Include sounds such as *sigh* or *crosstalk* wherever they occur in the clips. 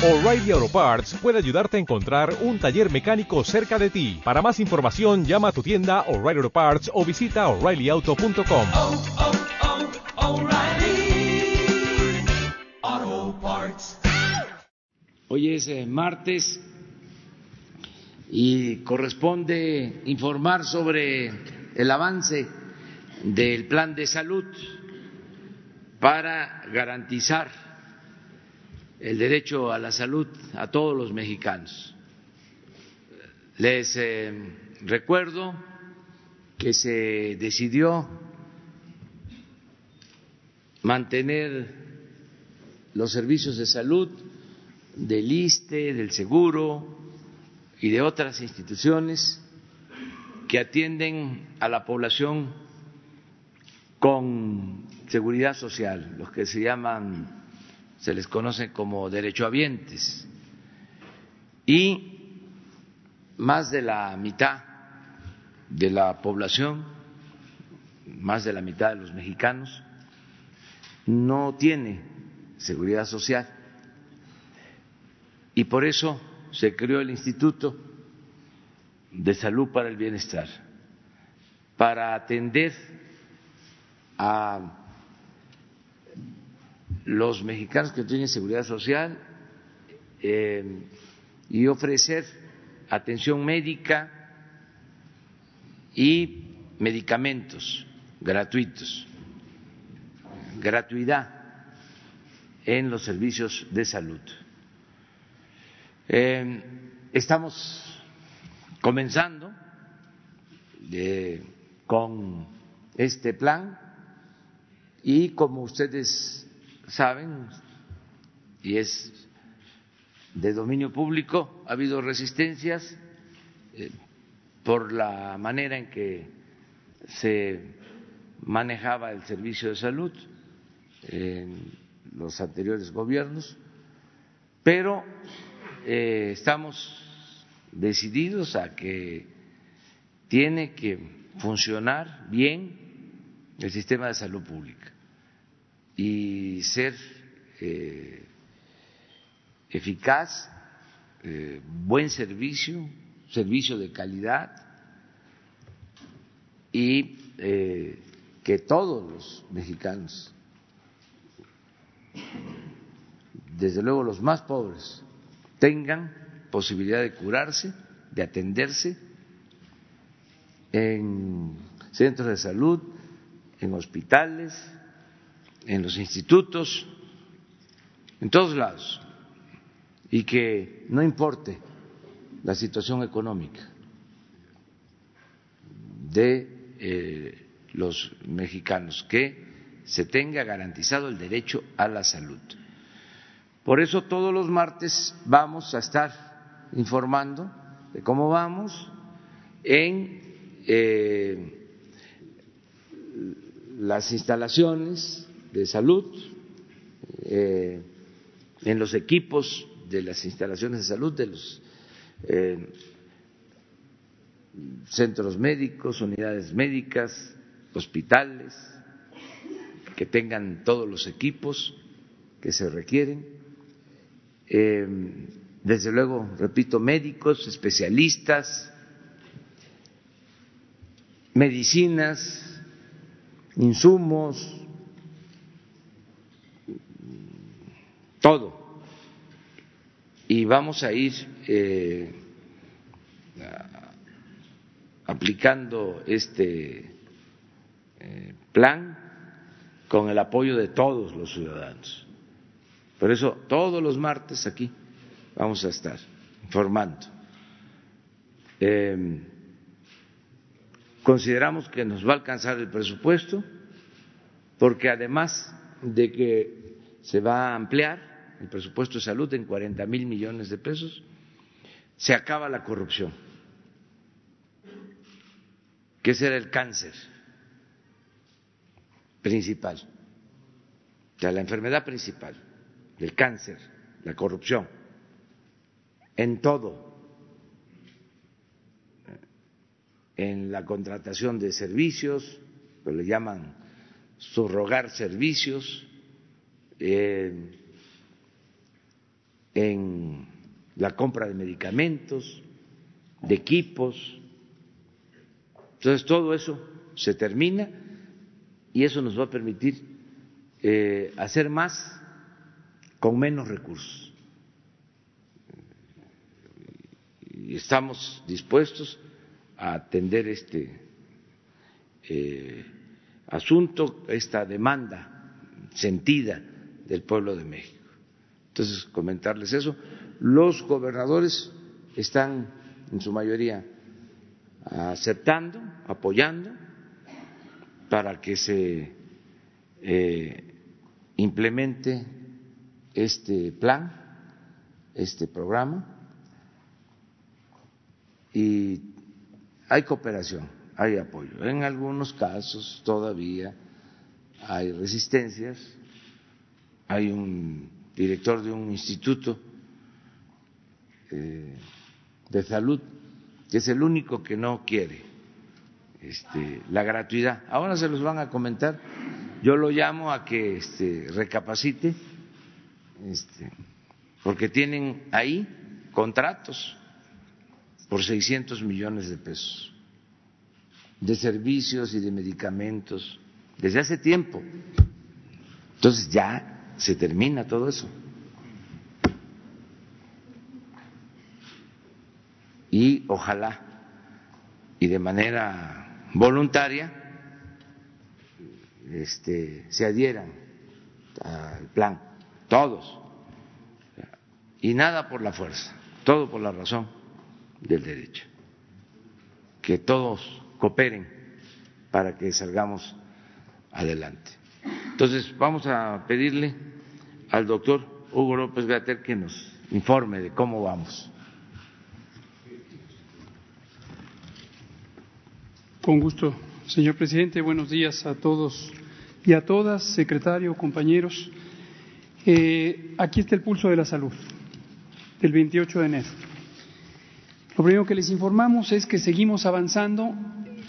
O'Reilly Auto Parts puede ayudarte a encontrar un taller mecánico cerca de ti. Para más información, llama a tu tienda O'Reilly Auto Parts o visita oreillyauto.com. oh, oh, Parts. Hoy es eh, martes y corresponde informar sobre el avance del plan de salud para garantizar el derecho a la salud a todos los mexicanos. Les eh, recuerdo que se decidió mantener los servicios de salud del ISTE, del Seguro y de otras instituciones que atienden a la población con seguridad social, los que se llaman se les conoce como derechohabientes, y más de la mitad de la población, más de la mitad de los mexicanos, no tiene seguridad social. Y por eso se creó el Instituto de Salud para el Bienestar, para atender a los mexicanos que tienen seguridad social eh, y ofrecer atención médica y medicamentos gratuitos, gratuidad en los servicios de salud. Eh, estamos comenzando eh, con este plan y como ustedes saben, y es de dominio público, ha habido resistencias eh, por la manera en que se manejaba el servicio de salud en los anteriores gobiernos, pero eh, estamos decididos a que tiene que funcionar bien el sistema de salud pública y ser eh, eficaz, eh, buen servicio, servicio de calidad y eh, que todos los mexicanos, desde luego los más pobres, tengan posibilidad de curarse, de atenderse en centros de salud, en hospitales, en los institutos, en todos lados, y que no importe la situación económica de eh, los mexicanos, que se tenga garantizado el derecho a la salud. Por eso todos los martes vamos a estar informando de cómo vamos en eh, las instalaciones de salud, eh, en los equipos de las instalaciones de salud, de los eh, centros médicos, unidades médicas, hospitales, que tengan todos los equipos que se requieren. Eh, desde luego, repito, médicos, especialistas, medicinas, insumos, todo. Y vamos a ir eh, aplicando este eh, plan con el apoyo de todos los ciudadanos. Por eso todos los martes aquí vamos a estar informando. Eh, consideramos que nos va a alcanzar el presupuesto porque además de que se va a ampliar el presupuesto de salud en 40 mil millones de pesos, se acaba la corrupción, que ese era el cáncer principal, o sea, la enfermedad principal del cáncer, la corrupción, en todo, en la contratación de servicios, lo le llaman subrogar servicios, eh, en la compra de medicamentos, de equipos. Entonces todo eso se termina y eso nos va a permitir eh, hacer más con menos recursos. Y estamos dispuestos a atender este eh, asunto, esta demanda sentida del pueblo de México. Entonces, comentarles eso. Los gobernadores están en su mayoría aceptando, apoyando para que se eh, implemente este plan, este programa, y hay cooperación, hay apoyo. En algunos casos todavía hay resistencias, hay un director de un instituto eh, de salud que es el único que no quiere este, la gratuidad. Ahora se los van a comentar. Yo lo llamo a que este, recapacite, este, porque tienen ahí contratos por 600 millones de pesos de servicios y de medicamentos desde hace tiempo. Entonces ya se termina todo eso. Y ojalá y de manera voluntaria este, se adhieran al plan, todos, y nada por la fuerza, todo por la razón del derecho, que todos cooperen para que salgamos adelante. Entonces, vamos a pedirle al doctor Hugo López Gater que nos informe de cómo vamos. Con gusto, señor presidente. Buenos días a todos y a todas, secretario, compañeros. Eh, aquí está el pulso de la salud del 28 de enero. Lo primero que les informamos es que seguimos avanzando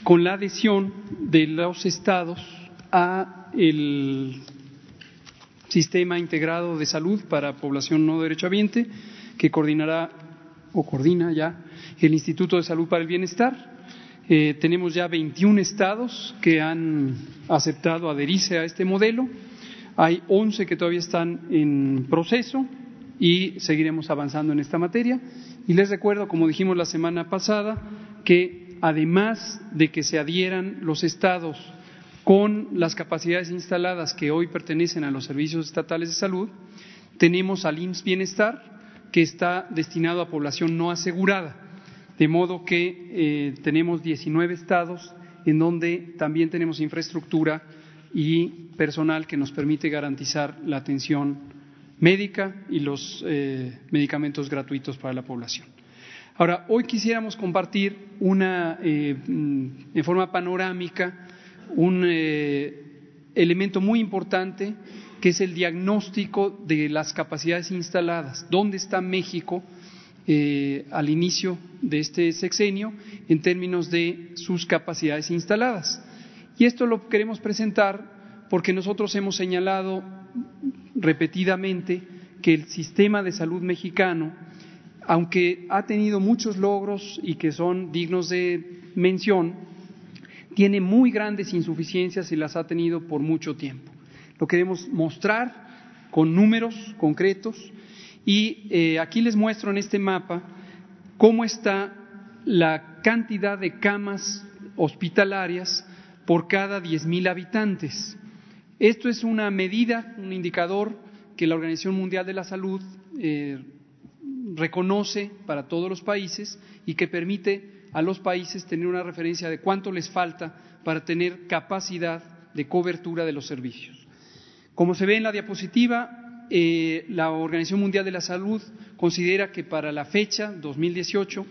con la adhesión de los estados a el sistema integrado de salud para población no derechohabiente que coordinará o coordina ya el Instituto de Salud para el Bienestar. Eh, tenemos ya 21 estados que han aceptado adherirse a este modelo. Hay 11 que todavía están en proceso y seguiremos avanzando en esta materia. Y les recuerdo, como dijimos la semana pasada, que además de que se adhieran los estados con las capacidades instaladas que hoy pertenecen a los servicios estatales de salud, tenemos al IMSS Bienestar, que está destinado a población no asegurada de modo que eh, tenemos 19 estados en donde también tenemos infraestructura y personal que nos permite garantizar la atención médica y los eh, medicamentos gratuitos para la población. Ahora, hoy quisiéramos compartir una, eh, mm, en forma panorámica un elemento muy importante que es el diagnóstico de las capacidades instaladas. ¿Dónde está México? Eh, al inicio de este sexenio en términos de sus capacidades instaladas. Y esto lo queremos presentar porque nosotros hemos señalado repetidamente que el sistema de salud mexicano, aunque ha tenido muchos logros y que son dignos de mención, tiene muy grandes insuficiencias y las ha tenido por mucho tiempo. Lo queremos mostrar con números concretos y eh, aquí les muestro en este mapa cómo está la cantidad de camas hospitalarias por cada 10.000 habitantes. Esto es una medida, un indicador que la Organización Mundial de la Salud eh, reconoce para todos los países y que permite a los países tener una referencia de cuánto les falta para tener capacidad de cobertura de los servicios. Como se ve en la diapositiva, eh, la Organización Mundial de la Salud considera que para la fecha 2018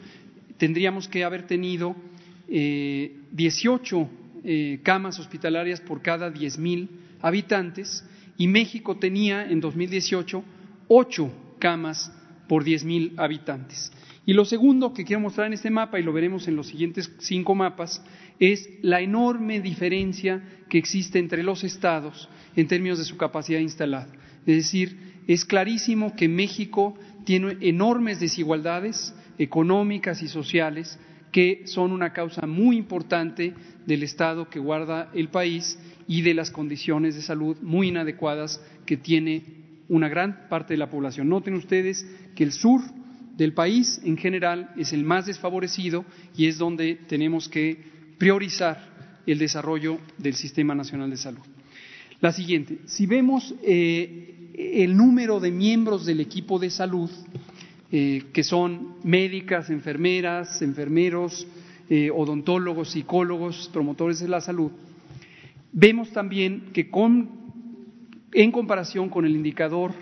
tendríamos que haber tenido eh, 18 eh, camas hospitalarias por cada 10.000 habitantes y México tenía en 2018 ocho camas por 10.000 habitantes. Y lo segundo que quiero mostrar en este mapa, y lo veremos en los siguientes cinco mapas, es la enorme diferencia que existe entre los estados en términos de su capacidad instalada. Es decir, es clarísimo que México tiene enormes desigualdades económicas y sociales que son una causa muy importante del estado que guarda el país y de las condiciones de salud muy inadecuadas que tiene una gran parte de la población. Noten ustedes que el sur del país en general es el más desfavorecido y es donde tenemos que priorizar el desarrollo del Sistema Nacional de Salud. La siguiente, si vemos eh, el número de miembros del equipo de salud, eh, que son médicas, enfermeras, enfermeros, eh, odontólogos, psicólogos, promotores de la salud, vemos también que en comparación con el indicador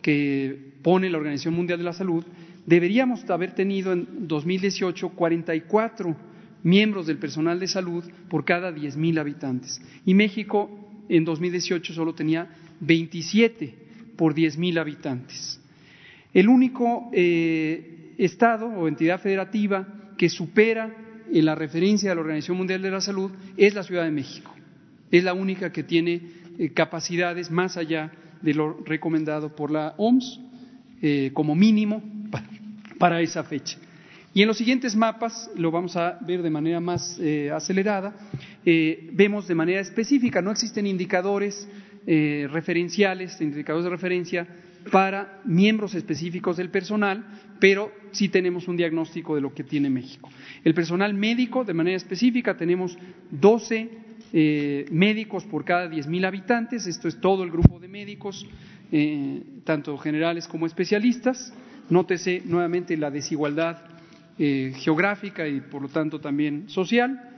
que pone la Organización Mundial de la Salud, deberíamos haber tenido en 2018 44 miembros del personal de salud por cada 10.000 habitantes. Y México en 2018 solo tenía 27 por 10.000 habitantes. El único eh, Estado o entidad federativa que supera en la referencia de la Organización Mundial de la Salud es la Ciudad de México. Es la única que tiene eh, capacidades más allá de lo recomendado por la OMS eh, como mínimo para, esa fecha. Y en los siguientes mapas, lo vamos a ver de manera más eh, acelerada, eh, vemos de manera específica, no existen indicadores eh, referenciales, indicadores de referencia para miembros específicos del personal, pero sí tenemos un diagnóstico de lo que tiene México. El personal médico, de manera específica, tenemos 12 eh, médicos por cada 10.000 habitantes, esto es todo el grupo de médicos, tanto generales como especialistas. Nótese nuevamente la desigualdad eh, geográfica y por lo tanto también social.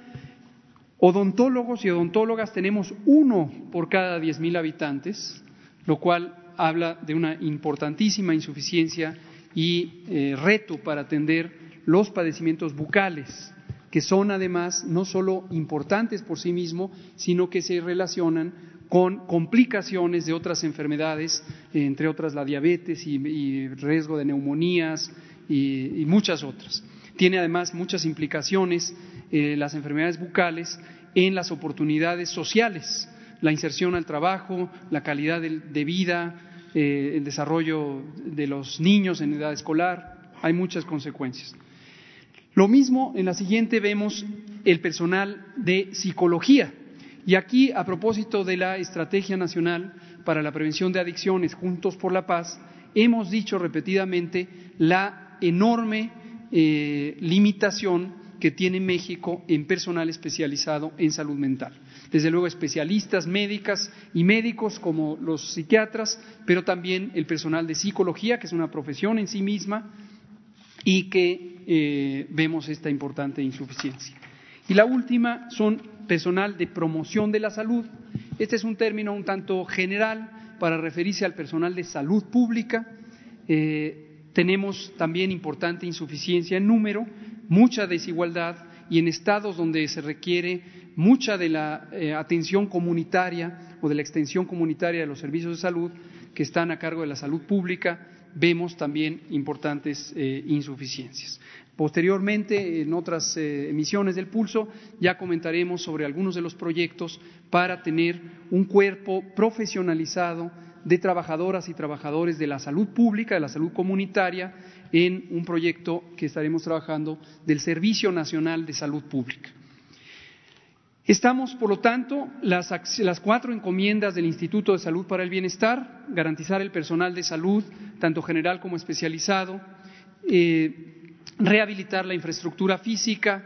Odontólogos y odontólogas tenemos uno por cada 10.000 habitantes, lo cual habla de una importantísima insuficiencia y eh, reto para atender los padecimientos bucales, que son además no solo importantes por sí mismos, sino que se relacionan con complicaciones de otras enfermedades, entre otras la diabetes y, riesgo de neumonías y, muchas otras. Tiene además muchas implicaciones eh, las enfermedades bucales en las oportunidades sociales, la inserción al trabajo, la calidad de, de vida, eh, el desarrollo de los niños en edad escolar, hay muchas consecuencias. Lo mismo en la siguiente vemos el personal de psicología. Y aquí, a propósito de la Estrategia Nacional para la Prevención de Adicciones, Juntos por la Paz, hemos dicho repetidamente la enorme eh, limitación que tiene México en personal especializado en salud mental. Desde luego especialistas médicas y médicos como los psiquiatras, pero también el personal de psicología, que es una profesión en sí misma, y que eh, vemos esta importante insuficiencia. Y la última son personal de promoción de la salud. Este es un término un tanto general para referirse al personal de salud pública. Eh, tenemos también importante insuficiencia en número, mucha desigualdad y en estados donde se requiere mucha de la eh, atención comunitaria o de la extensión comunitaria de los servicios de salud que están a cargo de la salud pública, vemos también importantes eh, insuficiencias. Posteriormente, en otras eh, emisiones del pulso, ya comentaremos sobre algunos de los proyectos para tener un cuerpo profesionalizado de trabajadoras y trabajadores de la salud pública, de la salud comunitaria, en un proyecto que estaremos trabajando del Servicio Nacional de Salud Pública. Estamos, por lo tanto, las, las, cuatro encomiendas del Instituto de Salud para el Bienestar, garantizar el personal de salud, tanto general como especializado, eh, rehabilitar la infraestructura física,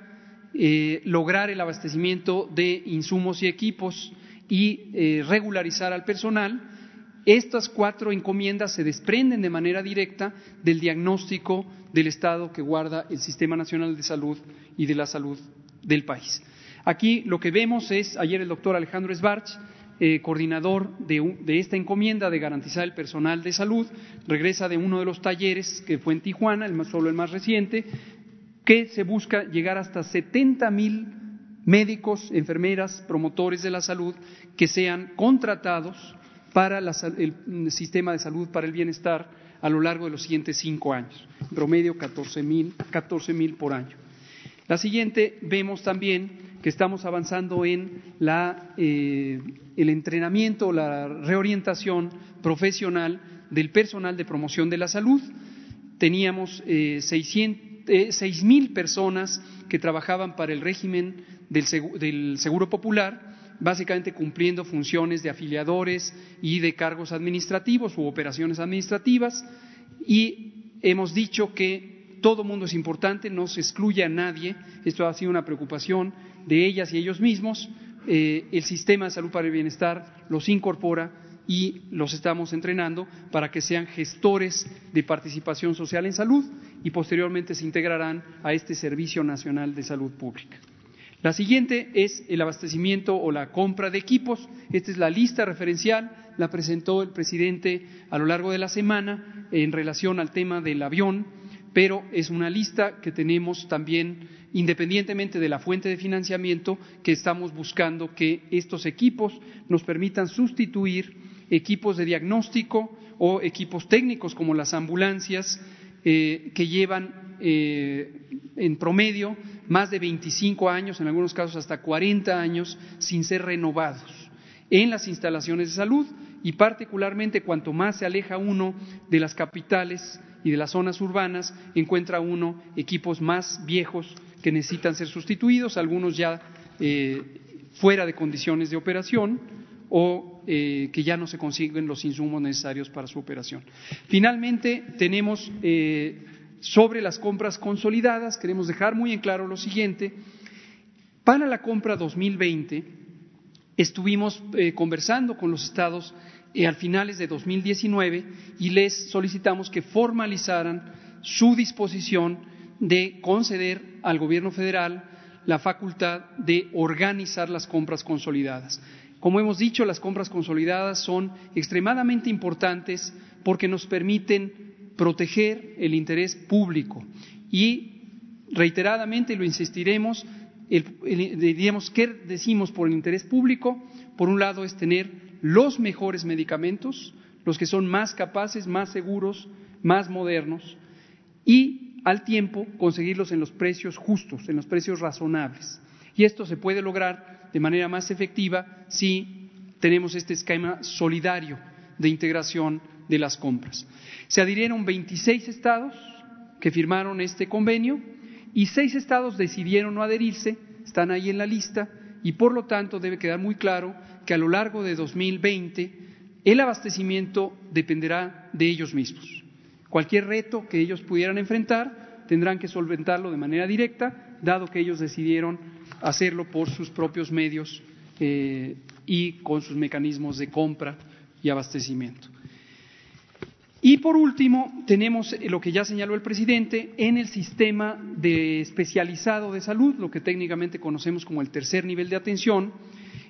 eh, lograr el abastecimiento de insumos y equipos y eh, regularizar al personal, estas cuatro encomiendas se desprenden de manera directa del diagnóstico del estado que guarda el Sistema Nacional de Salud y de la salud del país. Aquí lo que vemos es, ayer el doctor Alejandro Sbarch, eh, coordinador de, esta encomienda de garantizar el personal de salud, regresa de uno de los talleres que fue en Tijuana, el más, solo el más reciente, que se busca llegar hasta 70 mil médicos, enfermeras, promotores de la salud que sean contratados para la, el sistema de salud para el bienestar a lo largo de los siguientes cinco años, promedio 14 mil 14 por año. La siguiente vemos también que estamos avanzando en eh, el entrenamiento, la reorientación profesional del personal de promoción de la salud. teníamos eh, 6 mil personas que trabajaban para el régimen del, del Seguro Popular, básicamente cumpliendo funciones de afiliadores y de cargos administrativos u operaciones administrativas. Y hemos dicho que todo mundo es importante, no se excluye a nadie. Esto ha sido una preocupación de ellas y ellos mismos. Eh, el sistema de salud para el bienestar los incorpora y los estamos entrenando para que sean gestores de participación social en salud y posteriormente se integrarán a este Servicio Nacional de Salud Pública. La siguiente es el abastecimiento o la compra de equipos. Esta es la lista referencial, la presentó el presidente a lo largo de la semana en relación al tema del avión, pero es una lista que tenemos también, independientemente de la fuente de financiamiento, que estamos buscando que estos equipos nos permitan sustituir equipos de diagnóstico o equipos técnicos como las ambulancias eh, que llevan eh, en promedio más de 25 años, en algunos casos hasta 40 años, sin ser renovados en las instalaciones de salud y particularmente cuanto más se aleja uno de las capitales y de las zonas urbanas, encuentra uno equipos más viejos que necesitan ser sustituidos, algunos ya eh, fuera de condiciones de operación o eh, que ya no se consiguen los insumos necesarios para su operación. Finalmente, tenemos eh, sobre las compras consolidadas, queremos dejar muy en claro lo siguiente. Para la compra 2020, estuvimos conversando con los estados al finales de 2019 y les solicitamos que formalizaran su disposición de conceder al gobierno federal la facultad de organizar las compras consolidadas. Como hemos dicho, las compras consolidadas son extremadamente importantes porque nos permiten proteger el interés público y reiteradamente lo insistiremos, diríamos, ¿qué decimos por el interés público? Por un lado es tener los mejores medicamentos, los que son más capaces, más seguros, más modernos y al tiempo conseguirlos en los precios justos, en los precios razonables. Y esto se puede lograr de manera más efectiva si tenemos este esquema solidario de integración de las compras. Se adhirieron 26 estados que firmaron este convenio y seis estados decidieron no adherirse, están ahí en la lista y por lo tanto debe quedar muy claro que a lo largo de 2020 el abastecimiento dependerá de ellos mismos. Cualquier reto que ellos pudieran enfrentar tendrán que solventarlo de manera directa, dado que ellos decidieron hacerlo por sus propios medios eh, y con sus mecanismos de compra y abastecimiento. Y por último, tenemos lo que ya señaló el presidente en el sistema de especializado de salud, lo que técnicamente conocemos como el tercer nivel de atención.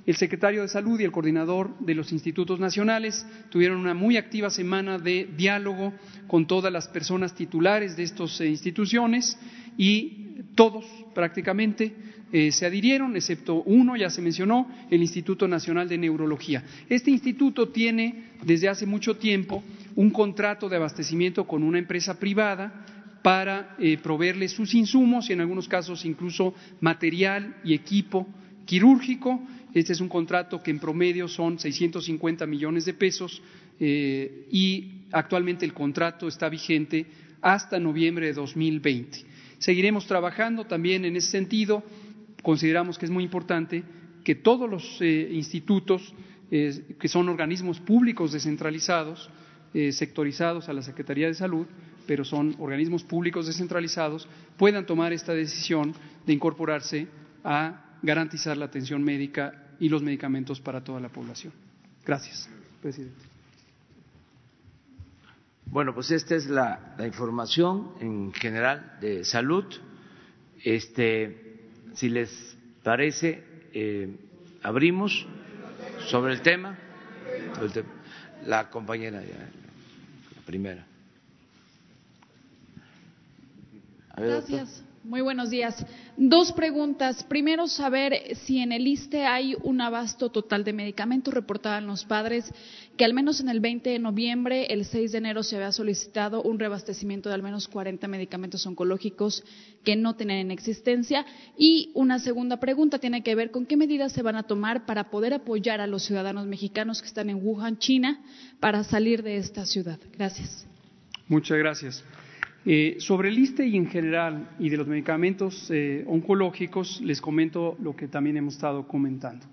El secretario de Salud y el coordinador de los institutos nacionales tuvieron una muy activa semana de diálogo con todas las personas titulares de estas eh, instituciones y todos prácticamente eh, se adhirieron, excepto uno, ya se mencionó, el Instituto Nacional de Neurología. Este instituto tiene desde hace mucho tiempo un contrato de abastecimiento con una empresa privada para eh, proveerle sus insumos y en algunos casos incluso material y equipo quirúrgico. Este es un contrato que en promedio son 650 millones de pesos eh, y actualmente el contrato está vigente hasta noviembre de 2020. Seguiremos trabajando también en ese sentido. Consideramos que es muy importante que todos los eh, institutos, que son organismos públicos descentralizados, eh, sectorizados a la Secretaría de Salud, pero son organismos públicos descentralizados, puedan tomar esta decisión de incorporarse a garantizar la atención médica y los medicamentos para toda la población. Gracias, presidente. Bueno, pues esta es la, información en general de salud. Este, si les parece, eh, abrimos sobre el tema. La compañera primera. Gracias. Muy buenos días. Dos preguntas. Primero, saber si en el ISTE hay un abasto total de medicamentos. Reportaban los padres que al menos en el 20 de noviembre, el 6 de enero, se había solicitado un reabastecimiento de al menos 40 medicamentos oncológicos que no tenían en existencia. Y una segunda pregunta tiene que ver con qué medidas se van a tomar para poder apoyar a los ciudadanos mexicanos que están en Wuhan, China, para salir de esta ciudad. Gracias. Muchas gracias. Eh, sobre el ISTE y en general y de los medicamentos eh, oncológicos, les comento lo que también hemos estado comentando.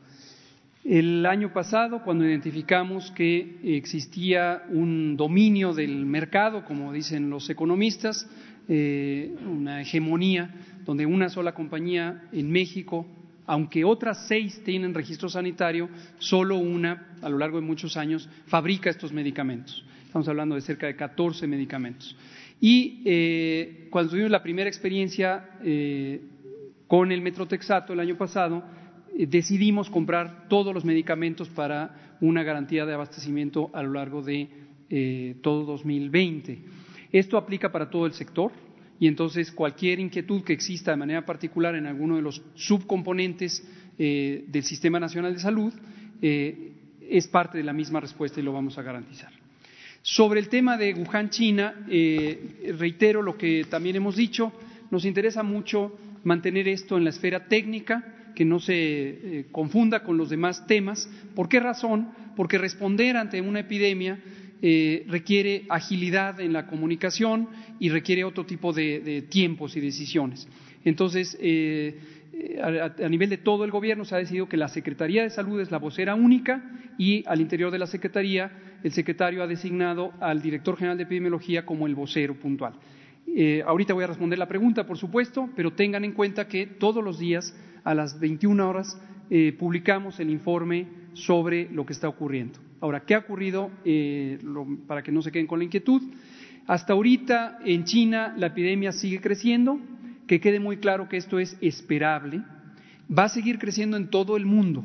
El año pasado, cuando identificamos que existía un dominio del mercado, como dicen los economistas, eh, una hegemonía, donde una sola compañía en México, aunque otras seis tienen registro sanitario, solo una, a lo largo de muchos años, fabrica estos medicamentos. Estamos hablando de cerca de 14 medicamentos. Y eh, cuando tuvimos la primera experiencia eh, con el metrotexato el año pasado, eh, decidimos comprar todos los medicamentos para una garantía de abastecimiento a lo largo de todo 2020. Esto aplica para todo el sector y entonces cualquier inquietud que exista de manera particular en alguno de los subcomponentes del Sistema Nacional de Salud es parte de la misma respuesta y lo vamos a garantizar. Sobre el tema de Wuhan, China, reitero lo que también hemos dicho, nos interesa mucho mantener esto en la esfera técnica, que no se eh, confunda con los demás temas. ¿Por qué razón? Porque responder ante una epidemia eh, requiere agilidad en la comunicación y requiere otro tipo de, tiempos y decisiones. Entonces, eh, a, nivel de todo el gobierno se ha decidido que la Secretaría de Salud es la vocera única y al interior de la Secretaría el secretario ha designado al director general de epidemiología como el vocero puntual. ahorita voy a responder la pregunta, por supuesto, pero tengan en cuenta que todos los días a las 21 horas eh, publicamos el informe sobre lo que está ocurriendo. Ahora, ¿qué ha ocurrido? Eh, para que no se queden con la inquietud. Hasta ahorita en China la epidemia sigue creciendo, que quede muy claro que esto es esperable. Va a seguir creciendo en todo el mundo.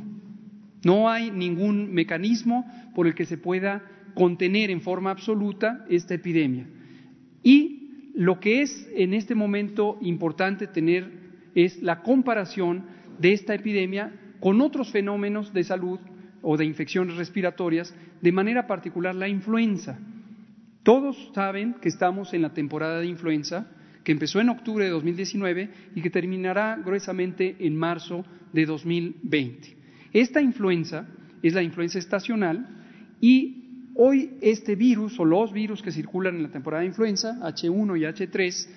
No hay ningún mecanismo por el que se pueda contener en forma absoluta esta epidemia. Y lo que es en este momento importante tener es la comparación de esta epidemia con otros fenómenos de salud o de infecciones respiratorias, de manera particular la influenza. Todos saben que estamos en la temporada de influenza, que empezó en octubre de 2019 y que terminará gruesamente en marzo de 2020. Esta influenza es la influenza estacional y hoy este virus o los virus que circulan en la temporada de influenza, H1 y H3,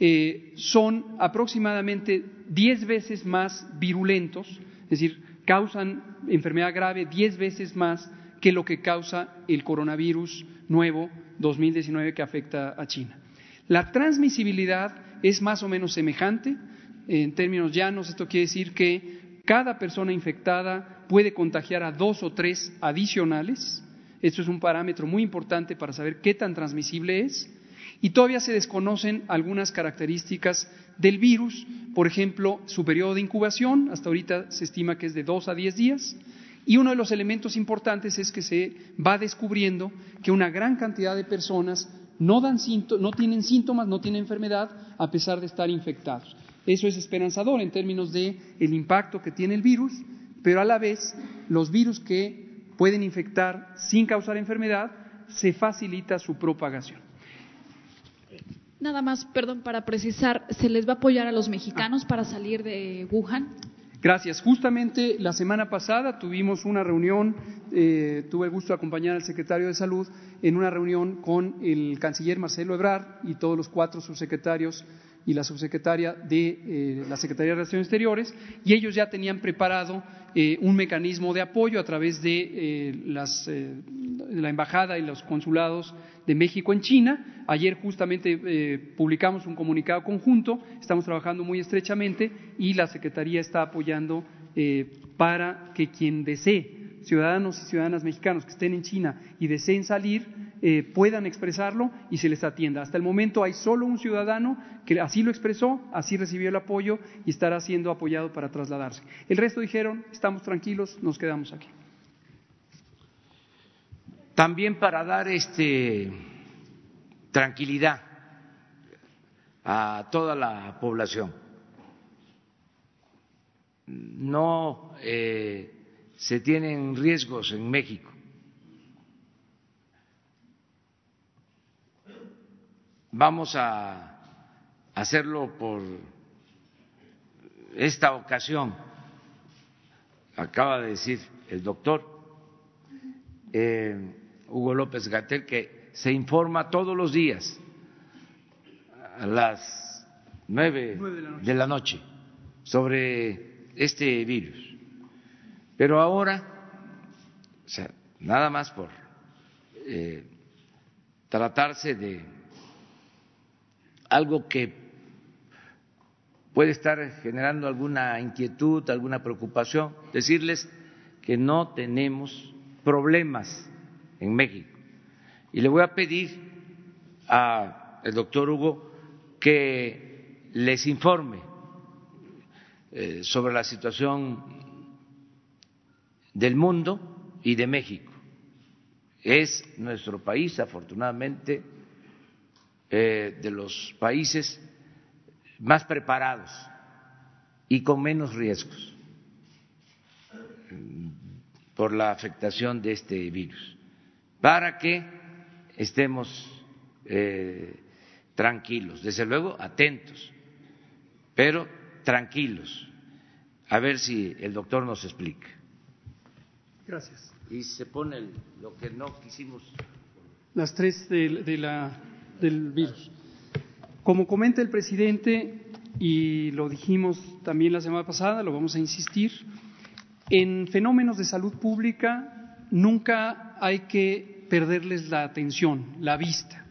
eh, son aproximadamente diez veces más virulentos, es decir, causan enfermedad grave diez veces más que lo que causa el coronavirus nuevo 2019 que afecta a China. La transmisibilidad es más o menos semejante. En términos llanos, esto quiere decir que cada persona infectada puede contagiar a dos o tres adicionales. Esto es un parámetro muy importante para saber qué tan transmisible es y todavía se desconocen algunas características del virus, por ejemplo, su periodo de incubación, hasta ahorita se estima que es de dos a diez días, y uno de los elementos importantes es que se va descubriendo que una gran cantidad de personas no, dan no tienen síntomas, no tienen enfermedad, a pesar de estar infectados. Eso es esperanzador en términos de el impacto que tiene el virus, pero a la vez los virus que pueden infectar sin causar enfermedad se facilita su propagación. Nada más, perdón, para precisar, ¿se les va a apoyar a los mexicanos para salir de Wuhan? Gracias. Justamente la semana pasada tuvimos una reunión, eh, tuve el gusto de acompañar al secretario de Salud en una reunión con el canciller Marcelo Ebrard y todos los cuatro subsecretarios y la subsecretaria de eh, la Secretaría de Relaciones Exteriores, y ellos ya tenían preparado eh, un mecanismo de apoyo a través de, eh, las, la Embajada y los consulados de México en China. Ayer justamente publicamos un comunicado conjunto, estamos trabajando muy estrechamente y la Secretaría está apoyando para que quien desee, ciudadanos y ciudadanas mexicanos que estén en China y deseen salir, eh, puedan expresarlo y se les atienda. Hasta el momento hay solo un ciudadano que así lo expresó, así recibió el apoyo y estará siendo apoyado para trasladarse. El resto dijeron, estamos tranquilos, nos quedamos aquí. También para dar este tranquilidad a toda la población. No eh, se tienen riesgos en México Vamos a hacerlo por esta ocasión, acaba de decir el doctor eh, Hugo López Gatel, que se informa todos los días a las nueve, de, la noche sobre este virus. Pero ahora, o sea, nada más por eh, tratarse de algo que puede estar generando alguna inquietud, alguna preocupación, decirles que no tenemos problemas en México. Y le voy a pedir al doctor Hugo que les informe eh, sobre la situación del mundo y de México. Es nuestro país, afortunadamente, eh, de los países más preparados y con menos riesgos por la afectación de este virus, para que estemos eh, tranquilos, desde luego atentos, pero tranquilos, a ver si el doctor nos explica. Gracias. Y se pone lo que no quisimos. Las tres de la, del virus. Como comenta el presidente, y lo dijimos también la semana pasada, lo vamos a insistir, en fenómenos de salud pública nunca hay que perderles la atención, la vista.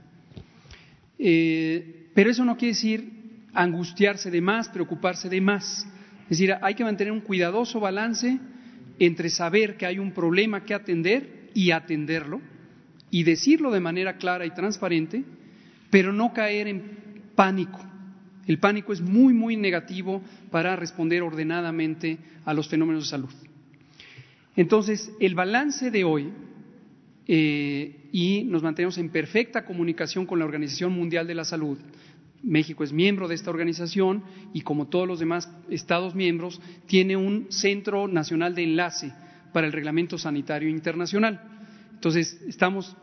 Eh, pero eso no quiere decir angustiarse de más, preocuparse de más. Es decir, hay que mantener un cuidadoso balance entre saber que hay un problema que atender y atenderlo, y decirlo de manera clara y transparente, pero no caer en pánico. El pánico es muy, muy negativo para responder ordenadamente a los fenómenos de salud. Entonces, el balance de hoy, eh, y nos mantenemos en perfecta comunicación con la Organización Mundial de la Salud, México es miembro de esta organización y como todos los demás Estados miembros, tiene un centro nacional de enlace para el reglamento sanitario internacional. Entonces, estamos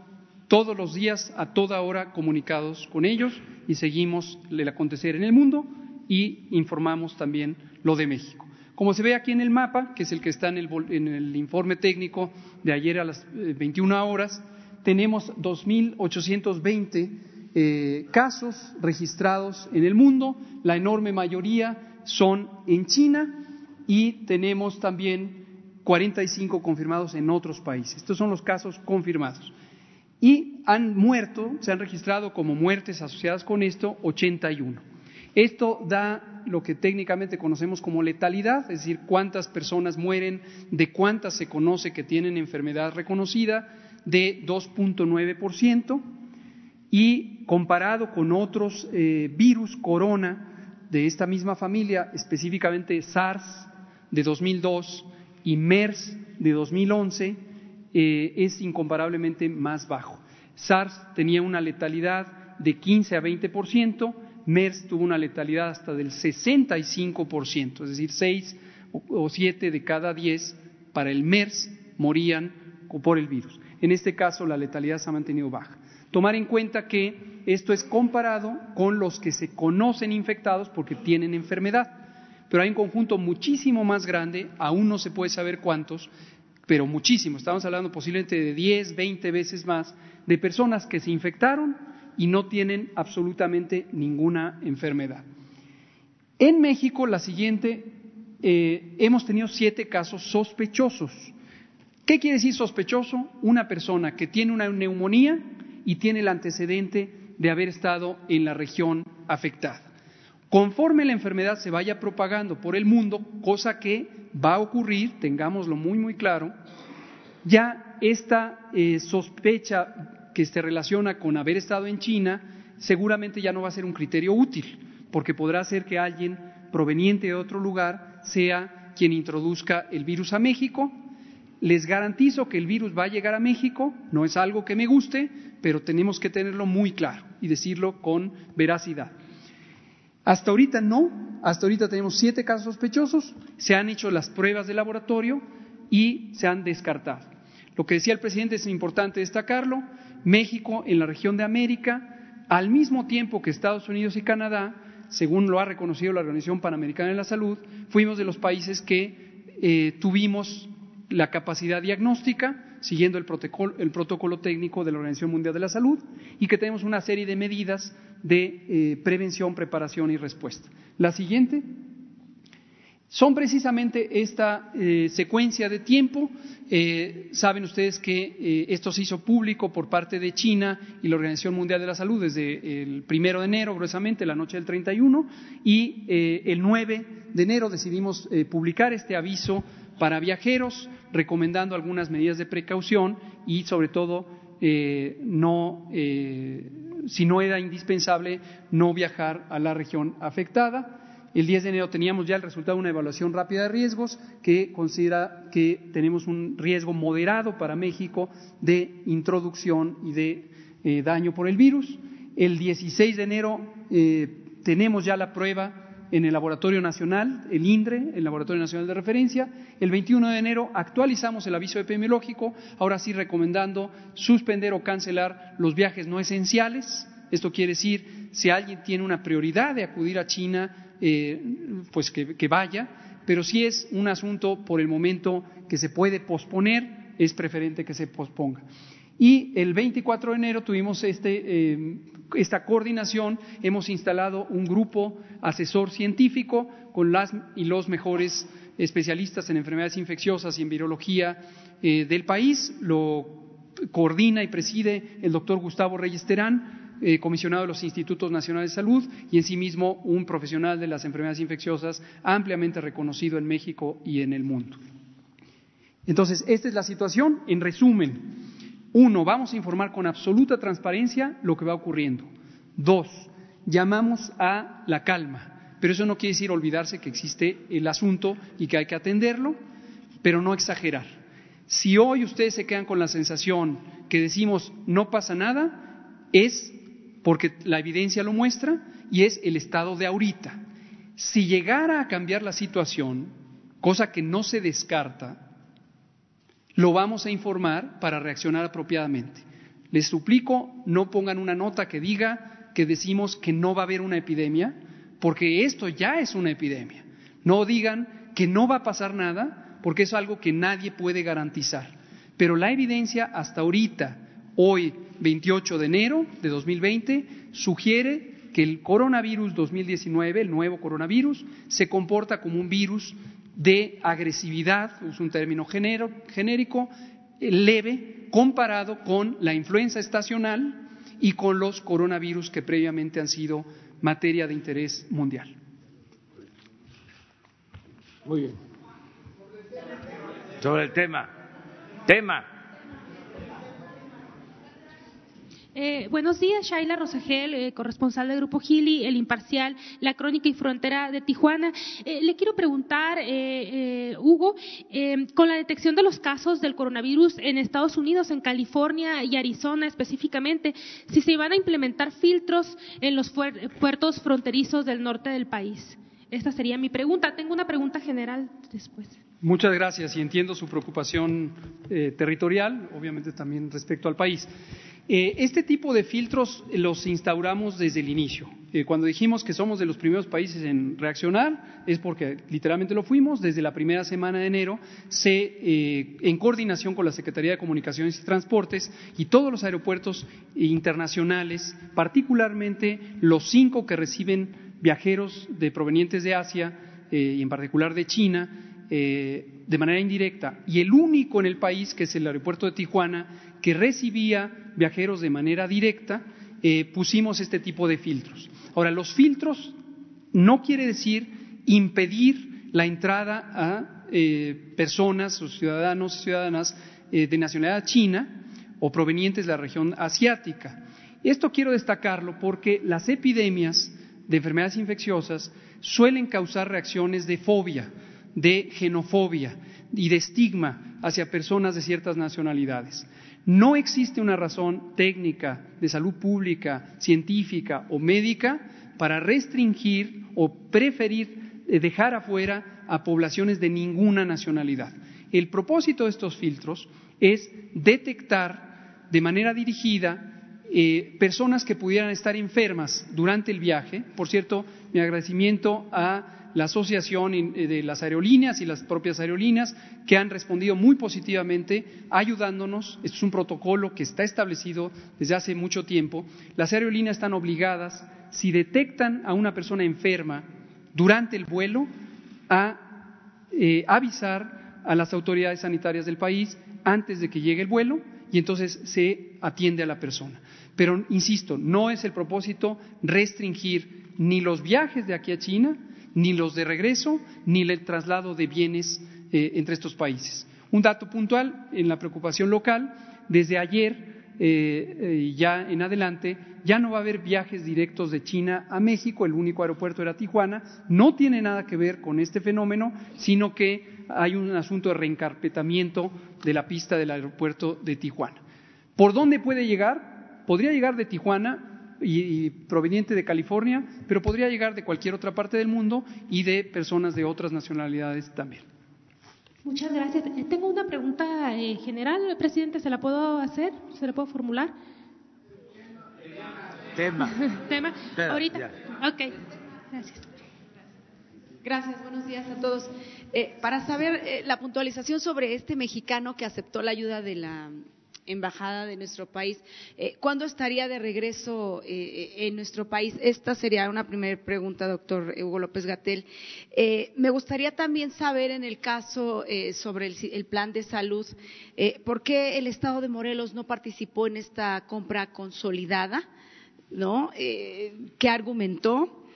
todos los días, a toda hora, comunicados con ellos y seguimos el acontecer en el mundo y informamos también lo de México. Como se ve aquí en el mapa, que es el que está en el, informe técnico de ayer a las 21 eh, horas, tenemos 2.820 eh, casos registrados en el mundo, la enorme mayoría son en China y tenemos también 45 confirmados en otros países. Estos son los casos confirmados y han muerto, se han registrado como muertes asociadas con esto 81. Esto da lo que técnicamente conocemos como letalidad, es decir, cuántas personas mueren, de cuántas se conoce que tienen enfermedad reconocida, de 2.9%, y comparado con otros eh, virus corona de esta misma familia, específicamente SARS de 2002 y MERS de 2011, eh, es incomparablemente más bajo. SARS tenía una letalidad de 15 a 20%, MERS tuvo una letalidad hasta del 65%, es decir, 6 o 7 de cada 10 para el MERS morían por el virus. En este caso, la letalidad se ha mantenido baja. Tomar en cuenta que esto es comparado con los que se conocen infectados porque tienen enfermedad, pero hay un conjunto muchísimo más grande, aún no se puede saber cuántos, pero muchísimo, estamos hablando posiblemente de 10, 20 veces más, de personas que se infectaron y no tienen absolutamente ninguna enfermedad. En México, la siguiente, eh, hemos tenido siete casos sospechosos. ¿Qué quiere decir sospechoso? Una persona que tiene una neumonía y tiene el antecedente de haber estado en la región afectada. Conforme la enfermedad se vaya propagando por el mundo, cosa que va a ocurrir, tengámoslo muy, muy claro, ya esta eh, sospecha que se relaciona con haber estado en China seguramente ya no va a ser un criterio útil, porque podrá ser que alguien proveniente de otro lugar sea quien introduzca el virus a México. Les garantizo que el virus va a llegar a México, no es algo que me guste, pero tenemos que tenerlo muy claro y decirlo con veracidad. Hasta ahorita no, hasta ahorita tenemos siete casos sospechosos, se han hecho las pruebas de laboratorio y se han descartado. Lo que decía el presidente es importante destacarlo, México en la región de América, al mismo tiempo que Estados Unidos y Canadá, según lo ha reconocido la Organización Panamericana de la Salud, fuimos de los países que eh, tuvimos la capacidad diagnóstica, siguiendo el protocolo, el protocolo técnico de la Organización Mundial de la Salud, y que tenemos una serie de medidas de eh, prevención, preparación y respuesta. La siguiente son precisamente esta eh, secuencia de tiempo. Eh, saben ustedes que esto se hizo público por parte de China y la Organización Mundial de la Salud desde el primero de enero, gruesamente, la noche del 31, y el 9 de enero decidimos publicar este aviso para viajeros, recomendando algunas medidas de precaución y, sobre todo, no, si no era indispensable, no viajar a la región afectada. El 10 de enero teníamos ya el resultado de una evaluación rápida de riesgos que considera que tenemos un riesgo moderado para México de introducción y de eh, daño por el virus. El 16 de enero eh, tenemos ya la prueba en el Laboratorio Nacional, el INDRE, el Laboratorio Nacional de Referencia. El 21 de enero actualizamos el aviso epidemiológico, ahora sí recomendando suspender o cancelar los viajes no esenciales. Esto quiere decir, si alguien tiene una prioridad de acudir a China, eh, pues que, vaya, pero si es un asunto por el momento que se puede posponer, es preferente que se posponga. Y el 24 de enero tuvimos este, eh, esta coordinación, hemos instalado un grupo asesor científico con las y los mejores especialistas en enfermedades infecciosas y en virología eh, del país. Lo coordina y preside el doctor Gustavo Reyes Terán, eh, comisionado de los Institutos Nacionales de Salud y en sí mismo un profesional de las enfermedades infecciosas ampliamente reconocido en México y en el mundo. Entonces, esta es la situación. En resumen, uno, vamos a informar con absoluta transparencia lo que va ocurriendo. Dos, llamamos a la calma, pero eso no quiere decir olvidarse que existe el asunto y que hay que atenderlo, pero no exagerar. Si hoy ustedes se quedan con la sensación que decimos no pasa nada, es porque la evidencia lo muestra y es el estado de ahorita. Si llegara a cambiar la situación, cosa que no se descarta, lo vamos a informar para reaccionar apropiadamente. Les suplico, no pongan una nota que diga que decimos que no va a haber una epidemia, porque esto ya es una epidemia. No digan que no va a pasar nada, porque es algo que nadie puede garantizar. Pero la evidencia hasta ahorita, hoy, 28 de enero de 2020 sugiere que el coronavirus 2019, el nuevo coronavirus, se comporta como un virus de agresividad, es un término genérico, leve, comparado con la influenza estacional y con los coronavirus que previamente han sido materia de interés mundial. Muy bien. Sobre el tema. Tema. Eh, buenos días, Shaila Rosagel, eh, corresponsal del Grupo Gili, El Imparcial, La Crónica y Frontera de Tijuana. Eh, le quiero preguntar, Hugo, con la detección de los casos del coronavirus en Estados Unidos, en California y Arizona específicamente, si se van a implementar filtros en los puertos fronterizos del norte del país. Esta sería mi pregunta. Tengo una pregunta general después. Muchas gracias y entiendo su preocupación territorial, obviamente también respecto al país. Eh, este tipo de filtros los instauramos desde el inicio. Eh, cuando dijimos que somos de los primeros países en reaccionar, es porque literalmente lo fuimos. Desde la primera semana de enero, se, eh, en coordinación con la Secretaría de Comunicaciones y Transportes y todos los aeropuertos internacionales, particularmente los cinco que reciben viajeros de provenientes de Asia y en particular de China, de manera indirecta, y el único en el país, que es el aeropuerto de Tijuana, que recibía viajeros de manera directa, eh, pusimos este tipo de filtros. Ahora, los filtros no quiere decir impedir la entrada a eh, personas o ciudadanos y ciudadanas eh, de nacionalidad china o provenientes de la región asiática. Esto quiero destacarlo porque las epidemias de enfermedades infecciosas suelen causar reacciones de fobia, de xenofobia y de estigma hacia personas de ciertas nacionalidades. No existe una razón técnica de salud pública, científica o médica para restringir o preferir dejar afuera a poblaciones de ninguna nacionalidad. El propósito de estos filtros es detectar de manera dirigida eh, personas que pudieran estar enfermas durante el viaje. Por cierto, mi agradecimiento a la asociación de las aerolíneas y las propias aerolíneas que han respondido muy positivamente ayudándonos. Esto es un protocolo que está establecido desde hace mucho tiempo. Las aerolíneas están obligadas, si detectan a una persona enferma durante el vuelo, a eh, avisar a las autoridades sanitarias del país antes de que llegue el vuelo y entonces se atiende a la persona. Pero, insisto, no es el propósito restringir ni los viajes de aquí a China, ni los de regreso, ni el traslado de bienes eh, entre estos países. Un dato puntual en la preocupación local, desde ayer eh, eh, ya en adelante, ya no va a haber viajes directos de China a México, el único aeropuerto era Tijuana, no tiene nada que ver con este fenómeno, sino que hay un asunto de reencarpetamiento de la pista del aeropuerto de Tijuana. ¿Por dónde puede llegar? Podría llegar de Tijuana y, proveniente de California, pero podría llegar de cualquier otra parte del mundo y de personas de otras nacionalidades también. Muchas gracias. Eh, tengo una pregunta eh, general, presidente, ¿se la puedo hacer? ¿Se la puedo formular? Tema. *laughs* Tema. Ahorita. Ok. Gracias. Gracias, buenos días a todos. Eh, para saber eh, la puntualización sobre este mexicano que aceptó la ayuda de la embajada de nuestro país, eh, ¿cuándo estaría de regreso en nuestro país? Esta sería una primera pregunta, doctor Hugo López Gatel. me gustaría también saber en el caso sobre el, plan de salud, ¿por qué el Estado de Morelos no participó en esta compra consolidada? ¿No? ¿Qué argumentó?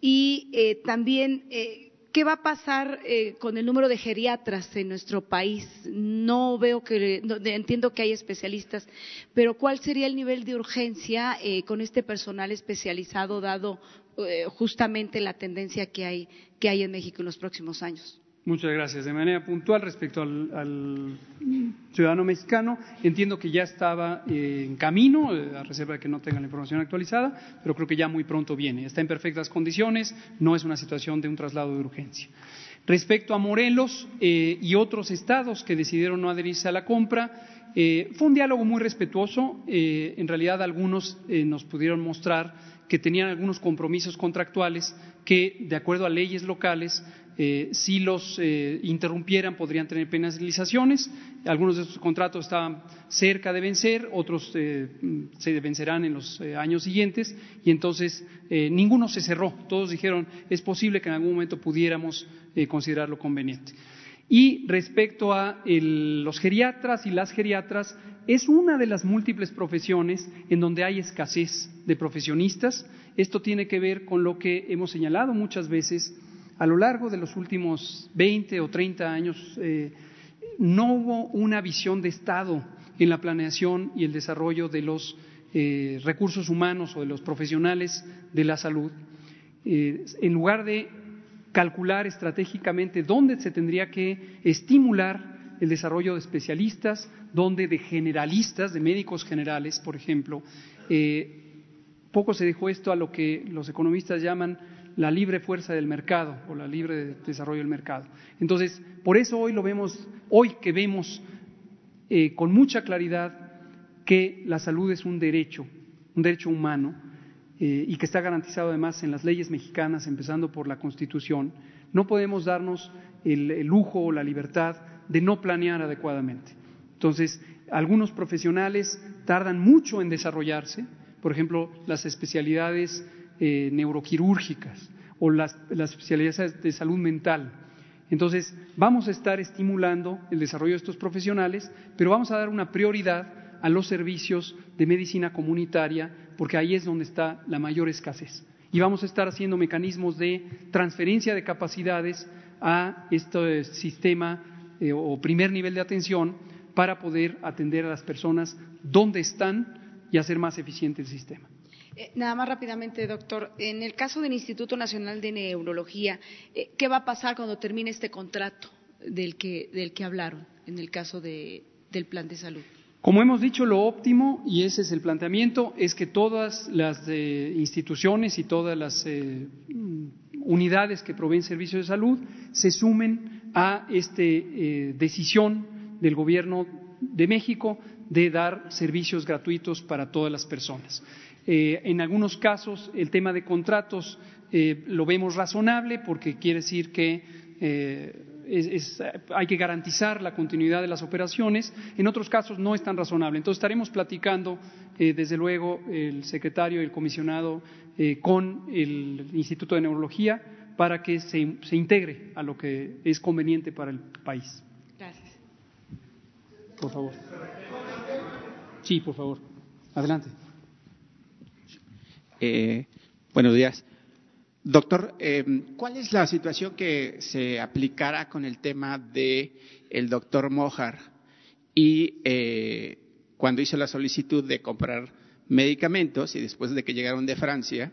Y también ¿Qué va a pasar eh, con el número de geriatras en nuestro país? No veo que, entiendo que hay especialistas, pero ¿cuál sería el nivel de urgencia eh, con este personal especializado dado eh, justamente la tendencia que hay, que hay en México en los próximos años? Muchas gracias. De manera puntual respecto al, ciudadano mexicano, entiendo que ya estaba eh, en camino, eh, a reserva de que no tenga la información actualizada, pero creo que ya muy pronto viene. Está en perfectas condiciones, no es una situación de un traslado de urgencia. Respecto a Morelos eh, y otros estados que decidieron no adherirse a la compra, fue un diálogo muy respetuoso. en realidad, algunos nos pudieron mostrar que tenían algunos compromisos contractuales que, de acuerdo a leyes locales, eh, si los eh, interrumpieran podrían tener penalizaciones. Algunos de estos contratos estaban cerca de vencer, otros eh, se vencerán en los años siguientes y entonces ninguno se cerró. Todos dijeron es posible que en algún momento pudiéramos considerarlo conveniente. Y respecto a los geriatras y las geriatras, es una de las múltiples profesiones en donde hay escasez de profesionistas. Esto tiene que ver con lo que hemos señalado muchas veces a lo largo de los últimos 20 o 30 años eh, no hubo una visión de Estado en la planeación y el desarrollo de los eh, recursos humanos o de los profesionales de la salud. Eh, en lugar de calcular estratégicamente dónde se tendría que estimular el desarrollo de especialistas, dónde de generalistas, de médicos generales, por ejemplo, poco se dejó esto a lo que los economistas llaman la libre fuerza del mercado o la libre desarrollo del mercado. Entonces, por eso hoy lo vemos, hoy que vemos eh, con mucha claridad que la salud es un derecho, un derecho humano, eh, y que está garantizado además en las leyes mexicanas, empezando por la Constitución, no podemos darnos el, el lujo o la libertad de no planear adecuadamente. Entonces, algunos profesionales tardan mucho en desarrollarse, por ejemplo, las especialidades eh, neuroquirúrgicas o las, especialidades de salud mental. Entonces, vamos a estar estimulando el desarrollo de estos profesionales, pero vamos a dar una prioridad a los servicios de medicina comunitaria, porque ahí es donde está la mayor escasez. Y vamos a estar haciendo mecanismos de transferencia de capacidades a este sistema eh, o primer nivel de atención para poder atender a las personas donde están y hacer más eficiente el sistema. Eh, nada más rápidamente, doctor. En el caso del Instituto Nacional de Neurología, eh, ¿qué va a pasar cuando termine este contrato del que, hablaron en el caso del plan de salud? Como hemos dicho, lo óptimo, y ese es el planteamiento, es que todas las eh, instituciones y todas las unidades que proveen servicios de salud se sumen a esta decisión del Gobierno de México de dar servicios gratuitos para todas las personas. Eh, en algunos casos, el tema de contratos eh, lo vemos razonable porque quiere decir que hay que garantizar la continuidad de las operaciones. En otros casos no es tan razonable. Entonces estaremos platicando, desde luego, el secretario y el comisionado con el Instituto de Neurología para que se, se integre a lo que es conveniente para el país. Gracias. Por favor. Sí, por favor. Adelante. Eh, buenos días. Doctor, eh, ¿cuál es la situación que se aplicará con el tema de el doctor Mojar y eh, cuando hizo la solicitud de comprar medicamentos y después de que llegaron de Francia,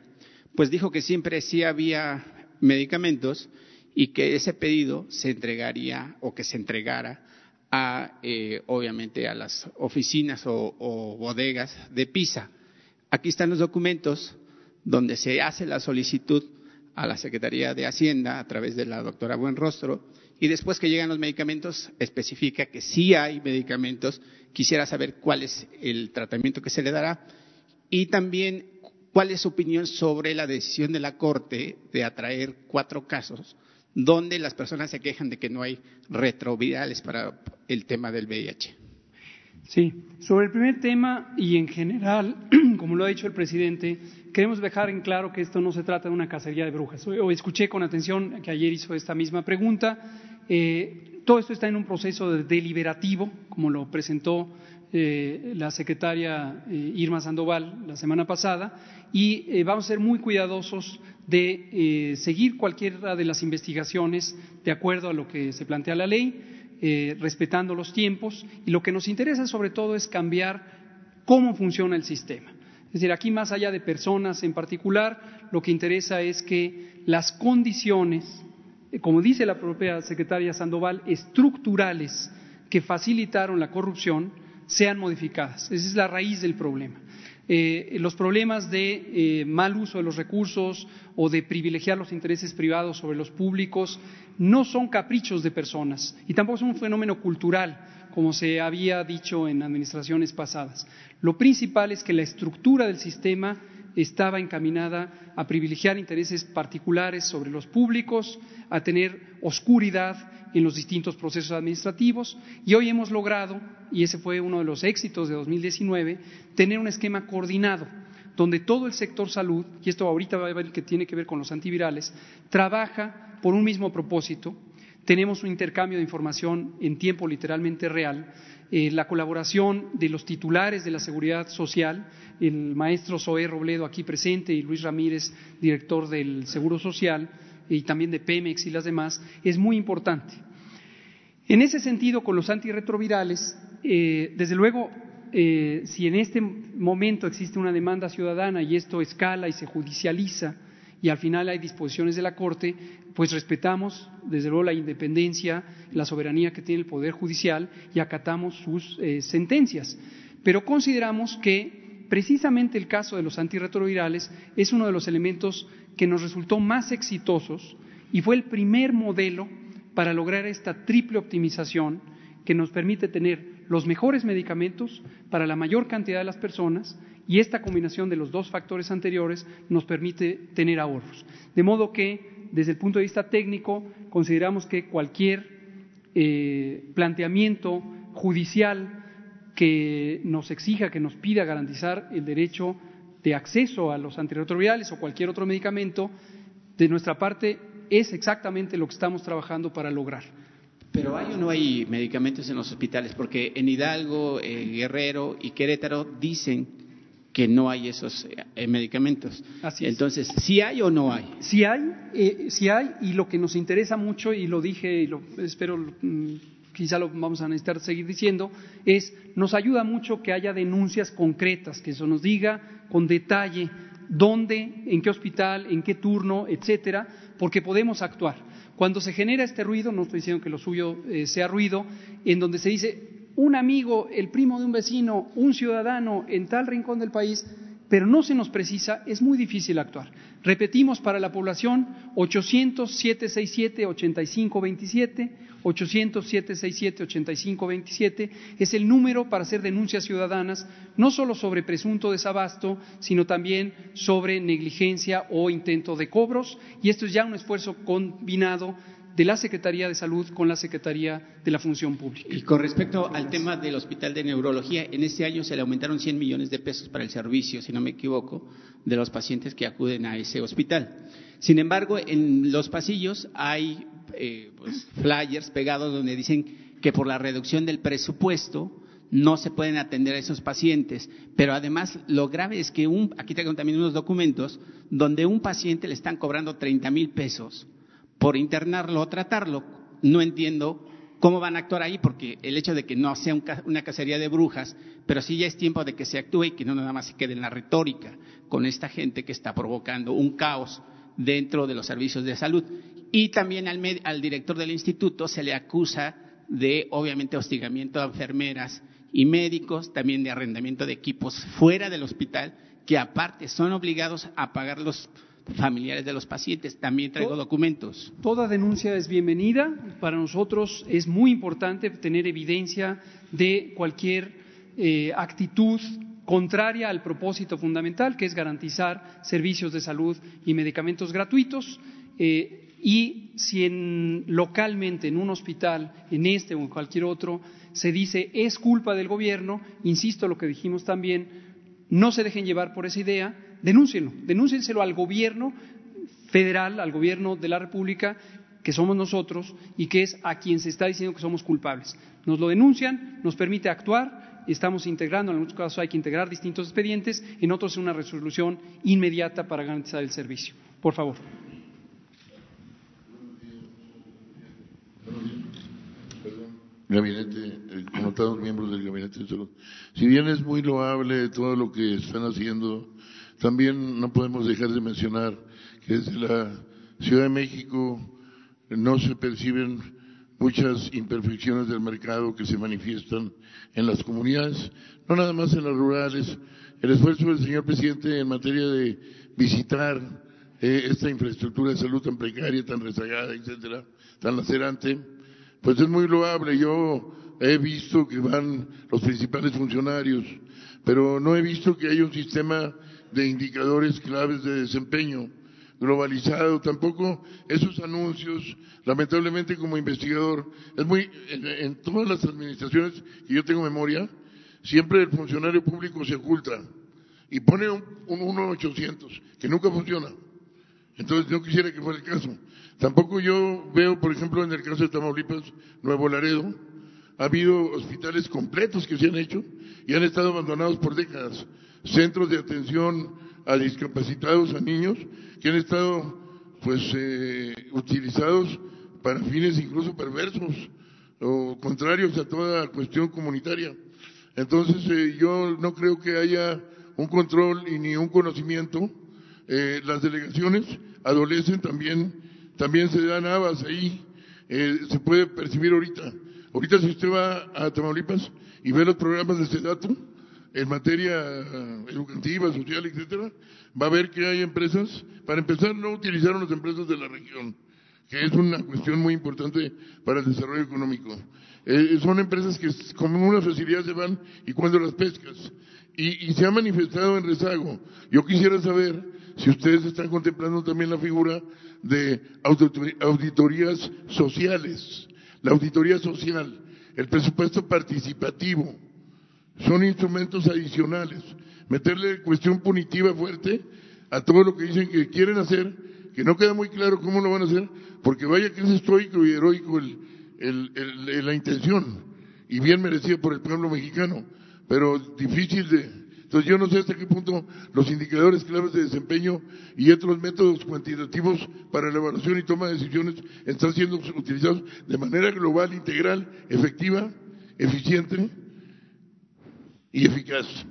pues dijo que siempre sí había medicamentos y que ese pedido se entregaría o que se entregara a, eh, obviamente, a las oficinas o, bodegas de PISA. Aquí están los documentos donde se hace la solicitud a la Secretaría de Hacienda a través de la doctora Buenrostro y después que llegan los medicamentos especifica que sí hay medicamentos. Quisiera saber cuál es el tratamiento que se le dará y también ¿Cuál es su opinión sobre la decisión de la Corte de atraer cuatro casos donde las personas se quejan de que no hay retrovirales para el tema del VIH? Sí, sobre el primer tema y en general, *clears throat* como lo ha dicho el presidente, queremos dejar en claro que esto no se trata de una cacería de brujas. O escuché con atención que ayer hizo esta misma pregunta. Eh, todo esto está en un proceso deliberativo, como lo presentó eh, la secretaria eh, Irma Sandoval la semana pasada y vamos a ser muy cuidadosos de seguir cualquiera de las investigaciones de acuerdo a lo que se plantea la ley, respetando los tiempos y lo que nos interesa sobre todo es cambiar cómo funciona el sistema. Es decir, aquí más allá de personas en particular, lo que interesa es que las condiciones, como dice la propia secretaria Sandoval, estructurales que facilitaron la corrupción, sean modificadas. Esa es la raíz del problema. Eh, los problemas de eh, mal uso de los recursos o de privilegiar los intereses privados sobre los públicos no son caprichos de personas y tampoco son un fenómeno cultural, como se había dicho en administraciones pasadas. Lo principal es que la estructura del sistema estaba encaminada a privilegiar intereses particulares sobre los públicos, a tener oscuridad en los distintos procesos administrativos y hoy hemos logrado, y ese fue uno de los éxitos de 2019, tener un esquema coordinado donde todo el sector salud, y esto ahorita va a ver que tiene que ver con los antivirales, trabaja por un mismo propósito. Tenemos un intercambio de información en tiempo literalmente real, eh, la colaboración de los titulares de la seguridad social, el maestro Zoé Robledo aquí presente y Luis Ramírez, director del Seguro Social, y también de Pemex y las demás, es muy importante. En ese sentido, con los antirretrovirales, eh, desde luego, eh, si en este momento existe una demanda ciudadana y esto escala y se judicializa y al final hay disposiciones de la Corte, pues respetamos, desde luego, la independencia, la soberanía que tiene el Poder Judicial y acatamos sus eh, sentencias. Pero consideramos que precisamente el caso de los antirretrovirales es uno de los elementos que nos resultó más exitosos y fue el primer modelo para lograr esta triple optimización que nos permite tener los mejores medicamentos para la mayor cantidad de las personas y esta combinación de los dos factores anteriores nos permite tener ahorros. De modo que, desde el punto de vista técnico, consideramos que cualquier eh, planteamiento judicial que nos exija, que nos pida garantizar el derecho de acceso a los antirretrovirales o cualquier otro medicamento, de nuestra parte es exactamente lo que estamos trabajando para lograr. Pero hay o no hay medicamentos en los hospitales, porque en Hidalgo, eh, Guerrero y Querétaro dicen que no hay esos eh, medicamentos. Así Entonces, ¿sí hay o no hay? Sí hay, eh, sí hay, y lo que nos interesa mucho, y lo dije, y lo espero mm, quizá lo vamos a necesitar seguir diciendo, es nos ayuda mucho que haya denuncias concretas, que eso nos diga con detalle dónde, en qué hospital, en qué turno, etcétera, porque podemos actuar. Cuando se genera este ruido, no estoy diciendo que lo suyo eh, sea ruido, en donde se dice un amigo, el primo de un vecino, un ciudadano en tal rincón del país, pero no se nos precisa, es muy difícil actuar. Repetimos para la población 800-767-8527, 800-767-8527 es el número para hacer denuncias ciudadanas, no solo sobre presunto desabasto, sino también sobre negligencia o intento de cobros, y esto es ya un esfuerzo combinado de la Secretaría de Salud con la Secretaría de la Función Pública. Y con respecto al tema del Hospital de Neurología, en este año se le aumentaron 100 millones de pesos para el servicio, si no me equivoco, de los pacientes que acuden a ese hospital. Sin embargo, en los pasillos hay eh, pues, flyers pegados donde dicen que por la reducción del presupuesto no se pueden atender a esos pacientes. Pero además, lo grave es que un, aquí tengo también unos documentos donde un paciente le están cobrando 30 mil pesos por internarlo o tratarlo. No entiendo cómo van a actuar ahí, porque el hecho de que no sea una cacería de brujas, pero sí ya es tiempo de que se actúe y que no nada más se quede en la retórica con esta gente que está provocando un caos dentro de los servicios de salud. Y también al, al director del instituto se le acusa de, obviamente, hostigamiento a enfermeras y médicos, también de arrendamiento de equipos fuera del hospital, que aparte son obligados a pagar los familiares de los pacientes. También traigo documentos. Toda denuncia es bienvenida. Para nosotros es muy importante tener evidencia de cualquier eh, actitud contraria al propósito fundamental, que es garantizar servicios de salud y medicamentos gratuitos. Eh, y si en, localmente en un hospital, en este o en cualquier otro, se dice es culpa del gobierno, insisto lo que dijimos también, no se dejen llevar por esa idea, denúncienlo, denúncienselo al gobierno federal, al gobierno de la República, que somos nosotros y que es a quien se está diciendo que somos culpables. Nos lo denuncian, nos permite actuar, estamos integrando, en algunos casos hay que integrar distintos expedientes, en otros una resolución inmediata para garantizar el servicio. Por favor. gabinete, eh, como todos miembros del gabinete de salud. Si bien es muy loable todo lo que están haciendo, también no podemos dejar de mencionar que desde la Ciudad de México no se perciben muchas imperfecciones del mercado que se manifiestan en las comunidades, no nada más en las rurales. El esfuerzo del señor presidente en materia de visitar eh, esta infraestructura de salud tan precaria, tan rezagada, etcétera, tan lacerante, pues es muy loable. Yo he visto que van los principales funcionarios, pero no he visto que haya un sistema de indicadores claves de desempeño globalizado, tampoco esos anuncios, lamentablemente como investigador, es muy, en, todas las administraciones que yo tengo memoria, siempre el funcionario público se oculta y pone un, un 1-800, que nunca funciona. Entonces no quisiera que fuera el caso. Tampoco yo veo, por ejemplo, en el caso de Tamaulipas, Nuevo Laredo, ha habido hospitales completos que se han hecho y han estado abandonados por décadas. Centros de atención a discapacitados, a niños, que han estado pues eh, utilizados para fines incluso perversos o contrarios a toda cuestión comunitaria. Entonces eh, yo no creo que haya un control y ni un conocimiento. Eh, las delegaciones adolecen también también se dan habas ahí, se puede percibir ahorita. Ahorita si usted va a Tamaulipas y ve los programas de SEDATO, en materia eh, educativa, social, etcétera, va a ver que hay empresas, para empezar no utilizaron las empresas de la región, que es una cuestión muy importante para el desarrollo económico. Eh, son empresas que con una facilidad se van y cuando las pescas. Y, y se ha manifestado en rezago. Yo quisiera saber si ustedes están contemplando también la figura de auditorías sociales, la auditoría social, el presupuesto participativo, son instrumentos adicionales. Meterle cuestión punitiva fuerte a todo lo que dicen que quieren hacer, que no queda muy claro cómo lo van a hacer, porque vaya que es estoico y heroico la intención, y bien merecido por el pueblo mexicano, pero difícil de, entonces yo no sé hasta qué punto los indicadores claves de desempeño y otros métodos cuantitativos para la evaluación y toma de decisiones están siendo utilizados de manera global, integral, efectiva, eficiente y eficaz.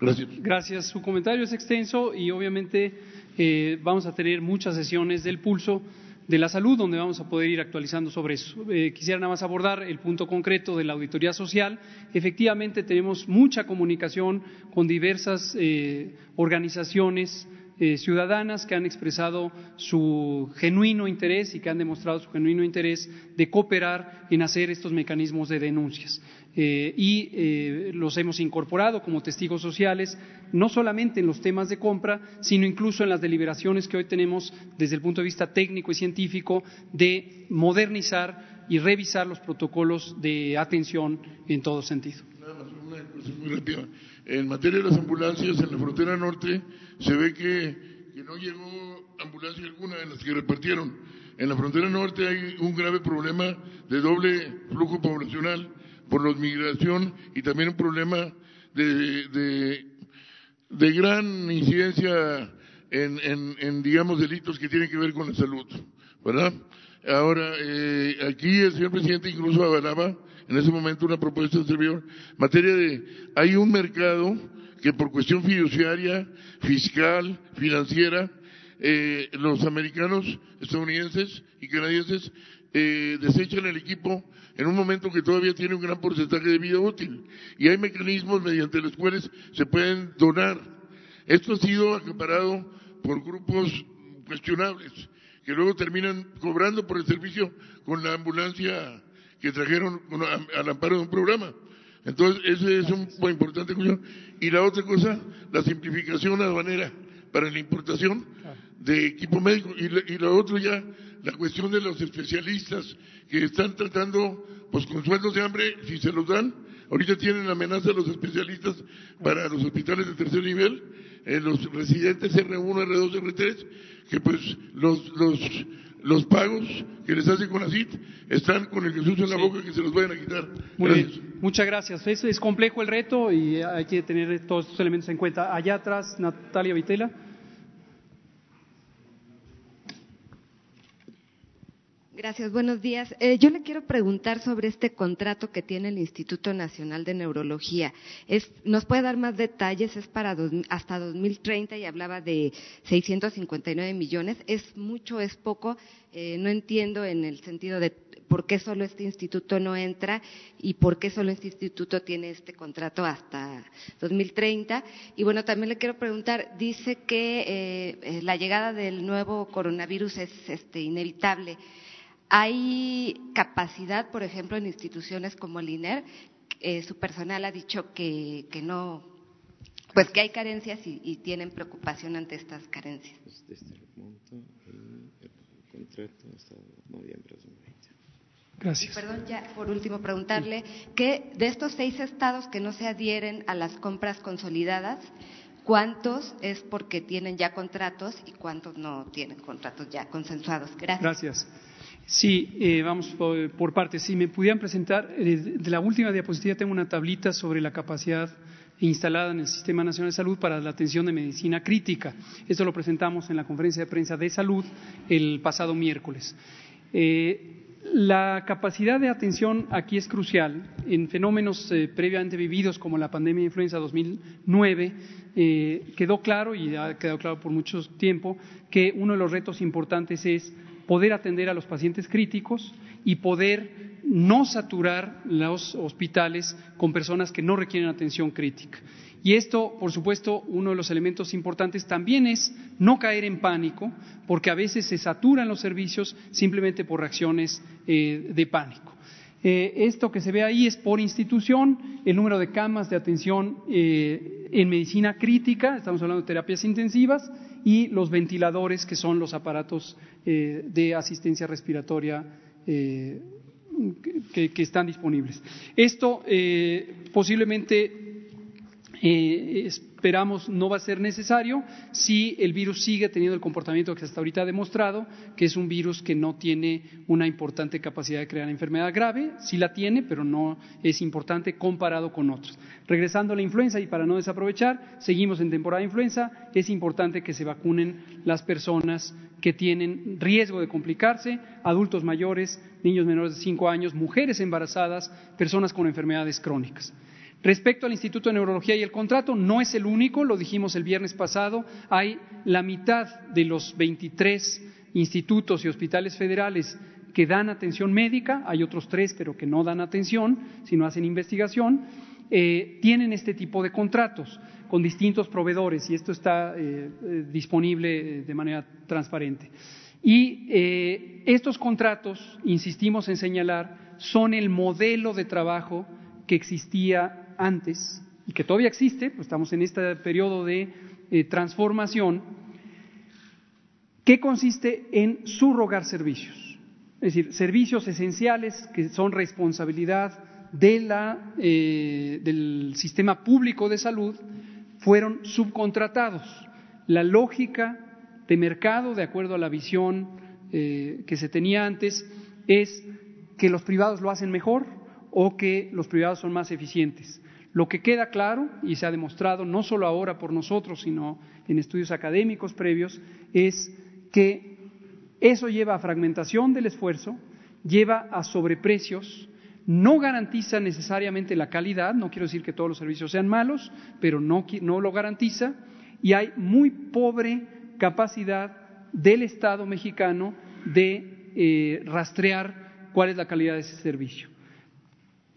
Gracias. Gracias. Su comentario es extenso y obviamente eh, vamos a tener muchas sesiones del pulso de la Salud, donde vamos a poder ir actualizando sobre eso. Eh, quisiera nada más abordar el punto concreto de la auditoría social. Efectivamente, tenemos mucha comunicación con diversas eh, organizaciones eh, ciudadanas que han expresado su genuino interés y que han demostrado su genuino interés de cooperar en hacer estos mecanismos de denuncias. Eh, y eh, los hemos incorporado como testigos sociales, no solamente en los temas de compra, sino incluso en las deliberaciones que hoy tenemos desde el punto de vista técnico y científico de modernizar y revisar los protocolos de atención en todo sentido. Nada más, una muy rápida. En materia de las ambulancias en la frontera norte, se ve que, no llegó ambulancia alguna en las que repartieron. En la frontera norte hay un grave problema de doble flujo poblacional por la migración y también un problema de, de, de gran incidencia en, en, en, digamos, delitos que tienen que ver con la salud, ¿verdad? Ahora, eh, aquí el señor presidente incluso avalaba en ese momento una propuesta del servidor, materia de, hay un mercado que por cuestión fiduciaria, fiscal, financiera, eh, los americanos, estadounidenses y canadienses eh, desechan el equipo en un momento que todavía tiene un gran porcentaje de vida útil. Y hay mecanismos mediante los cuales se pueden donar. Esto ha sido acaparado por grupos cuestionables, que luego terminan cobrando por el servicio con la ambulancia que trajeron al amparo de un programa. Entonces, ese es un muy importante cuestión. Y la otra cosa, la simplificación aduanera para la importación de equipo médico. Y, la, y lo otro ya, la cuestión de los especialistas que están tratando, pues con sueldos de hambre, si se los dan, ahorita tienen amenaza los especialistas para los hospitales de tercer nivel, eh, los residentes R1, R2, R3, que pues los, los, los pagos que les hace Conacit están con el Jesús en la Sí. boca que se los vayan a quitar. Muy Gracias. bien, muchas gracias. Es, es complejo el reto y hay que tener todos estos elementos en cuenta. Allá atrás, Natalia Vitela. Gracias, buenos días. Eh, yo le quiero preguntar sobre este contrato que tiene el Instituto Nacional de Neurología. Es, ¿Nos puede dar más detalles? Es para dos- hasta 2030 y hablaba de 659 millones. ¿Es mucho, es poco? Eh, no entiendo en el sentido de por qué solo este instituto no entra y por qué solo este instituto tiene este contrato hasta 2030. Y bueno, también le quiero preguntar, dice que eh, eh, la llegada del nuevo coronavirus es este, inevitable. ¿Hay capacidad, por ejemplo, en instituciones como el INER? Eh, su personal ha dicho que, que no, pues que hay carencias y, y tienen preocupación ante estas carencias. Desde el monto y el contrato hasta noviembre de 2020. Gracias. Y perdón, ya por último preguntarle que de estos seis estados que no se adhieren a las compras consolidadas, ¿cuántos es porque tienen ya contratos y cuántos no tienen contratos ya consensuados? Gracias. Gracias. Sí, eh, vamos por, partes. Si me pudieran presentar, eh, de la última diapositiva tengo una tablita sobre la capacidad instalada en el Sistema Nacional de Salud para la atención de medicina crítica. Esto lo presentamos en la conferencia de prensa de salud el pasado miércoles. Eh, la capacidad de atención aquí es crucial. En fenómenos previamente vividos como la pandemia de influenza 2009, eh, quedó claro, y ha quedado claro por mucho tiempo, que uno de los retos importantes es poder atender a los pacientes críticos y poder no saturar los hospitales con personas que no requieren atención crítica. Y esto, por supuesto, uno de los elementos importantes también es no caer en pánico, porque a veces se saturan los servicios simplemente por reacciones eh, de pánico. Eh, esto que se ve ahí es por institución, el número de camas de atención eh, en medicina crítica, estamos hablando de terapias intensivas, y los ventiladores, que son los aparatos eh, de asistencia respiratoria eh, que, que están disponibles. Esto eh, posiblemente eh, esperamos no va a ser necesario si el virus sigue teniendo el comportamiento que hasta ahorita ha demostrado, que es un virus que no tiene una importante capacidad de crear enfermedad grave, sí la tiene, pero no es importante comparado con otros. Regresando a la influenza y para no desaprovechar, seguimos en temporada de influenza, es importante que se vacunen las personas que tienen riesgo de complicarse, adultos mayores, niños menores de 5 años, mujeres embarazadas, personas con enfermedades crónicas. Respecto al Instituto de Neurología y el contrato, no es el único, lo dijimos el viernes pasado, hay la mitad de los 23 institutos y hospitales federales que dan atención médica, hay otros tres, pero que no dan atención, sino hacen investigación, eh, tienen este tipo de contratos con distintos proveedores y esto está eh, eh, disponible de manera transparente. Y estos contratos, insistimos en señalar, son el modelo de trabajo que existía antes y que todavía existe, pues estamos en este periodo de transformación, que consiste en subrogar servicios. Es decir, servicios esenciales que son responsabilidad de la, eh, del sistema público de salud fueron subcontratados. La lógica de mercado, de acuerdo a la visión eh, que se tenía antes, es que los privados lo hacen mejor o que los privados son más eficientes. Lo que queda claro, y se ha demostrado no solo ahora por nosotros, sino en estudios académicos previos, es que eso lleva a fragmentación del esfuerzo, lleva a sobreprecios, no garantiza necesariamente la calidad, no quiero decir que todos los servicios sean malos, pero no, lo garantiza, y hay muy pobre capacidad del Estado mexicano de eh, rastrear cuál es la calidad de ese servicio.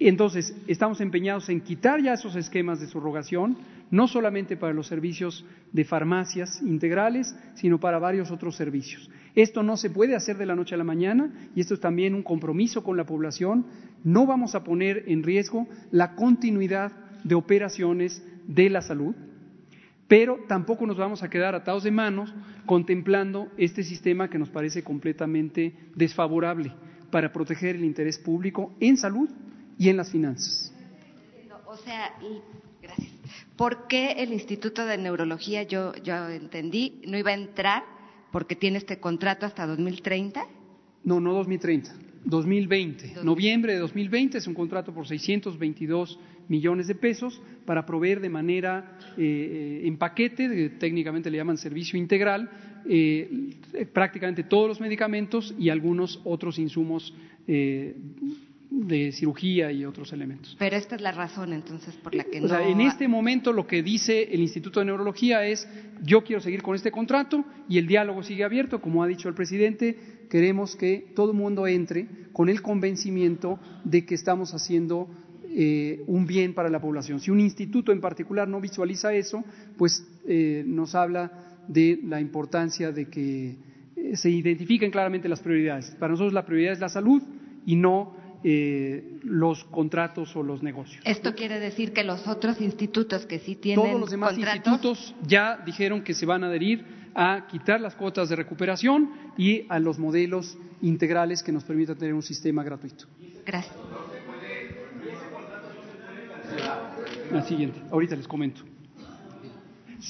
Entonces, estamos empeñados en quitar ya esos esquemas de subrogación, no solamente para los servicios de farmacias integrales, sino para varios otros servicios. Esto no se puede hacer de la noche a la mañana y esto es también un compromiso con la población. No vamos a poner en riesgo la continuidad de operaciones de la salud, pero tampoco nos vamos a quedar atados de manos contemplando este sistema que nos parece completamente desfavorable para proteger el interés público en salud y en las finanzas. O sea, gracias. ¿Por qué el Instituto de Neurología, yo, yo entendí, no iba a entrar porque tiene este contrato hasta 2030? No, no 2030, 2020. Noviembre de 2020 es un contrato por 622 millones de pesos para proveer de manera eh, en paquete, técnicamente le llaman servicio integral, eh, prácticamente todos los medicamentos y algunos otros insumos eh, de cirugía y otros elementos. Pero esta es la razón entonces por la que no. O sea, en este momento lo que dice el Instituto de Neurología es yo quiero seguir con este contrato y el diálogo sigue abierto, como ha dicho el presidente, queremos que todo el mundo entre con el convencimiento de que estamos haciendo eh, un bien para la población. Si un instituto en particular no visualiza eso, pues eh, nos habla de la importancia de que eh, se identifiquen claramente las prioridades. Para nosotros la prioridad es la salud y no eh, los contratos o los negocios. Esto quiere decir que los otros institutos que sí tienen Todos los demás institutos ya dijeron que se van a adherir a quitar las cuotas de recuperación y a los modelos integrales que nos permitan tener un sistema gratuito. Gracias. La siguiente, ahorita les comento.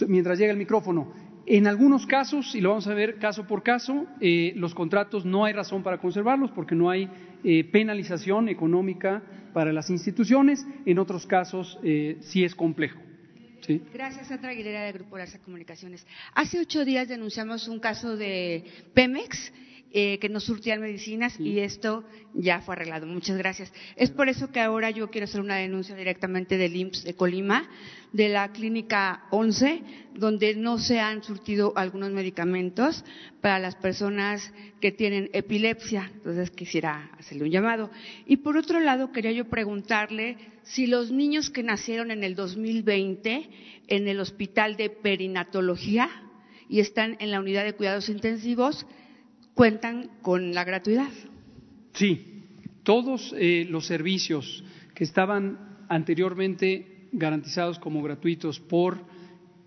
Mientras llega el micrófono, en algunos casos, y lo vamos a ver caso por caso, eh, los contratos no hay razón para conservarlos porque no hay eh, penalización económica para las instituciones. En otros casos eh, sí es complejo. ¿Sí? Gracias, Sandra Aguilera de Grupo Larsa Comunicaciones. Hace ocho días denunciamos un caso de Pemex eh, que nos surtían medicinas y esto ya fue arreglado. Muchas gracias. Es por eso que ahora yo quiero hacer una denuncia directamente del IMSS de Colima, de la clínica 11, donde no se han surtido algunos medicamentos para las personas que tienen epilepsia. Entonces quisiera hacerle un llamado. Y por otro lado, quería yo preguntarle si los niños que nacieron en el 2020 en el hospital de perinatología y están en la unidad de cuidados intensivos, cuentan con la gratuidad. Sí, todos eh, los servicios que estaban anteriormente garantizados como gratuitos por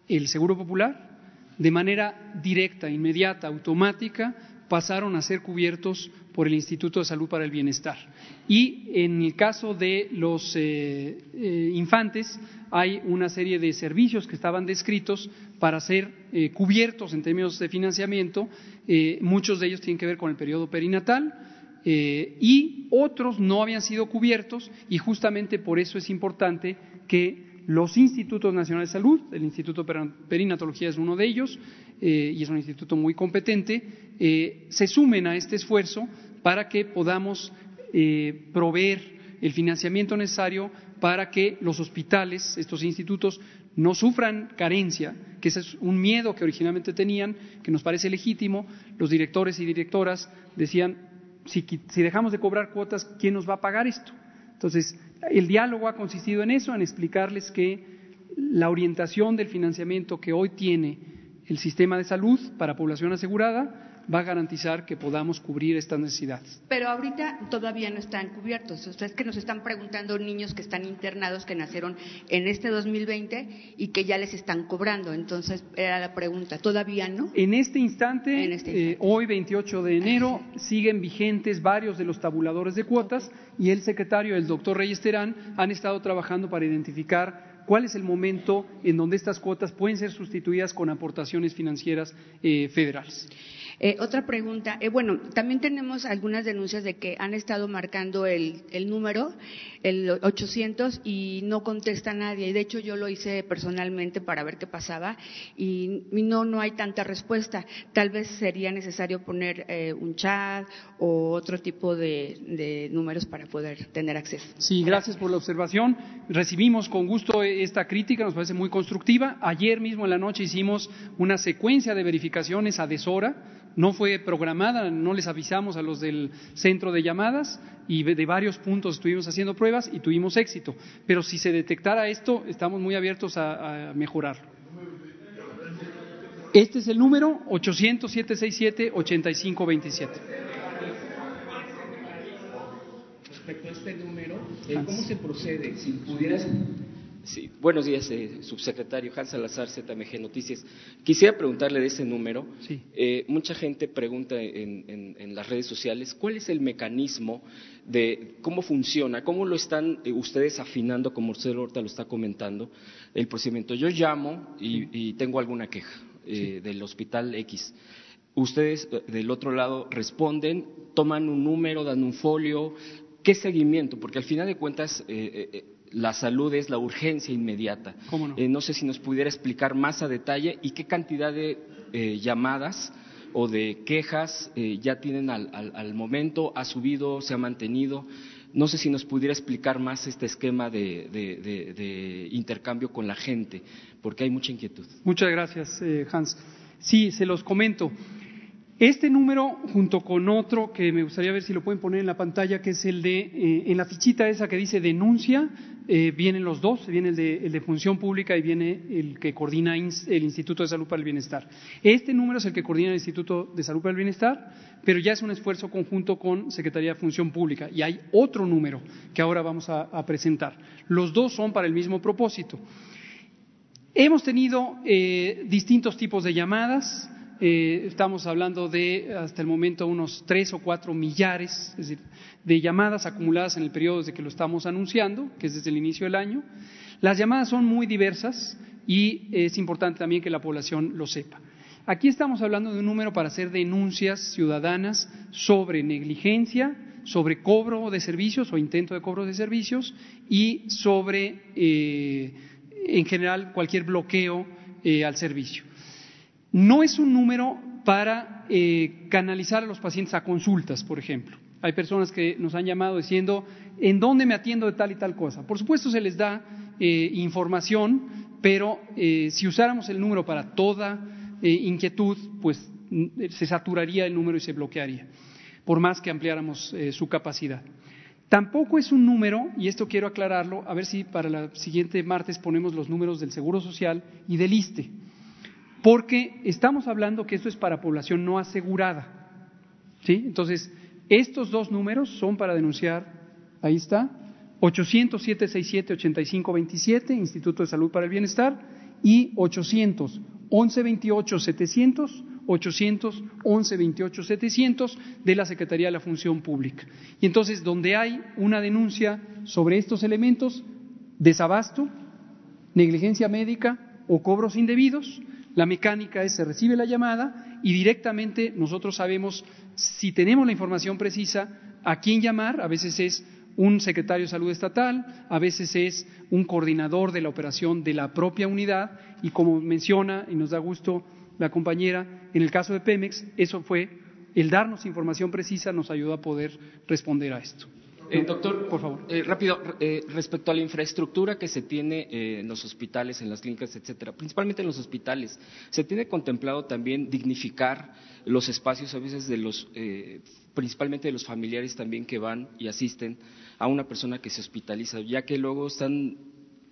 el Seguro Popular, de manera directa, inmediata, automática, pasaron a ser cubiertos por el Instituto de Salud para el Bienestar. Y en el caso de los eh, eh, infantes, hay una serie de servicios que estaban descritos para ser eh, cubiertos en términos de financiamiento. muchos de ellos tienen que ver con el periodo perinatal y otros no habían sido cubiertos y justamente por eso es importante que los institutos nacionales de salud, el Instituto de Perinatología es uno de ellos, y es un instituto muy competente, se sumen a este esfuerzo para que podamos eh, proveer el financiamiento necesario para que los hospitales, estos institutos, no sufran carencia, que ese es un miedo que originalmente tenían, que nos parece legítimo. Los directores y directoras decían, si, si dejamos de cobrar cuotas, ¿quién nos va a pagar esto? Entonces, el diálogo ha consistido en eso, en explicarles que la orientación del financiamiento que hoy tiene el sistema de salud para población asegurada va a garantizar que podamos cubrir estas necesidades. Pero ahorita todavía no están cubiertos. O sea, es que nos están preguntando niños que están internados, que nacieron en este 2020 y que ya les están cobrando. Entonces, era la pregunta, ¿todavía no? En este instante, En este instante. eh, hoy 28 de enero, siguen vigentes varios de los tabuladores de cuotas y el secretario, el doctor Reyes Terán, han estado trabajando para identificar cuál es el momento en donde estas cuotas pueden ser sustituidas con aportaciones financieras eh, federales. Eh, otra pregunta. Eh, bueno, también tenemos algunas denuncias de que han estado marcando el, número, el 800, y no contesta nadie. Y de hecho, yo lo hice personalmente para ver qué pasaba y, y no, no hay tanta respuesta. Tal vez sería necesario poner eh, un chat o otro tipo de, de números para poder tener acceso. Sí, gracias por la observación. Recibimos con gusto esta crítica, nos parece muy constructiva. Ayer mismo en la noche hicimos una secuencia de verificaciones a deshora. No fue programada, no les avisamos a los del centro de llamadas y de varios puntos estuvimos haciendo pruebas y tuvimos éxito. Pero si se detectara esto, estamos muy abiertos a, a mejorarlo. Este es el número 800-767-8527. Respecto a este número, ¿cómo se procede? Si pudieras. Sí, buenos días, eh, subsecretario Hans Salazar, ZMG Noticias. Quisiera preguntarle de ese número. Sí. Eh, mucha gente pregunta en, en- en las redes sociales cuál es el mecanismo de cómo funciona, cómo lo están eh, ustedes afinando, como usted ahorita lo está comentando, el procedimiento. Yo llamo y, y tengo alguna queja eh, del hospital X. Ustedes del otro lado responden, toman un número, dan un folio. ¿Qué seguimiento? Porque al final de cuentas eh, eh, la salud es la urgencia inmediata. ¿Cómo no? Eh, no sé si nos pudiera explicar más a detalle y qué cantidad de eh, llamadas o de quejas eh, ya tienen al, al- al momento, ha subido, se ha mantenido. No sé si nos pudiera explicar más este esquema de, de- de- de intercambio con la gente, porque hay mucha inquietud. Muchas gracias, eh, Hans. Sí, se los comento. Este número, junto con otro que me gustaría ver si lo pueden poner en la pantalla, que es el de, eh, en la fichita esa que dice denuncia, eh, vienen los dos, viene el de, el de función pública y viene el que coordina el Instituto de Salud para el Bienestar. Este número es el que coordina el Instituto de Salud para el Bienestar, pero ya es un esfuerzo conjunto con Secretaría de Función Pública. Y hay otro número que ahora vamos a- a presentar. Los dos son para el mismo propósito. Hemos tenido eh, distintos tipos de llamadas. Eh, estamos hablando de hasta el momento unos tres o cuatro millares es decir, de llamadas acumuladas en el periodo desde que lo estamos anunciando, que es desde el inicio del año. Las llamadas son muy diversas y es importante también que la población lo sepa. Aquí estamos hablando de un número para hacer denuncias ciudadanas sobre negligencia, sobre cobro de servicios o intento de cobro de servicios y sobre, eh, en general, cualquier bloqueo eh, al servicio. No es un número para eh, canalizar a los pacientes a consultas, por ejemplo. Hay personas que nos han llamado diciendo, ¿en dónde me atiendo de tal y tal cosa? Por supuesto se les da eh, información, pero eh, si usáramos el número para toda eh, inquietud, pues se saturaría el número y se bloquearía, por más que ampliáramos su capacidad. Tampoco es un número, y esto quiero aclararlo, a ver si para el siguiente martes ponemos los números del Seguro Social y del ISTE, porque estamos hablando que esto es para población no asegurada. ¿sí? Entonces, estos dos números son para denunciar, ahí está, 800-767-8527, Instituto de Salud para el Bienestar, y 800 1128 700 800 1128 700 de la Secretaría de la Función Pública. Y entonces, donde hay una denuncia sobre estos elementos, desabasto, negligencia médica o cobros indebidos, la mecánica es se recibe la llamada y directamente nosotros sabemos si tenemos la información precisa a quién llamar, a veces es un secretario de salud estatal, a veces es un coordinador de la operación de la propia unidad y como menciona y nos da gusto la compañera, en el caso de Pemex, eso fue el darnos información precisa nos ayudó a poder responder a esto. Eh, doctor, por favor. Eh, rápido, eh, respecto a la infraestructura que se tiene eh, en los hospitales, en las clínicas, etcétera, principalmente en los hospitales, ¿se tiene contemplado también dignificar los espacios a veces de los, eh, principalmente de los familiares también que van y asisten a una persona que se hospitaliza, ya que luego están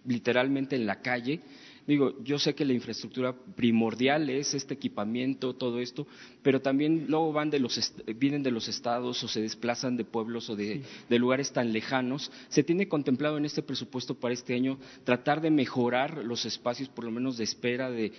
literalmente en la calle? Digo, yo sé que la infraestructura primordial es este equipamiento, todo esto, pero también luego van de los vienen de los estados o se desplazan de pueblos o de, de lugares tan lejanos. ¿Se tiene contemplado en este presupuesto para este año tratar de mejorar los espacios, por lo menos de espera de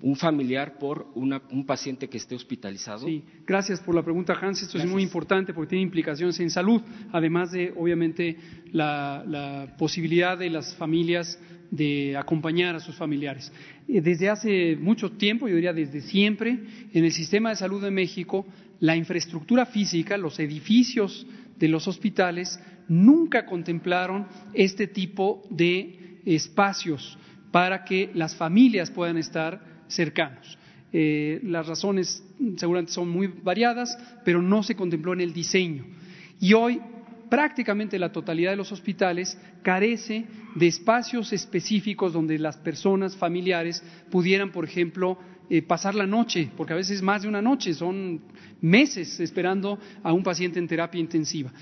un familiar por una- un paciente que esté hospitalizado? Sí, gracias por la pregunta, Hans. Esto es muy importante porque tiene implicaciones en salud, además de, obviamente, la, la posibilidad de las familias de acompañar a sus familiares. Eh, Desde hace mucho tiempo, yo diría desde siempre, en el sistema de salud de México, la infraestructura física, los edificios de los hospitales, nunca contemplaron este tipo de espacios para que las familias puedan estar cercanos. Eh, las razones seguramente son muy variadas, pero no se contempló en el diseño. Y hoy prácticamente la totalidad de los hospitales carece de espacios específicos donde las personas familiares pudieran, por ejemplo, eh, pasar la noche, porque a veces más de una noche, son meses esperando a un paciente en terapia intensiva.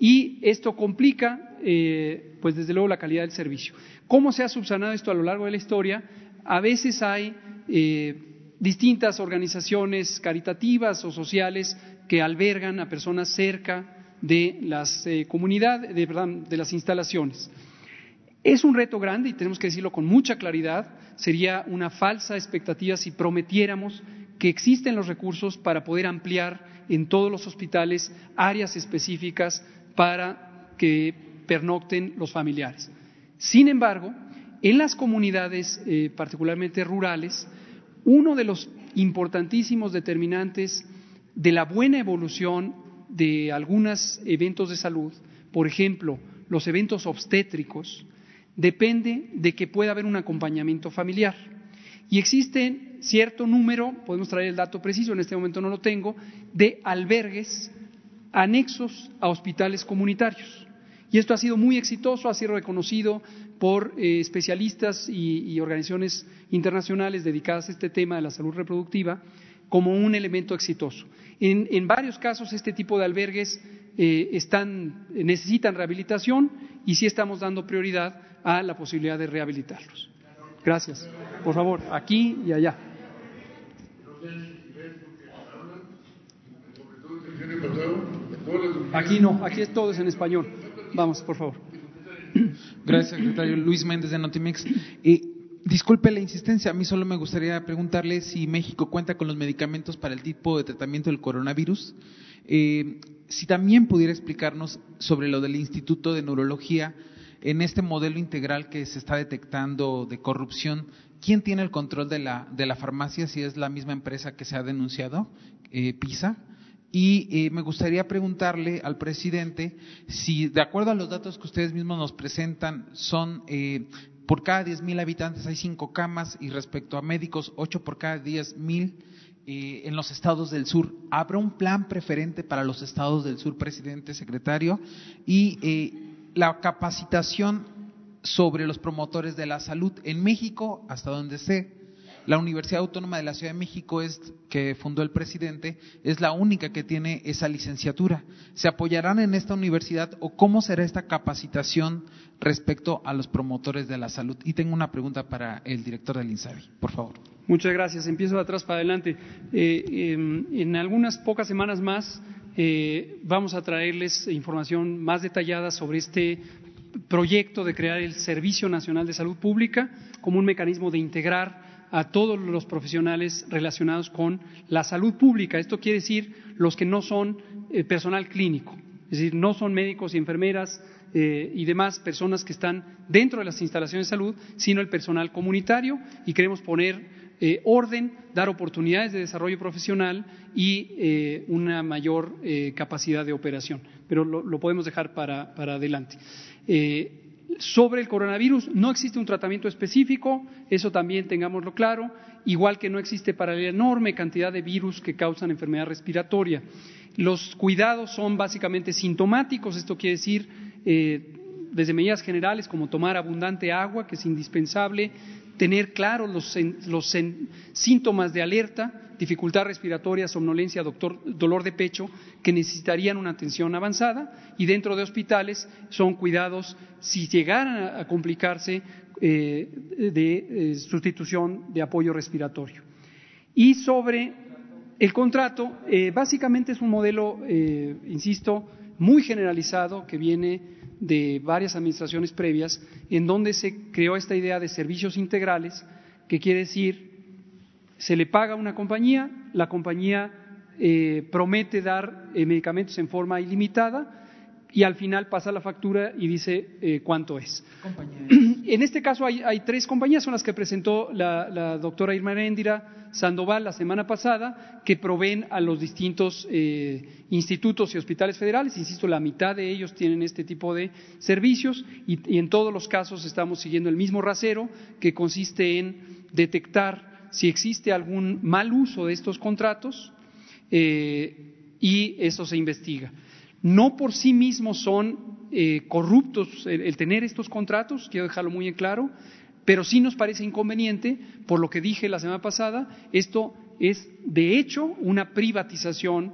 Y esto complica, eh, pues desde luego, la calidad del servicio. ¿Cómo se ha subsanado esto a lo largo de la historia? A veces hay eh, distintas organizaciones caritativas o sociales que albergan a personas cerca de las eh, comunidades, de, de las instalaciones. Es un reto grande y tenemos que decirlo con mucha claridad. Sería una falsa expectativa si prometiéramos que existen los recursos para poder ampliar en todos los hospitales áreas específicas para que pernocten los familiares. Sin embargo, en las comunidades, eh, particularmente rurales, uno de los importantísimos determinantes de la buena evolución de algunos eventos de salud, por ejemplo, los eventos obstétricos, depende de que pueda haber un acompañamiento familiar. Y existen cierto número, podemos traer el dato preciso, en este momento no lo tengo, de albergues anexos a hospitales comunitarios. Y esto ha sido muy exitoso, ha sido reconocido por eh, especialistas y, y organizaciones internacionales dedicadas a este tema de la salud reproductiva como un elemento exitoso. En, varios casos este tipo de albergues eh, están, necesitan rehabilitación y sí estamos dando prioridad a la posibilidad de rehabilitarlos. Gracias. Por favor, aquí y allá. Aquí no, aquí es todo es en español. Vamos, por favor. Gracias, secretario. Luis Méndez de Notimex. Eh, disculpe la insistencia, a mí solo me gustaría preguntarle si México cuenta con los medicamentos para el tipo de tratamiento del coronavirus. Eh, si también pudiera explicarnos sobre lo del Instituto de Neurología, en este modelo integral que se está detectando de corrupción, ¿quién tiene el control de la, de la farmacia? Si es la misma empresa que se ha denunciado, eh, PISA. Y eh, me gustaría preguntarle al presidente si, de acuerdo a los datos que ustedes mismos nos presentan, son eh, por cada 10.000 habitantes hay cinco camas y respecto a médicos, ocho por cada 10.000 eh, en los estados del sur. ¿Habrá un plan preferente para los estados del sur, presidente, secretario? Y eh, la capacitación sobre los promotores de la salud en México, hasta donde sé, la Universidad Autónoma de la Ciudad de México es que fundó el presidente, es la única que tiene esa licenciatura. ¿Se apoyarán en esta universidad o cómo será esta capacitación respecto a los promotores de la salud? Y tengo una pregunta para el director del INSABI, por favor. Muchas gracias. Empiezo de atrás para adelante. Eh, eh, en algunas pocas semanas más eh, vamos a traerles información más detallada sobre este proyecto de crear el Servicio Nacional de Salud Pública como un mecanismo de integrar a todos los profesionales relacionados con la salud pública. Esto quiere decir los que no son eh, personal clínico, es decir, no son médicos y enfermeras eh, y demás personas que están dentro de las instalaciones de salud, sino el personal comunitario y queremos poner eh, orden, dar oportunidades de desarrollo profesional y eh, una mayor capacidad de operación. Pero lo, podemos dejar para, para adelante. Sobre el coronavirus no existe un tratamiento específico, eso también tengámoslo claro, igual que no existe para la enorme cantidad de virus que causan enfermedad respiratoria. Los cuidados son básicamente sintomáticos, esto quiere decir eh, desde medidas generales como tomar abundante agua, que es indispensable, tener claros los, síntomas de alerta, dificultad respiratoria, somnolencia, dolor de pecho, que necesitarían una atención avanzada y dentro de hospitales son cuidados, si llegaran a, complicarse, eh, de eh, sustitución de apoyo respiratorio. Y sobre el contrato, eh, básicamente es un modelo, insisto, muy generalizado que viene de varias administraciones previas, en donde se creó esta idea de servicios integrales, que quiere decir se le paga a una compañía, la compañía eh, promete dar eh, medicamentos en forma ilimitada y al final pasa la factura y dice eh, cuánto es. *clears throat* En este caso hay, tres compañías, son las que presentó la, doctora Irma Eréndira Sandoval la semana pasada, que proveen a los distintos institutos y hospitales federales. Insisto, la mitad de ellos tienen este tipo de servicios y en todos los casos estamos siguiendo el mismo rasero que consiste en detectar si existe algún mal uso de estos contratos eh, y eso se investiga. No por sí mismos son eh, corruptos el, tener estos contratos, quiero dejarlo muy en claro, pero sí nos parece inconveniente, por lo que dije la semana pasada, esto es de hecho una privatización,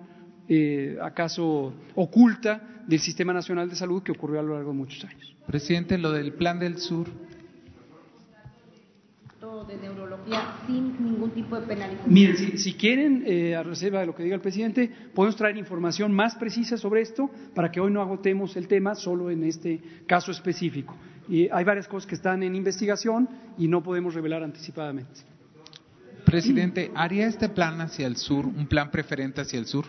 eh, acaso oculta, del Sistema Nacional de Salud que ocurrió a lo largo de muchos años. Presidente, lo del Plan del Sur de neurología sin ningún tipo de penalización. Miren, si, quieren, eh, a reserva de lo que diga el presidente, podemos traer información más precisa sobre esto para que hoy no agotemos el tema solo en este caso específico. Y hay varias cosas que están en investigación y no podemos revelar anticipadamente. Presidente, ¿haría este plan hacia el sur, un plan preferente hacia el sur?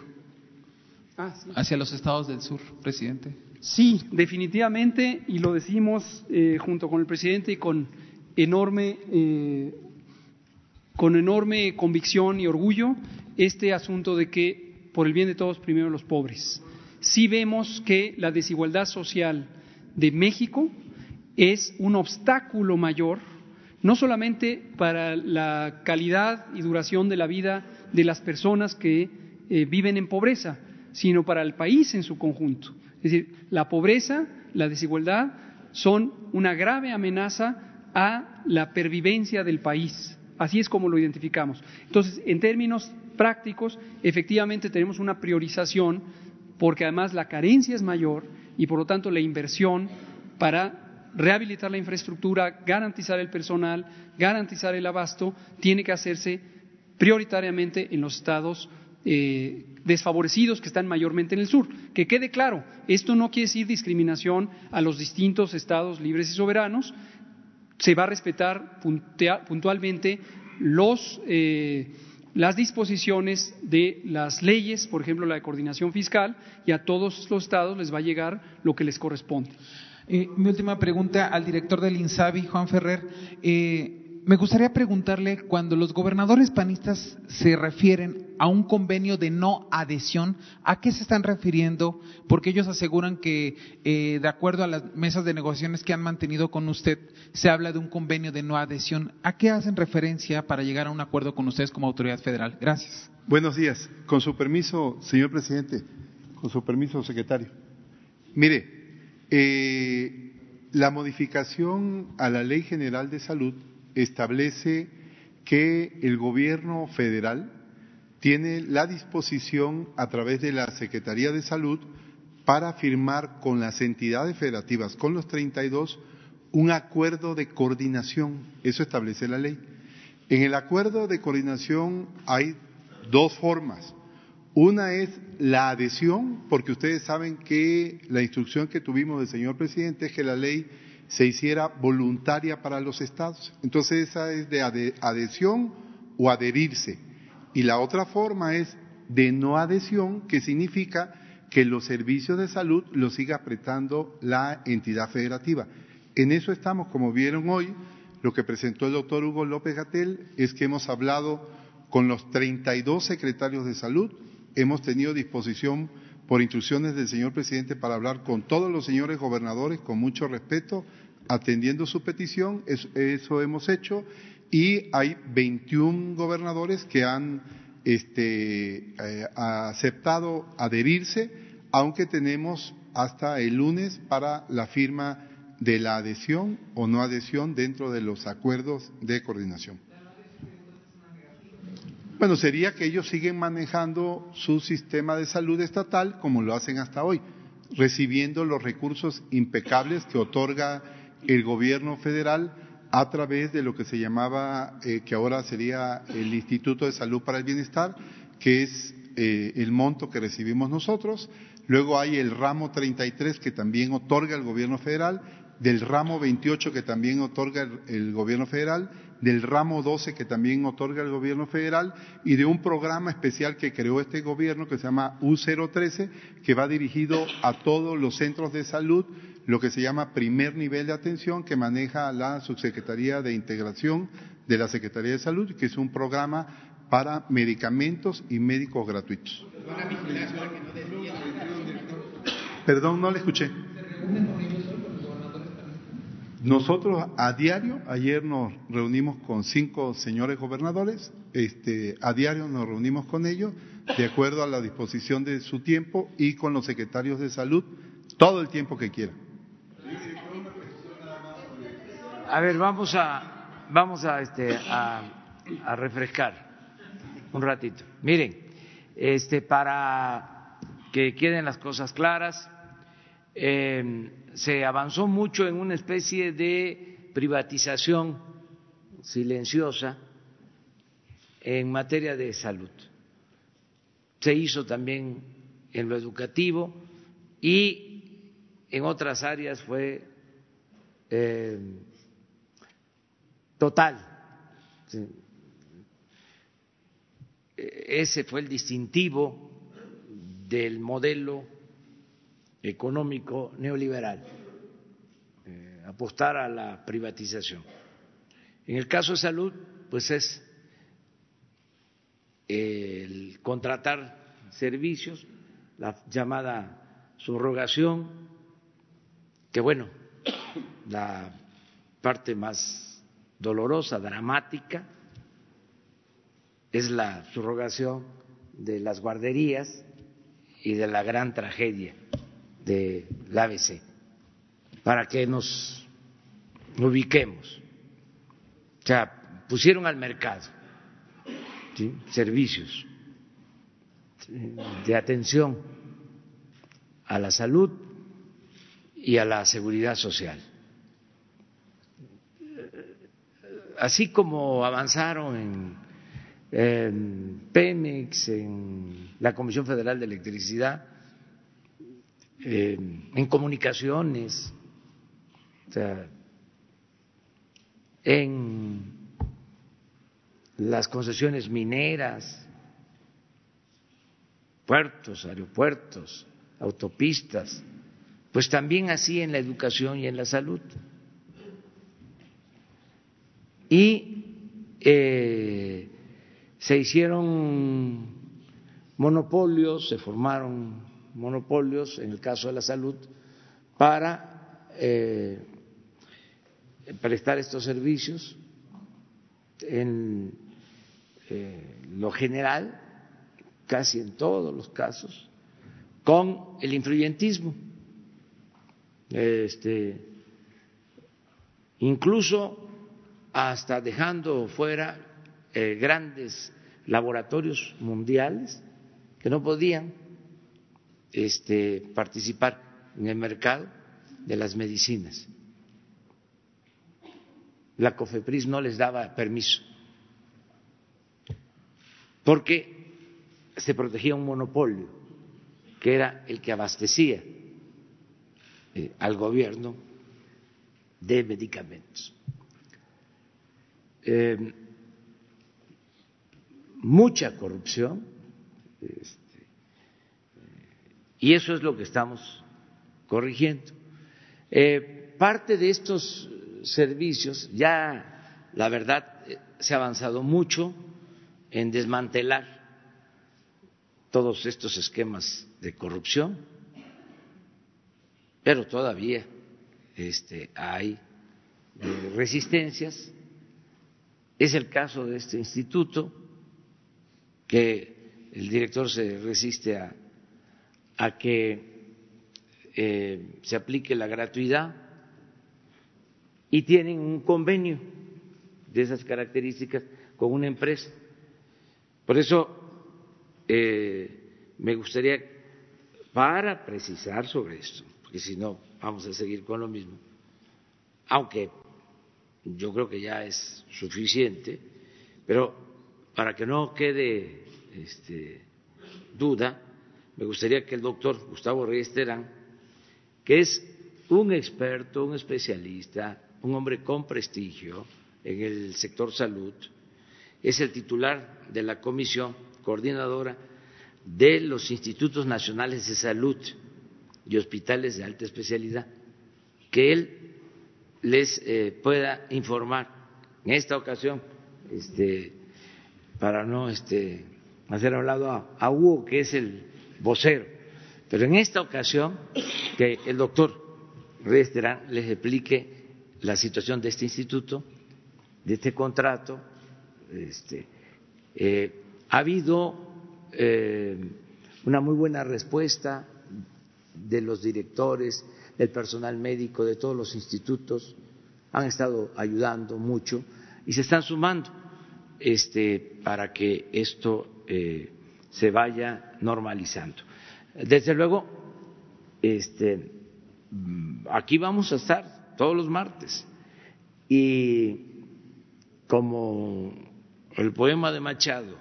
Ah, hacia los estados del sur, presidente. Sí, definitivamente, y lo decimos eh, junto con el presidente y con enorme, eh, con enorme convicción y orgullo este asunto de que por el bien de todos, primero los pobres. Sí vemos que la desigualdad social de México es un obstáculo mayor, no solamente para la calidad y duración de la vida de las personas que eh, viven en pobreza, sino para el país en su conjunto. Es decir, la pobreza, la desigualdad son una grave amenaza a la pervivencia del país. Así es como lo identificamos. Entonces, en términos prácticos, efectivamente tenemos una priorización porque además la carencia es mayor y por lo tanto la inversión para rehabilitar la infraestructura, garantizar el personal, garantizar el abasto, tiene que hacerse prioritariamente en los estados eh, desfavorecidos que están mayormente en el sur. Que quede claro, esto no quiere decir discriminación a los distintos estados libres y soberanos, se va a respetar puntualmente eh, las disposiciones de las leyes, por ejemplo la de coordinación fiscal, y a todos los estados les va a llegar lo que les corresponde. Mi última pregunta al director del INSABI, Juan Ferrer. Eh, me gustaría preguntarle, cuando los gobernadores panistas se refieren a un convenio de no adhesión, ¿a qué se están refiriendo? Porque ellos aseguran que, eh, de acuerdo a las mesas de negociaciones que han mantenido con usted, se habla de un convenio de no adhesión. ¿A qué hacen referencia para llegar a un acuerdo con ustedes como autoridad federal? Gracias. Buenos días. Con su permiso, señor presidente, con su permiso, secretario. Mire, eh, la modificación a la Ley General de Salud establece que el gobierno federal tiene la disposición a través de la Secretaría de Salud para firmar con las entidades federativas, con los 32, un acuerdo de coordinación. Eso establece la ley. En el acuerdo de coordinación hay dos formas. Una es la adhesión, porque ustedes saben que la instrucción que tuvimos del señor presidente es que la ley se hiciera voluntaria para los estados. Entonces esa es de adhesión o adherirse. Y la otra forma es de no adhesión, que significa que los servicios de salud los siga apretando la entidad federativa. En eso estamos, como vieron hoy, lo que presentó el doctor Hugo López Gatel es que hemos hablado con los 32 secretarios de salud, hemos tenido disposición por instrucciones del señor presidente para hablar con todos los señores gobernadores con mucho respeto, atendiendo su petición, eso, hemos hecho, y hay 21 gobernadores que han este, eh, aceptado adherirse, aunque tenemos hasta el lunes para la firma de la adhesión o no adhesión dentro de los acuerdos de coordinación. Bueno, sería que ellos siguen manejando su sistema de salud estatal como lo hacen hasta hoy, recibiendo los recursos impecables que otorga el gobierno federal a través de lo que se llamaba, eh, que ahora sería el Instituto de Salud para el Bienestar, que es eh, el monto que recibimos nosotros. Luego hay el ramo 33 que también otorga el gobierno federal, del ramo 28 que también otorga el, el gobierno federal, del ramo 12 que también otorga el gobierno federal y de un programa especial que creó este gobierno que se llama U013, que va dirigido a todos los centros de salud, lo que se llama primer nivel de atención que maneja la Subsecretaría de Integración de la Secretaría de Salud, que es un programa para medicamentos y médicos gratuitos. Perdón, no le escuché. Nosotros a diario, ayer nos reunimos con cinco señores gobernadores, este, a diario nos reunimos con ellos, de acuerdo a la disposición de su tiempo y con los secretarios de salud, todo el tiempo que quieran. A ver, vamos a, vamos a, este, a, a refrescar un ratito. Miren, este, para que queden las cosas claras, eh, se avanzó mucho en una especie de privatización silenciosa en materia de salud. Se hizo también en lo educativo y en otras áreas fue eh, total. Sí. Ese fue el distintivo del modelo económico neoliberal, eh, apostar a la privatización. En el caso de salud, pues es el contratar servicios, la llamada subrogación, que bueno, la parte más dolorosa, dramática, es la subrogación de las guarderías y de la gran tragedia del ABC, para que nos ubiquemos. O sea, pusieron al mercado servicios de atención a la salud y a la seguridad social. Así como avanzaron en, en Pemex, en la Comisión Federal de Electricidad, eh, en comunicaciones, en las concesiones mineras, puertos, aeropuertos, autopistas, pues también así en la educación y en la salud. Y eh, se hicieron monopolios, se formaron monopolios, en el caso de la salud, para eh, prestar estos servicios en eh, lo general, casi en todos los casos, con el influyentismo. Este, incluso hasta dejando fuera eh, grandes laboratorios mundiales que no podían este, participar en el mercado de las medicinas. La COFEPRIS no les daba permiso porque se protegía un monopolio que era el que abastecía eh, al gobierno de medicamentos. Eh, mucha corrupción. Este, y eso es lo que estamos corrigiendo. Eh, parte de estos servicios, ya la verdad, se ha avanzado mucho en desmantelar todos estos esquemas de corrupción, pero todavía este, hay eh, resistencias. Es el caso de este instituto que el director se resiste a, a que eh, se aplique la gratuidad y tienen un convenio de esas características con una empresa. Por eso eh, me gustaría, para precisar sobre esto, porque si no vamos a seguir con lo mismo, aunque yo creo que ya es suficiente, pero para que no quede este, duda, me gustaría que el doctor Gustavo Reyes Terán, que es un experto, un especialista, un hombre con prestigio en el sector salud, es el titular de la comisión coordinadora de los institutos nacionales de salud y hospitales de alta especialidad, que él les eh, pueda informar en esta ocasión, este, para no este, hacer hablado a, a Hugo, que es el vocero, pero en esta ocasión que el doctor Reyes Terán les explique la situación de este instituto, de este contrato. Este, eh, ha habido eh, una muy buena respuesta de los directores, del personal médico, de todos los institutos, han estado ayudando mucho y se están sumando este, para que esto eh, se vaya normalizando. Desde luego, este, aquí vamos a estar todos los martes y como el poema de Machado,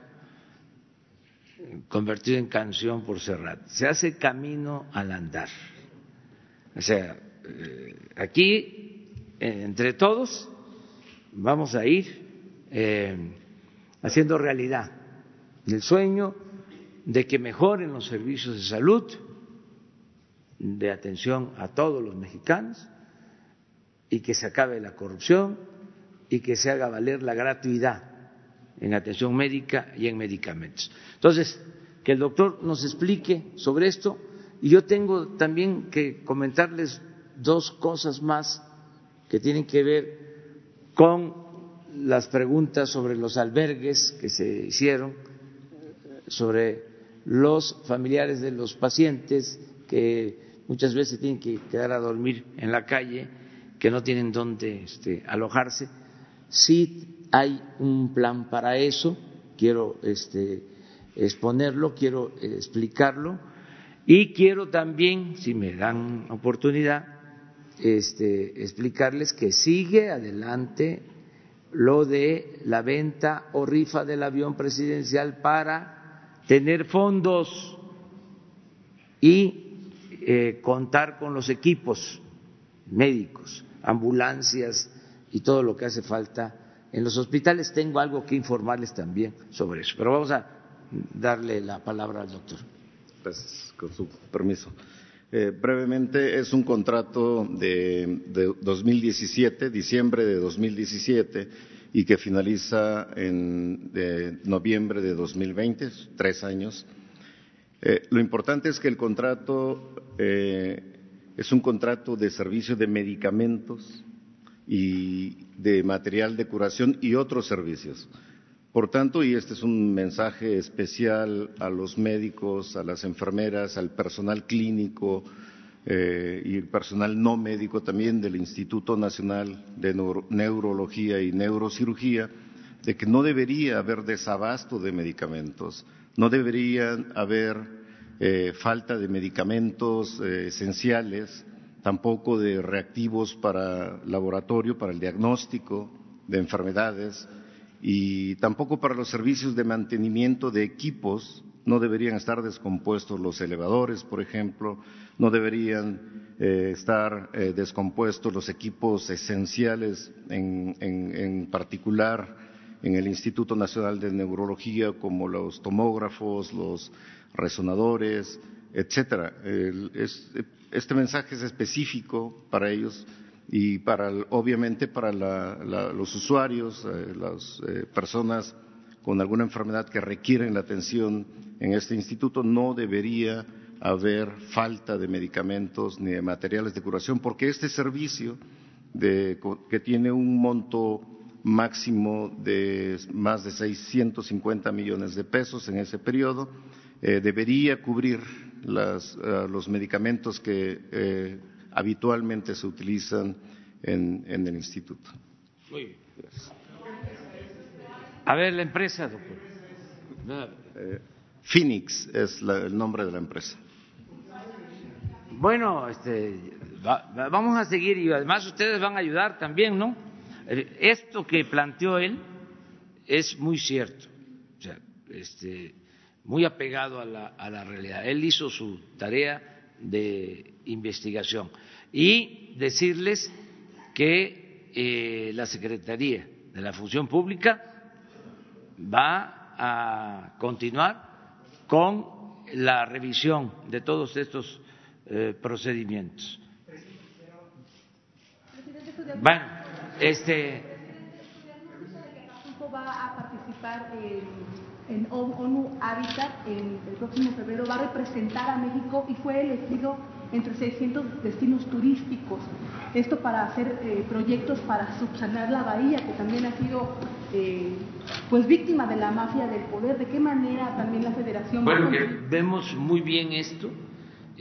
convertido en canción por Serrat, se hace camino al andar. O sea, eh, aquí, entre todos, vamos a ir eh, haciendo realidad el sueño de que mejoren los servicios de salud, de atención a todos los mexicanos y que se acabe la corrupción y que se haga valer la gratuidad en atención médica y en medicamentos. Entonces, que el doctor nos explique sobre esto y yo tengo también que comentarles dos cosas más que tienen que ver con las preguntas sobre los albergues que se hicieron, sobre los familiares de los pacientes que muchas veces tienen que quedar a dormir en la calle, que no tienen dónde este, alojarse. Sí hay un plan para eso, quiero este, exponerlo, quiero explicarlo y quiero también, si me dan oportunidad, este, explicarles que sigue adelante lo de la venta o rifa del avión presidencial para tener fondos y eh, contar con los equipos médicos, ambulancias y todo lo que hace falta en los hospitales. Tengo algo que informarles también sobre eso, pero vamos a darle la palabra al doctor. Gracias, con su permiso. Eh, brevemente, es un contrato de, de 2017, diciembre de 2017, y que finaliza en de noviembre de 2020, tres años. Eh, lo importante es que el contrato eh, es un contrato de servicio de medicamentos y de material de curación y otros servicios. Por tanto, y este es un mensaje especial a los médicos, a las enfermeras, al personal clínico eh, y el personal no médico también del Instituto Nacional de Neurología y Neurocirugía, de que no debería haber desabasto de medicamentos, no debería haber eh, falta de medicamentos eh, esenciales, tampoco de reactivos para laboratorio, para el diagnóstico de enfermedades y tampoco para los servicios de mantenimiento de equipos no deberían estar descompuestos los elevadores, por ejemplo, no deberían eh, estar eh, descompuestos los equipos esenciales, en, particular en el Instituto Nacional de Neurología, como los tomógrafos, los resonadores, etcétera. Este mensaje es específico para ellos y para obviamente para los usuarios, eh, las personas con alguna enfermedad que requieren la atención en este instituto, no debería haber falta de medicamentos ni de materiales de curación, porque este servicio de, que tiene un monto máximo de más de 650 millones de pesos en ese periodo. Eh, debería cubrir las, eh, los medicamentos que eh, habitualmente se utilizan en, en el instituto. Muy bien. A ver, la empresa, doctor. Eh, Phoenix es la- el nombre de la empresa. Bueno, este, va- va- vamos a seguir y además ustedes van a ayudar también, ¿no? Esto que planteó él es muy cierto, o sea, este, muy apegado a la, a la realidad. Él hizo su tarea de investigación y decirles que eh, la Secretaría de la Función Pública va a continuar con la revisión de todos estos eh, procedimientos. Bueno, este, va a participar en, en ONU Habitat en el próximo febrero, va a representar a México y fue elegido entre 600 destinos turísticos. Esto para hacer eh, proyectos para subsanar la bahía, que también ha sido eh, pues víctima de la mafia del poder. ¿De qué manera también la Federación bueno, que vemos muy bien esto,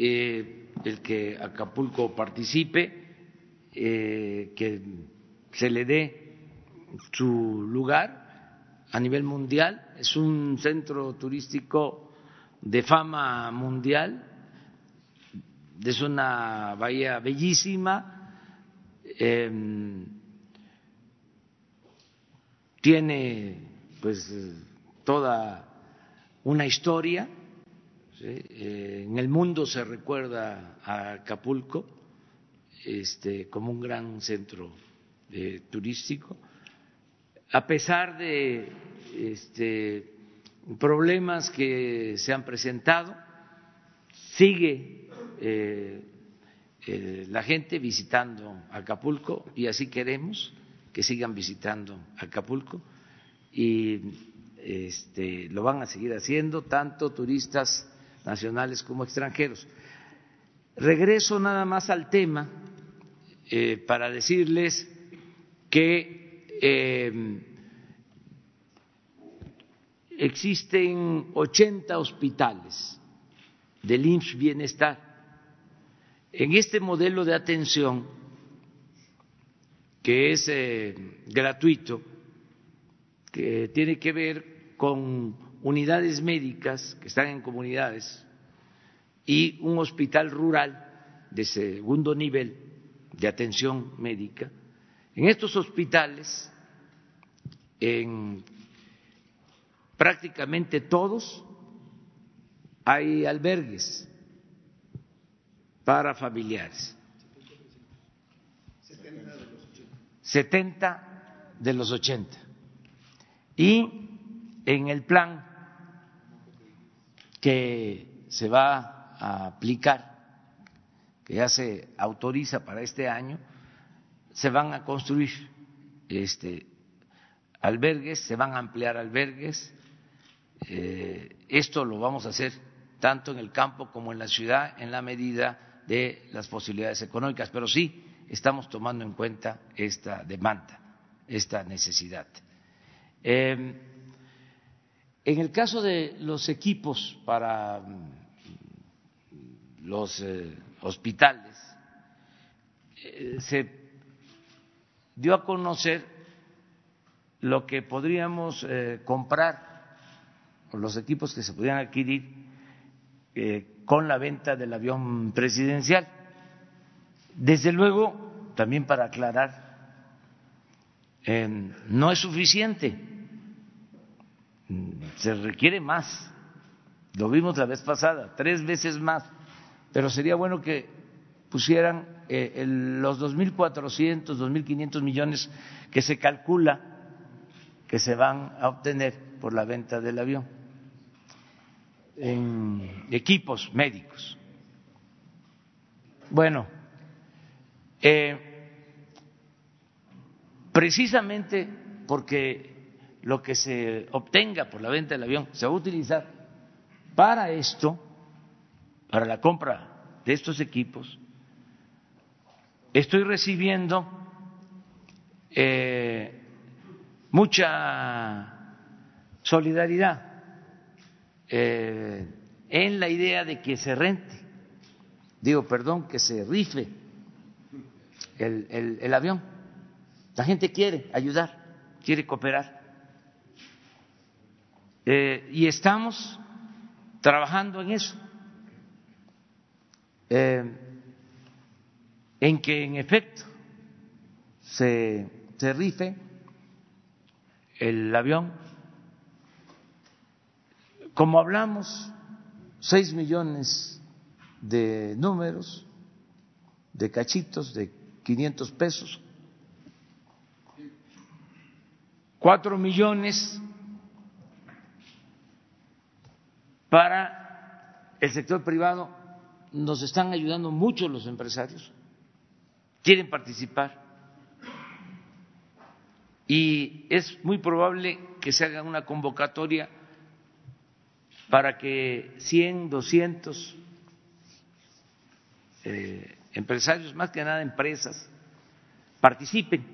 eh, el que Acapulco participe, eh, que se le dé su lugar a nivel mundial. Es un centro turístico de fama mundial, es una bahía bellísima, em, tiene pues toda una historia. Eh, en el mundo se recuerda a Acapulco este, como un gran centro eh, turístico, a pesar de este, problemas que se han presentado, sigue eh, la gente visitando Acapulco y así queremos que sigan visitando Acapulco. Y este, lo van a seguir haciendo tanto turistas nacionales como extranjeros. Regreso nada más al tema eh, para decirles que eh, existen 80 hospitales del IMSS Bienestar. En este modelo de atención, que es eh, gratuito, que tiene que ver con unidades médicas que están en comunidades y un hospital rural de segundo nivel de atención médica. En estos hospitales, en prácticamente todos, hay albergues para familiares. 70 de los 80. Y en el plan que se va a aplicar, que ya se autoriza para este año, se van a construir este, albergues, se van a ampliar albergues. Eh, esto lo vamos a hacer tanto en el campo como en la ciudad en la medida de las posibilidades económicas, pero sí estamos tomando en cuenta esta demanda, esta necesidad. Eh, en el caso de los equipos para mm, los eh, hospitales, eh, se dio a conocer lo que podríamos eh, comprar, o los equipos que se podrían adquirir con la venta del avión presidencial. Desde luego, también para aclarar, no es suficiente, se requiere más. Lo vimos la vez pasada, tres veces más, pero sería bueno que pusieran eh, el- los 2.400, 2.500 millones que se calcula que se van a obtener por la venta del avión en equipos médicos. Bueno, eh, precisamente porque lo que se obtenga por la venta del avión se va a utilizar para esto, para la compra de estos equipos, estoy recibiendo eh, mucha solidaridad eh, en la idea de que se rente, digo, perdón, que se rife el, avión. La gente quiere ayudar, quiere cooperar. Eh, y estamos trabajando en eso, eh, en que en efecto se, se rife el avión. Como hablamos, seis millones de números, de cachitos, de 500 pesos, cuatro millones para el sector privado. Nos están ayudando mucho los empresarios, quieren participar y es muy probable que se haga una convocatoria para que 100, 200 eh, empresarios, más que nada empresas, participen.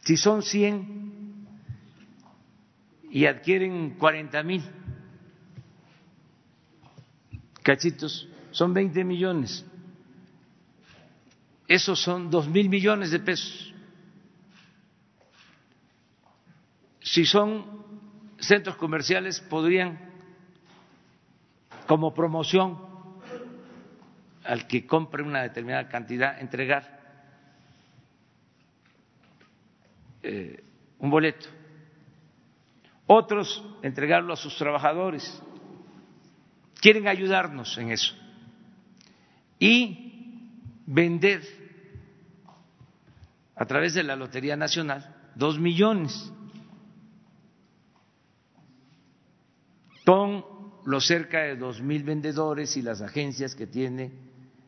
Si son 100 y adquieren 40 mil cachitos, son 20 millones. Esos son dos mil millones de pesos. Si son centros comerciales, podrían, como promoción al que compre una determinada cantidad, entregar eh, un boleto. Otros, entregarlo a sus trabajadores. Quieren ayudarnos en eso. Y vender a través de la Lotería Nacional dos millones con los cerca de dos mil vendedores y las agencias que tiene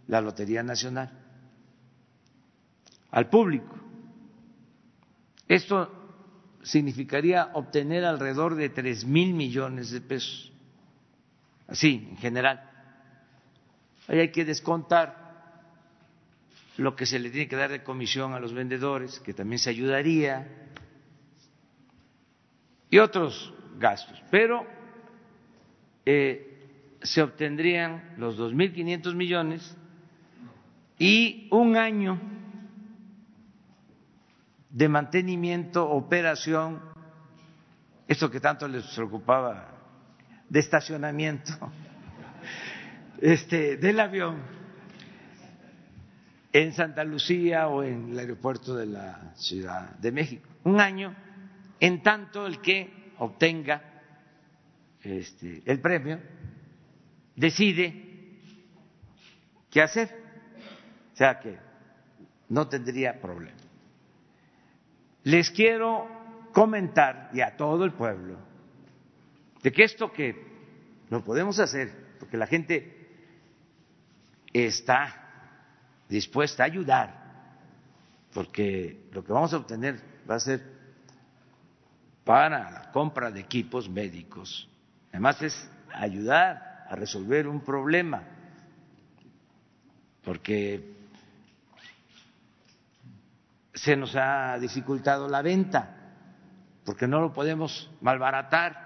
la Lotería Nacional al público. Esto significaría obtener alrededor de tres mil millones de pesos, así en general. Ahí hay que descontar lo que se le tiene que dar de comisión a los vendedores, que también se ayudaría, y otros gastos. Pero eh, se obtendrían los 2.500 millones y un año de mantenimiento, operación, esto que tanto les preocupaba, de estacionamiento este, del avión en Santa Lucía o en el aeropuerto de la Ciudad de México. Un año en tanto el que obtenga este, el premio, decide qué hacer. O sea que no tendría problema. Les quiero comentar y a todo el pueblo de que esto que lo podemos hacer, porque la gente está dispuesta a ayudar, porque lo que vamos a obtener va a ser para la compra de equipos médicos, Además es ayudar a resolver un problema, porque se nos ha dificultado la venta, porque no lo podemos malbaratar,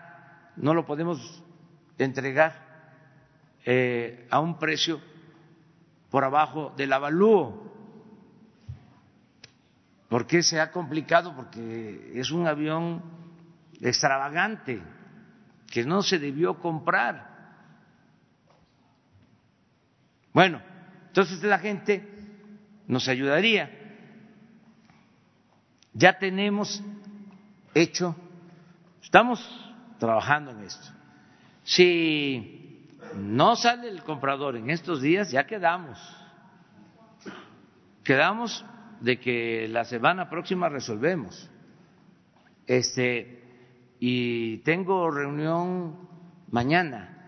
no lo podemos entregar eh, a un precio por abajo del avalúo. ¿Por qué se ha complicado? Porque es un avión extravagante que no se debió comprar. Bueno, entonces la gente nos ayudaría. Ya tenemos hecho, estamos trabajando en esto. Si no sale el comprador en estos días, ya quedamos. Quedamos de que la semana próxima resolvemos. Este, y tengo reunión mañana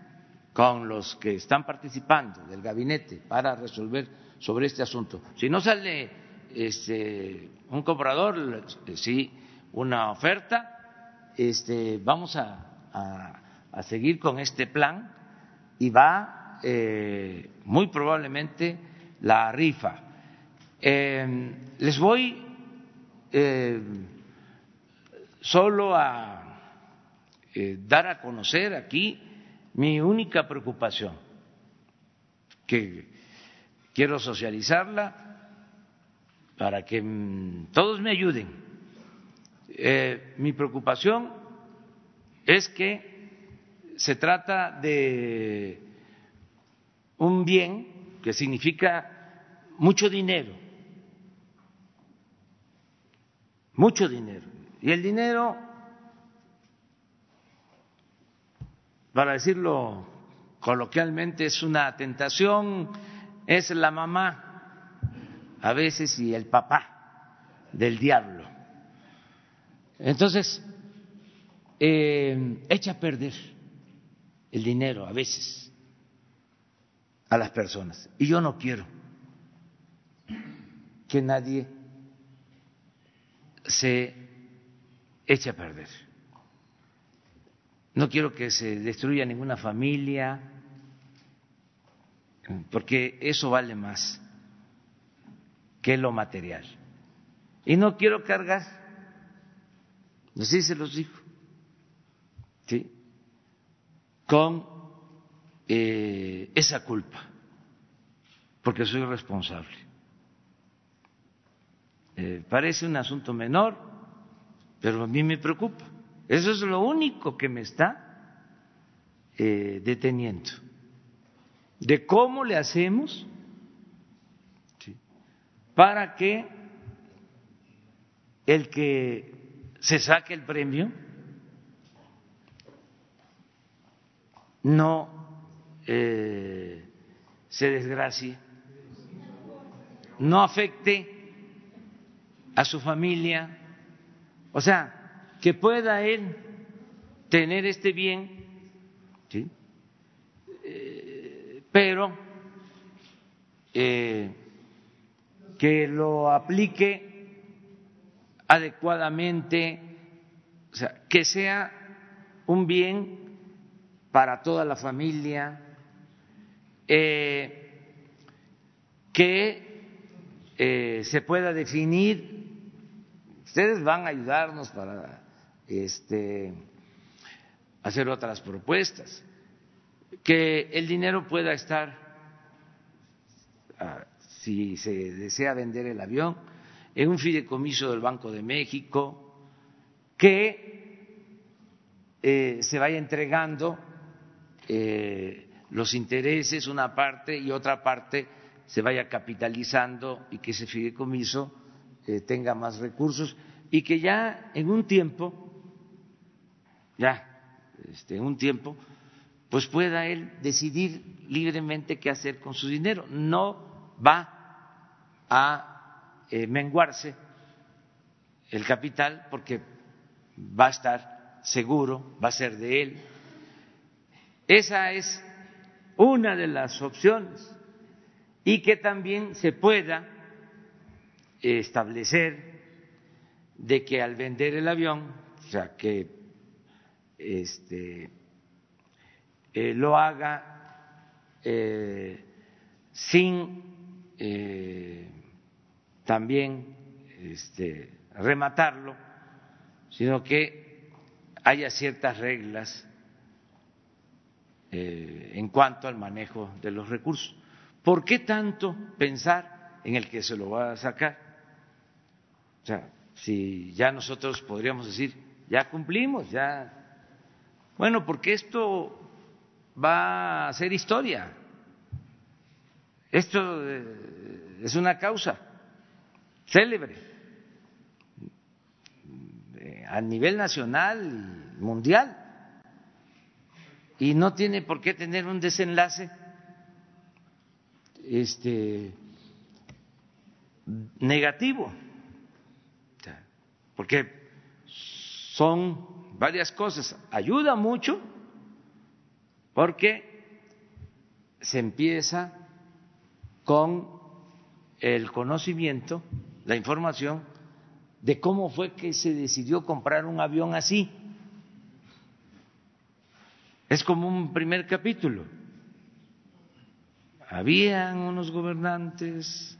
con los que están participando del gabinete para resolver sobre este asunto. Si no sale este, un comprador, sí, una oferta, este, vamos a, seguir con este plan y va eh, muy probablemente la rifa. Eh, les voy eh, solo a eh, dar a conocer aquí mi única preocupación, que quiero socializarla para que mm, todos me ayuden. Eh, mi preocupación es que se trata de un bien que significa mucho dinero, mucho dinero. Y el dinero, para decirlo coloquialmente, es una tentación, es la mamá a veces y el papá del diablo. Entonces, eh, echa a perder el dinero a veces a las personas. Y yo no quiero que nadie se eche a perder. No quiero que se destruya ninguna familia, porque eso vale más que lo material. Y no quiero cargar, así se los digo, ¿sí? con eh, esa culpa, porque soy responsable. Eh, parece un asunto menor, pero a mí me preocupa. Eso es lo único que me está eh, deteniendo. De cómo le hacemos para que el que se saque el premio no eh, se desgracie, no afecte a su familia, o sea, que pueda él tener este bien, ¿sí? Eh, pero eh, que lo aplique adecuadamente, o sea, que sea un bien para toda la familia, eh, que se pueda definir Ustedes van a ayudarnos para este, hacer otras propuestas, que el dinero pueda estar, ah, si se desea vender el avión, en un fideicomiso del Banco de México, que eh, se vaya entregando eh, los intereses, una parte, y otra parte se vaya capitalizando y que ese fideicomiso tenga más recursos y que ya en un tiempo, ya este, en un tiempo, pues pueda él decidir libremente qué hacer con su dinero. No va a eh, menguarse el capital porque va a estar seguro, va a ser de él. Esa es una de las opciones y que también se pueda establecer de que al vender el avión, o sea, que este, eh, lo haga eh, sin también este, rematarlo, sino que haya ciertas reglas en cuanto al manejo de los recursos. ¿Por qué tanto pensar en el que se lo va a sacar? O sea, si ya nosotros podríamos decir, ya cumplimos, ya. Bueno, porque esto va a ser historia. Esto eh, es una causa célebre a nivel nacional y mundial y no tiene por qué tener un desenlace este negativo porque son varias cosas. Ayuda mucho porque se empieza con el conocimiento, la información de cómo fue que se decidió comprar un avión así. Es como un primer capítulo. Habían unos gobernantes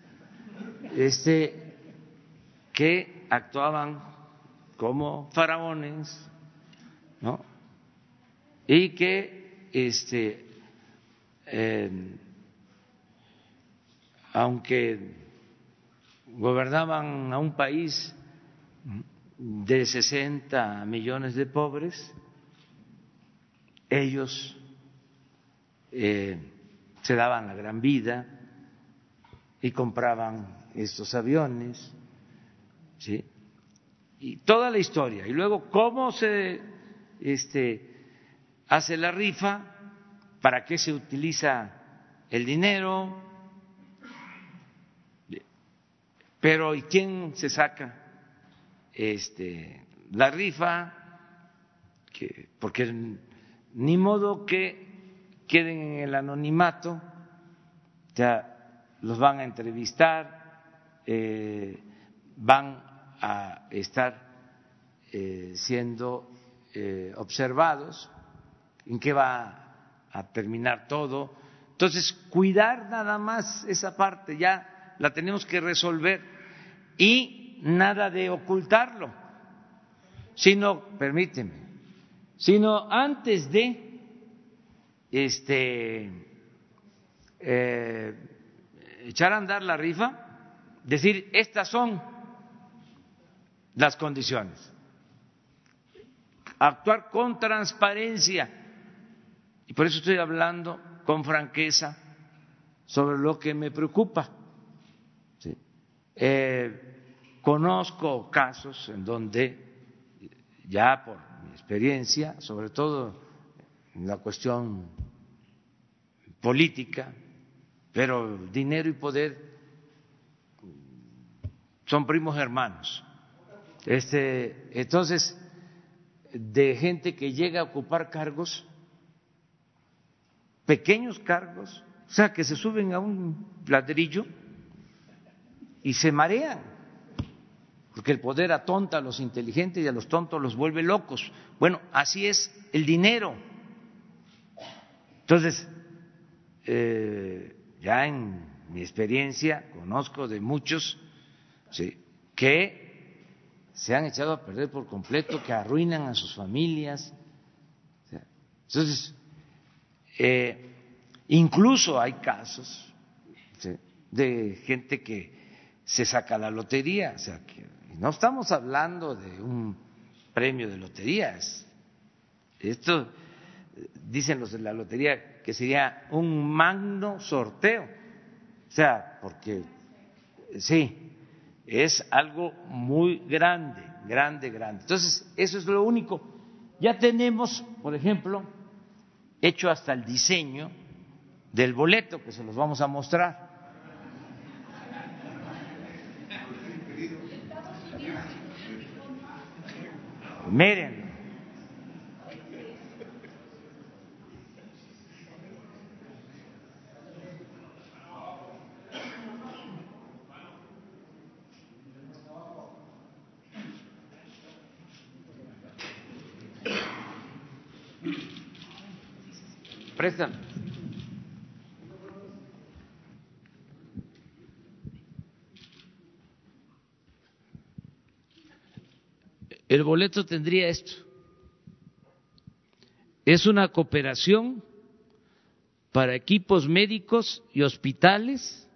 este, que actuaban como faraones, ¿no? Y que, este, eh, aunque gobernaban a un país de 60 millones de pobres, ellos eh, se daban la gran vida y compraban estos aviones, ¿sí? Y toda la historia. Y luego, ¿cómo se este, hace la rifa? ¿Para qué se utiliza el dinero? Pero ¿y quién se saca este, la rifa? Que, porque ni modo que queden en el anonimato, ya los van a entrevistar, eh, van a estar eh, siendo eh, observados, en qué va a terminar todo. Entonces, cuidar nada más esa parte, ya la tenemos que resolver y nada de ocultarlo, sino, permíteme, sino antes de este eh, echar a andar la rifa, decir estas son las condiciones. Actuar con transparencia. Y por eso estoy hablando con franqueza sobre lo que me preocupa. Eh, conozco casos en donde, ya por mi experiencia, sobre todo en la cuestión política, pero dinero y poder son primos hermanos. Este, entonces, de gente que llega a ocupar cargos, pequeños cargos, o sea, que se suben a un ladrillo y se marean, porque el poder atonta a los inteligentes y a los tontos los vuelve locos. Bueno, así es el dinero. Entonces, eh, ya en mi experiencia conozco de muchos que se han echado a perder por completo, que arruinan a sus familias. Entonces, eh, incluso hay casos de gente que se saca la lotería, o sea, que no estamos hablando de un premio de loterías. Esto dicen los de la lotería que sería un magno sorteo, o sea, porque sí, es algo muy grande, grande, grande. Entonces, eso es lo único. Ya tenemos, por ejemplo, hecho hasta el diseño del boleto, que se los vamos a mostrar. Miren, El boleto tendría esto. Es una cooperación para equipos médicos y hospitales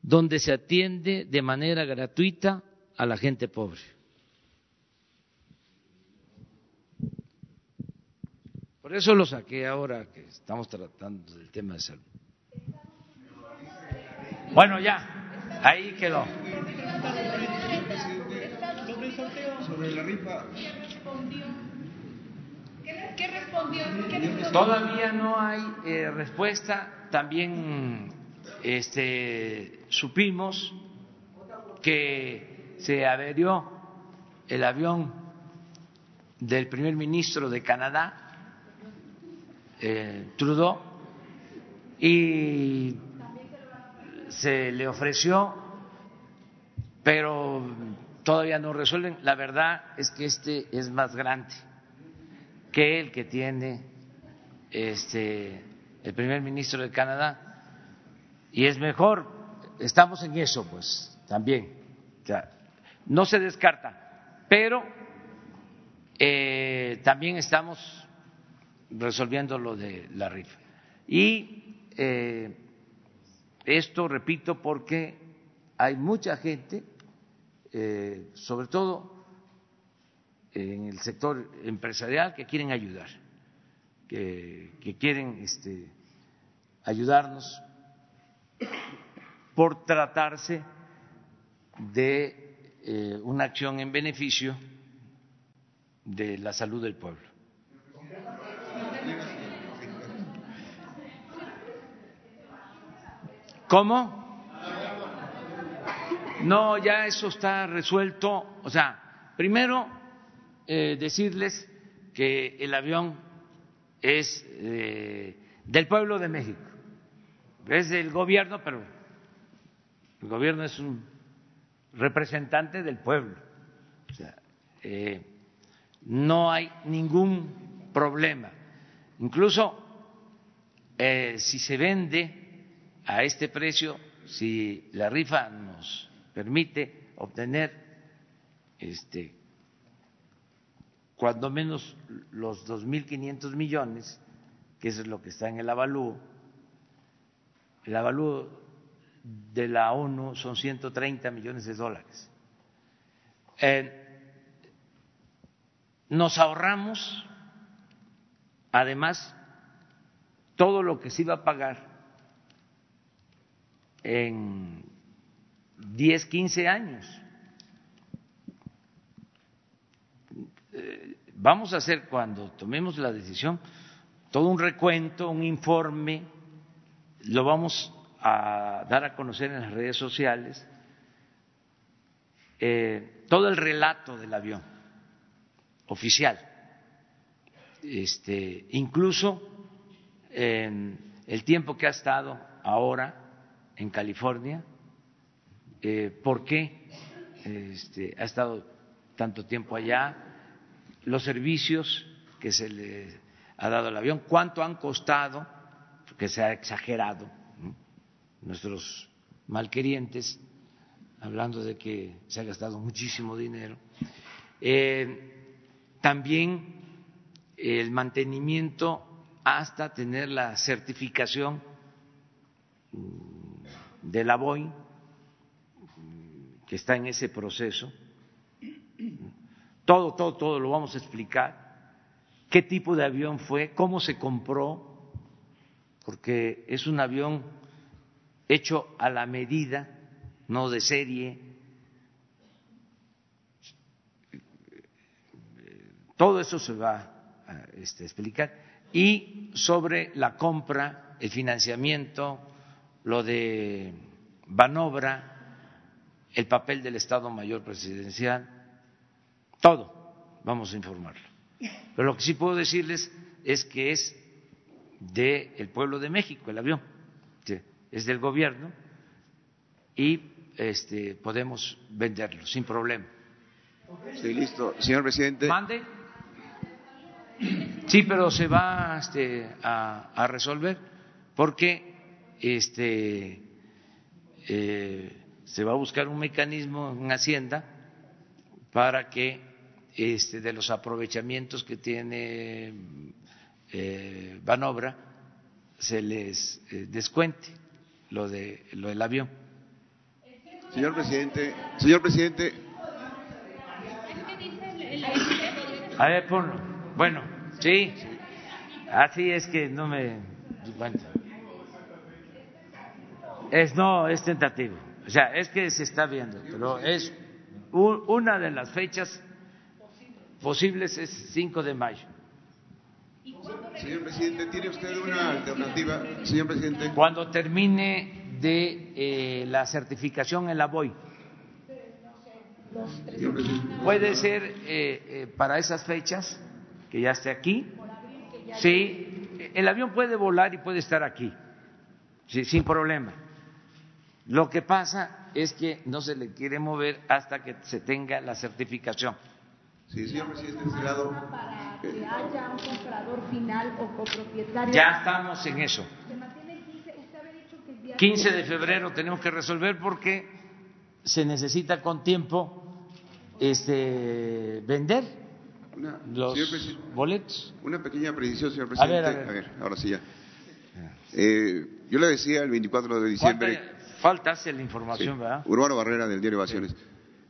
donde se atiende de manera gratuita a la gente pobre. Por eso lo saqué ahora que estamos tratando del tema de salud. Bueno, ya, ahí quedó. Sobre la rifa. ¿Qué respondió? Todavía no hay eh, respuesta. También este, supimos que se averió el avión del primer ministro de Canadá eh, Trudeau y se le ofreció, pero todavía no resuelven. La verdad es que este es más grande que el que tiene este el primer ministro de Canadá y es mejor. Estamos en eso, pues también. no se descarta Pero eh, también estamos resolviendo lo de la rifa. Y eh, esto, repito, porque hay mucha gente, eh, sobre todo en el sector empresarial, que quieren ayudar, que, quieren este, ayudarnos por tratarse de eh, una acción en beneficio de la salud del pueblo. ¿Cómo? No, ya eso está resuelto. O sea, primero eh, decirles que el avión es eh, del pueblo de México, es del gobierno, pero el gobierno es un representante del pueblo. O sea, eh, no hay ningún problema. Incluso eh, si se vende a este precio, si la rifa nos permite obtener este cuando menos los 2.500 millones, que es lo que está en el avalúo, el avalúo de la ONU son 130 millones de dólares. Nos ahorramos, además, todo lo que se iba a pagar en 10, 15 años. Eh, vamos a hacer cuando tomemos la decisión todo un recuento, un informe, lo vamos a dar a conocer en las redes sociales, eh, todo el relato del avión oficial, este, incluso en el tiempo que ha estado ahora en California, eh, por qué este, ha estado tanto tiempo allá, los servicios que se le ha dado al avión, cuánto han costado, porque se ha exagerado, nuestros malquerientes, hablando de que se ha gastado muchísimo dinero. Eh, también el mantenimiento hasta tener la certificación de la Boeing, está en ese proceso. Todo, todo, todo lo vamos a explicar. ¿Qué tipo de avión fue? ¿Cómo se compró? Porque es un avión hecho a la medida, no de serie. Todo eso se va a este, explicar. Y sobre la compra, el financiamiento, lo de Banobra, el papel del Estado Mayor Presidencial, todo vamos a informarlo. Pero lo que sí puedo decirles es que es del pueblo de México el avión, es del gobierno y este, podemos venderlo sin problema. Sí, listo. Señor presidente. Mande. Sí, pero se va este, a, a resolver porque este, eh, se va a buscar un mecanismo en Hacienda para que este, de los aprovechamientos que tiene eh, Banobra se les eh, descuente lo de lo del avión. Señor presidente, señor presidente. A ver, ponlo. Bueno, sí. Así es que no me. Es no, es tentativo. O sea, es que se está viendo, pero es un- una de las fechas posibles es 5 de mayo. Señor presidente, ¿tiene usted una alternativa? Señor presidente. Cuando termine de eh, la certificación en la BOI. Puede ser eh, eh, para esas fechas que ya esté aquí. Sí, el avión puede volar y puede estar aquí, sí, sin problema. Lo que pasa es que no se le quiere mover hasta que se tenga la certificación. Sí, señor presidente. Para que haya un comprador final o copropietario. Ya estamos en eso. Se mantiene el 15. Usted había dicho que el día 15 de febrero tenemos que resolver porque se necesita con tiempo este, vender Una, los boletos. Una pequeña precisión, señor A ver, presidente. a ver. ahora sí ya. Eh, yo le decía el 24 de diciembre. Falta hace la información, ¿verdad? Urbano Barrera del diario Ovaciones.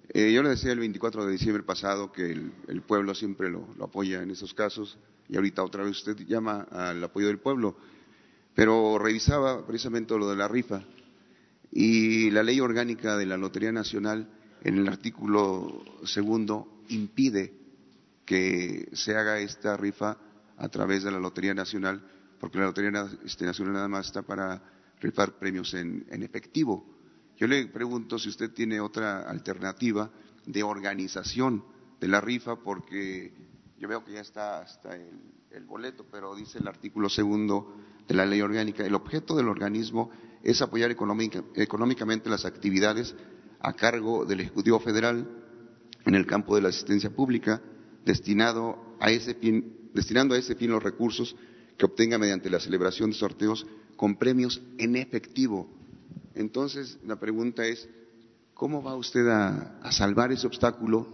Eh, yo le decía el 24 de diciembre pasado que el, el pueblo siempre lo, lo apoya en esos casos y ahorita otra vez usted llama al apoyo del pueblo, pero revisaba precisamente lo de la rifa y la ley orgánica de la Lotería Nacional en el artículo segundo impide que se haga esta rifa a través de la Lotería Nacional, porque la Lotería este, Nacional nada más está para rifar premios en, efectivo. Yo le pregunto si usted tiene otra alternativa de organización de la rifa, porque yo veo que ya está hasta el, boleto, pero dice el artículo segundo de la ley orgánica, el objeto del organismo es apoyar económica- económicamente las actividades a cargo del Ejecutivo Federal en el campo de la asistencia pública, destinado a ese fin, destinando a ese fin los recursos que obtenga mediante la celebración de sorteos con premios en efectivo. Entonces, la pregunta es, ¿cómo va usted a, a salvar ese obstáculo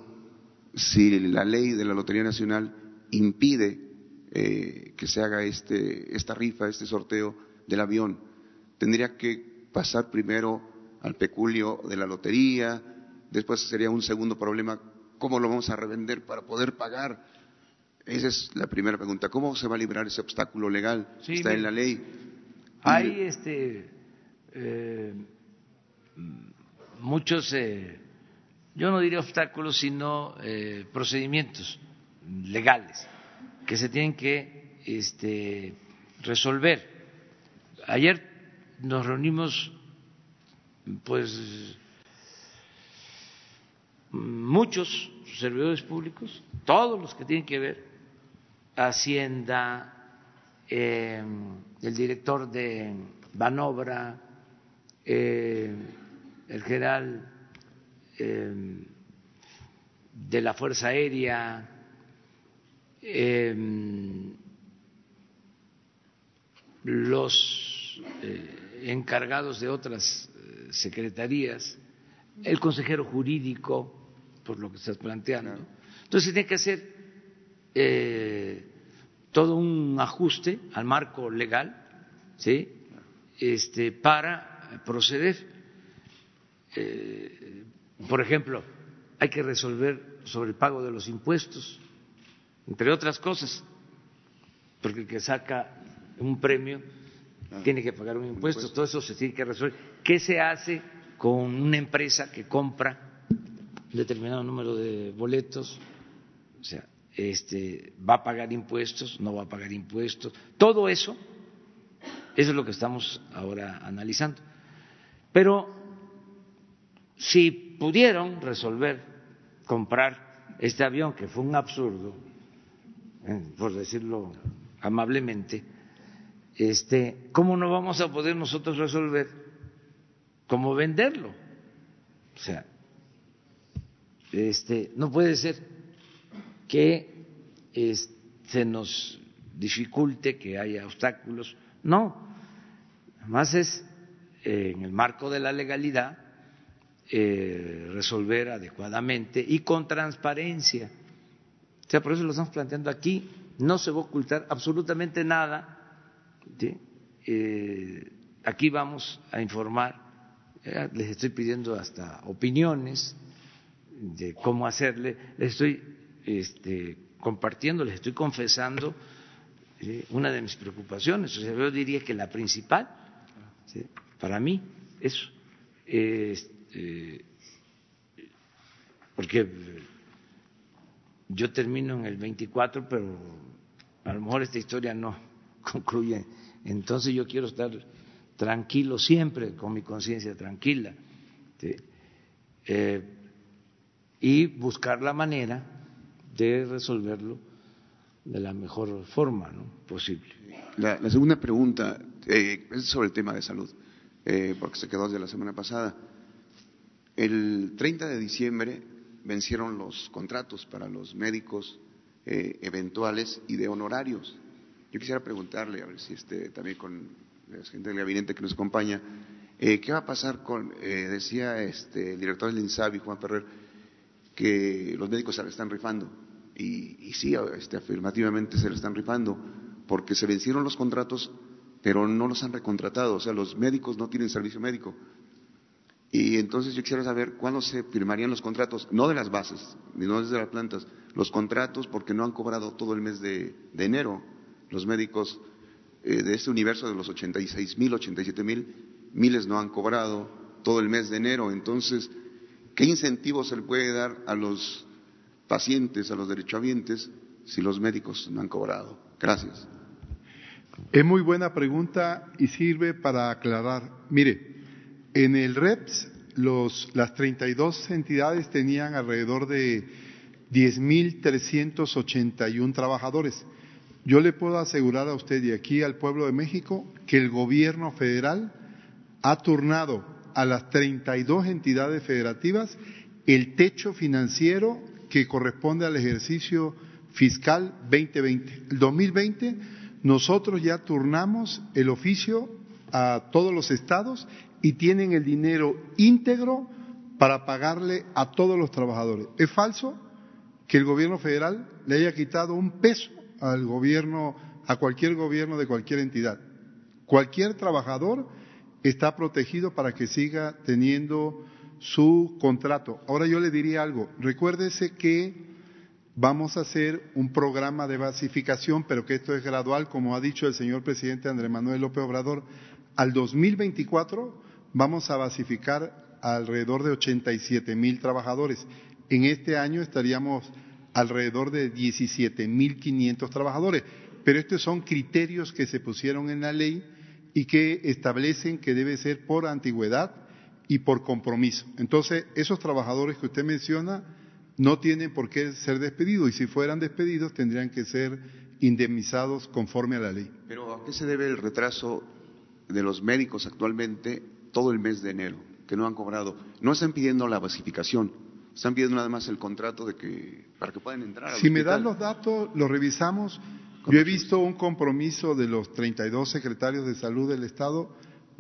si la ley de la Lotería Nacional impide eh, que se haga este, esta rifa, este sorteo del avión? Tendría que pasar primero al peculio de la lotería, después sería un segundo problema, ¿cómo lo vamos a revender para poder pagar? Esa es la primera pregunta. ¿Cómo se va a librar ese obstáculo legal? Sí, Está en la ley. Hay este, eh, muchos, eh, yo no diría obstáculos, sino eh, procedimientos legales que se tienen que este, resolver. Ayer nos reunimos, pues, muchos servidores públicos, todos los que tienen que ver, Hacienda, eh, el director de Banobra, eh, el general eh, de la Fuerza Aérea, eh, los encargados de otras secretarías, el consejero jurídico, por lo que estás planteando. Entonces tiene que hacer todo un ajuste al marco legal, ¿sí? Este, para proceder. Eh, por ejemplo, hay que resolver sobre el pago de los impuestos, entre otras cosas, porque el que saca un premio tiene que pagar un impuesto, todo eso se tiene que resolver. ¿Qué se hace con una empresa que compra un determinado número de boletos? O sea, este, va a pagar impuestos, no va a pagar impuestos, todo eso, eso es lo que estamos ahora analizando. Pero si pudieron resolver comprar este avión, que fue un absurdo, eh, por decirlo amablemente, este, ¿cómo no vamos a poder nosotros resolver cómo venderlo? O sea, este, no puede ser que se nos dificulte, que haya obstáculos. No, además es eh, en el marco de la legalidad eh, resolver adecuadamente y con transparencia. O sea, por eso lo estamos planteando aquí. No se va a ocultar absolutamente nada. Eh, aquí vamos a informar. les estoy pidiendo hasta opiniones de cómo hacerle. Les estoy este, compartiendo, les estoy confesando ¿sí? una de mis preocupaciones. O sea, yo diría que la principal, para mí, eso. Este, porque yo termino en el 24, pero a lo mejor esta historia no *laughs* concluye. Entonces yo quiero estar tranquilo siempre, con mi conciencia tranquila. Eh, y buscar la manera de resolverlo de la mejor forma posible. La, segunda pregunta eh, es sobre el tema de salud, eh, porque se quedó desde la semana pasada. El 30 de diciembre vencieron los contratos para los médicos eh, eventuales y de honorarios. Yo quisiera preguntarle, a ver si este, también con la gente del gabinete que nos acompaña, eh, ¿qué va a pasar con, decía este, el director del INSABI, Juan Ferrer, que los médicos se están rifando. Y, y sí, este, afirmativamente se la están rifando, porque se vencieron los contratos, pero no los han recontratado. O sea, los médicos no tienen servicio médico. Y entonces yo quisiera saber cuándo se firmarían los contratos, no de las bases, ni no desde las plantas, los contratos porque no han cobrado todo el mes de, de enero. Los médicos eh, de este universo de los 86 mil, 87 mil, miles no han cobrado todo el mes de enero. Entonces, ¿qué incentivo se le puede dar a los pacientes, a los derechohabientes, si los médicos no han cobrado? Gracias. Es muy buena pregunta y sirve para aclarar. Mire, en el REPS los, las 32 entidades tenían alrededor de 10.381 trabajadores. Yo le puedo asegurar a usted y aquí al pueblo de México que el gobierno federal ha turnado a las 32 entidades federativas el techo financiero que corresponde al ejercicio fiscal 2020. El 2020 nosotros ya turnamos el oficio a todos los estados y tienen el dinero íntegro para pagarle a todos los trabajadores. Es falso que el gobierno federal le haya quitado un peso al gobierno, a cualquier gobierno de cualquier entidad. Cualquier trabajador está protegido para que siga teniendo su contrato. Ahora yo le diría algo, recuérdese que vamos a hacer un programa de basificación, pero que esto es gradual, como ha dicho el señor presidente Andrés Manuel López Obrador, al 2024 vamos a basificar alrededor de 87 mil trabajadores. En este año estaríamos alrededor de 17 mil 500 trabajadores. Pero estos son criterios que se pusieron en la ley y que establecen que debe ser por antigüedad y por compromiso. Entonces, esos trabajadores que usted menciona no tienen por qué ser despedidos y si fueran despedidos tendrían que ser indemnizados conforme a la ley. Pero ¿a qué se debe el retraso de los médicos actualmente todo el mes de enero, que no han cobrado. No están pidiendo la basificación, están pidiendo nada más el contrato de que para que puedan entrar. si me dan los datos, los revisamos. Yo he visto un compromiso de los 32 secretarios de salud del Estado.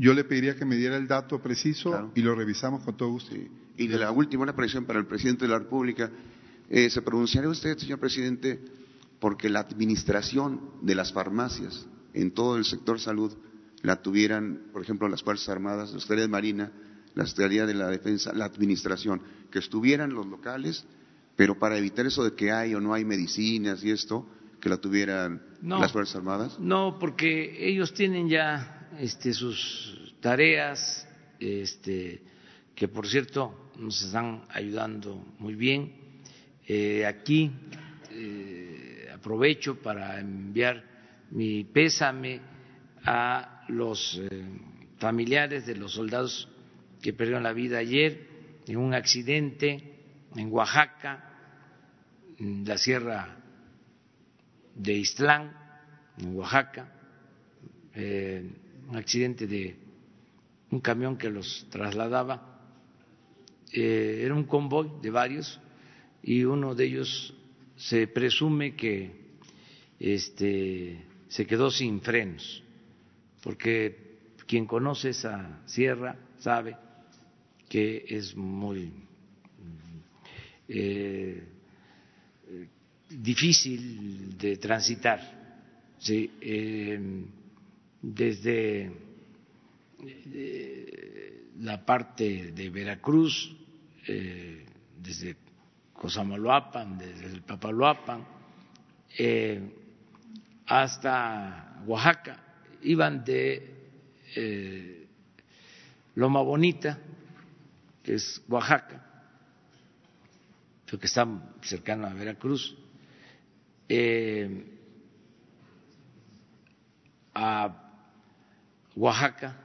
Yo le pediría que me diera el dato preciso y lo revisamos con todo gusto. Y de la última, una presión para el presidente de la República. Eh, ¿Se pronunciaría usted, señor presidente, porque la administración de las farmacias en todo el sector salud la tuvieran, por ejemplo, las Fuerzas Armadas, la Secretaría de Marina, la Secretaría de la Defensa, la Administración, que estuvieran los locales, pero para evitar eso de que hay o no hay medicinas y esto, que la tuvieran las Fuerzas Armadas? No, porque ellos tienen ya este, sus tareas, este, que por cierto nos están ayudando muy bien. Eh, aquí eh, aprovecho para enviar mi pésame a los eh, familiares de los soldados que perdieron la vida ayer en un accidente en Oaxaca, en la sierra de Istlán, en Oaxaca, un accidente de un camión que los trasladaba, eh, era un convoy de varios y uno de ellos se presume que este, se quedó sin frenos porque quien conoce esa sierra sabe que es muy eh, difícil de transitar. ¿sí? Eh, desde eh, la parte de Veracruz, desde Cosamaloapan, desde el Papaloapan, hasta Oaxaca, iban de eh, Loma Bonita, que es Oaxaca, que está cercano a Veracruz, eh, a Oaxaca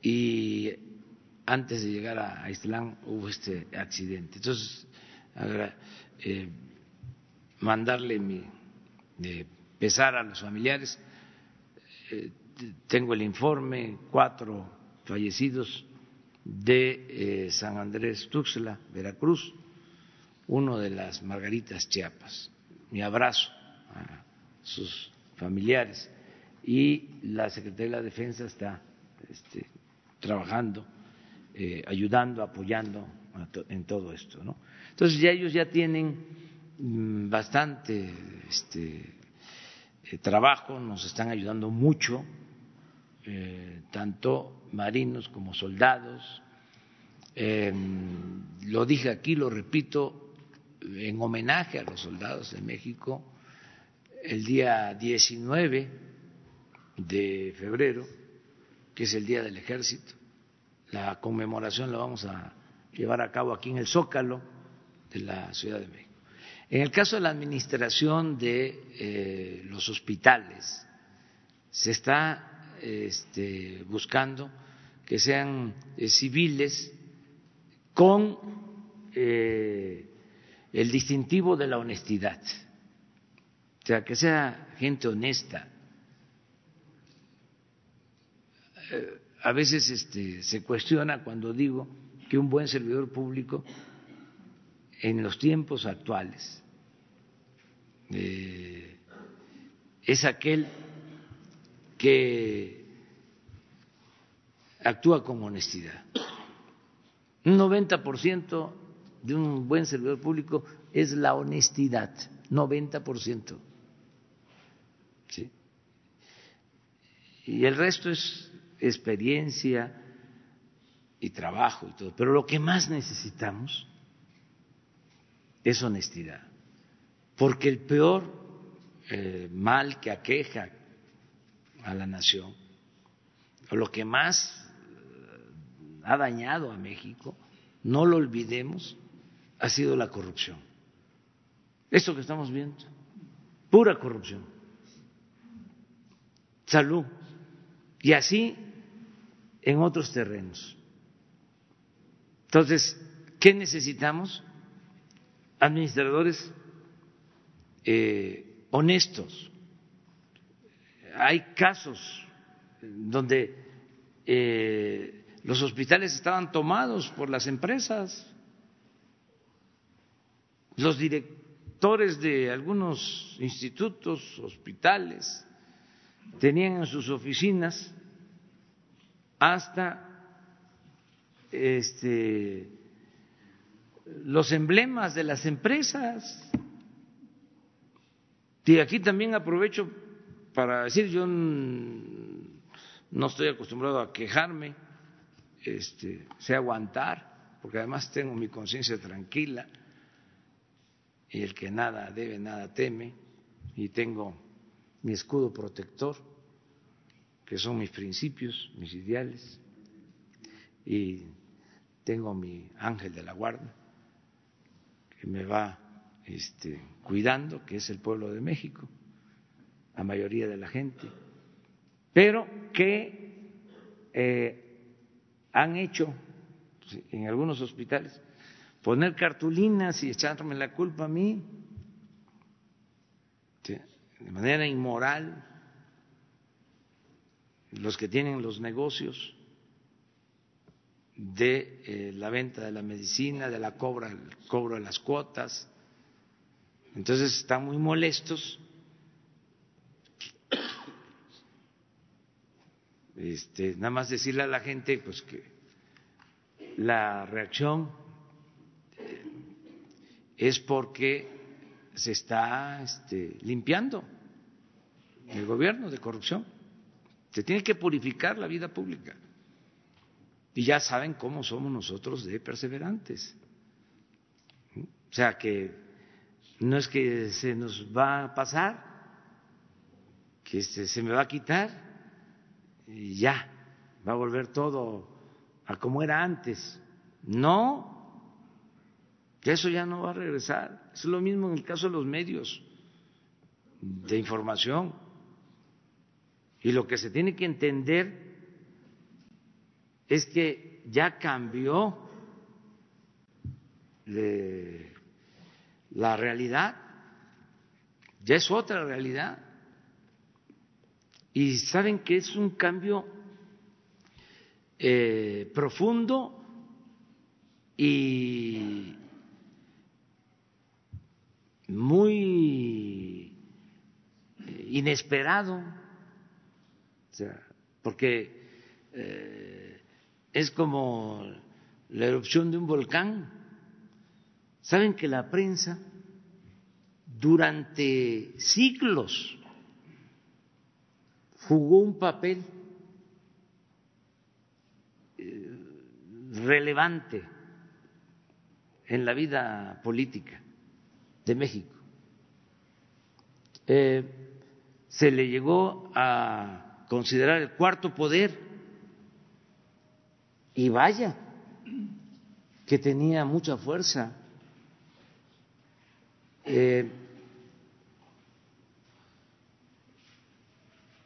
y antes de llegar a Islán hubo este accidente. Entonces, eh, mandarle mi pesar a los familiares eh, tengo el informe, cuatro fallecidos de eh, San Andrés Tuxtla, Veracruz, uno de las Margaritas Chiapas. Mi abrazo a sus familiares. Y la Secretaría de la Defensa está este, trabajando, eh, ayudando, apoyando a en todo esto. ¿no? Entonces ya ellos ya tienen mm, bastante este, eh, trabajo, nos están ayudando mucho, eh, tanto marinos como soldados. Em, lo dije aquí, lo repito, en homenaje a los soldados de México, el día 19 de febrero, que es el Día del Ejército. La conmemoración la vamos a llevar a cabo aquí en el Zócalo de la Ciudad de México. En el caso de la administración de eh, los hospitales, se está este, buscando que sean eh, civiles con eh, el distintivo de la honestidad, o sea, que sea gente honesta. A veces este, se cuestiona cuando digo que un buen servidor público en los tiempos actuales eh, es aquel que actúa con honestidad. Un 90% de un buen servidor público es la honestidad, 90%. ¿Sí? Y el resto es experiencia y trabajo y todo. Pero lo que más necesitamos es honestidad. Porque el peor eh, mal que aqueja a la nación, o lo que más eh, ha dañado a México, no lo olvidemos, ha sido la corrupción. Esto que estamos viendo, pura corrupción. Salud. Y así en otros terrenos. Entonces, ¿qué necesitamos? Administradores eh, honestos. Hay casos donde eh, los hospitales estaban tomados por las empresas, los directores de algunos institutos, hospitales, tenían en sus oficinas hasta este, los emblemas de las empresas. Y aquí también aprovecho para decir, yo no estoy acostumbrado a quejarme, este, sé aguantar, porque además tengo mi conciencia tranquila, y el que nada debe, nada teme, y tengo mi escudo protector, que son mis principios, mis ideales, y tengo mi ángel de la guardia, que me va este, cuidando, que es el pueblo de México, la mayoría de la gente, pero que eh, han hecho en algunos hospitales poner cartulinas y echarme la culpa a mí de manera inmoral los que tienen los negocios de eh, la venta de la medicina, de la cobra, el cobro de las cuotas. Entonces están muy molestos. Este, nada más decirle a la gente pues que la reacción eh, es porque se está este, limpiando el gobierno de corrupción. Se tiene que purificar la vida pública. Y ya saben cómo somos nosotros de perseverantes. O sea que no es que se nos va a pasar, que se me va a quitar y ya, va a volver todo a como era antes. No, eso ya no va a regresar. Es lo mismo en el caso de los medios de información. Y lo que se tiene que entender es que ya cambió la realidad, ya es otra realidad. Y saben que es un cambio eh, profundo y muy inesperado, o porque eh, es como la erupción de un volcán. Saben que la prensa durante siglos jugó un papel eh, relevante en la vida política de México. Eh, se le llegó a considerar el cuarto poder y vaya que tenía mucha fuerza. Eh,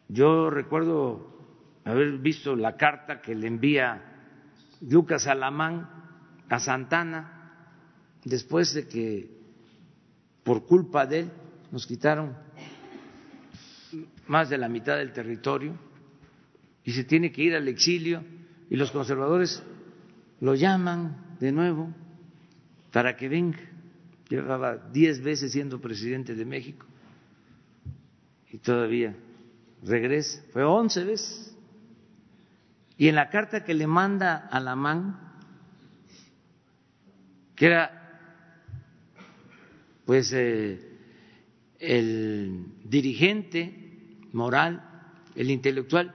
yo recuerdo haber visto la carta que le envía Lucas Alamán a Santana después de que por culpa de él nos quitaron más de la mitad del territorio y se tiene que ir al exilio y los conservadores lo llaman de nuevo para que venga. Llevaba diez veces siendo presidente de México y todavía regresa. Fue once veces. Y en la carta que le manda a Lamán, que era pues eh, el dirigente moral, el intelectual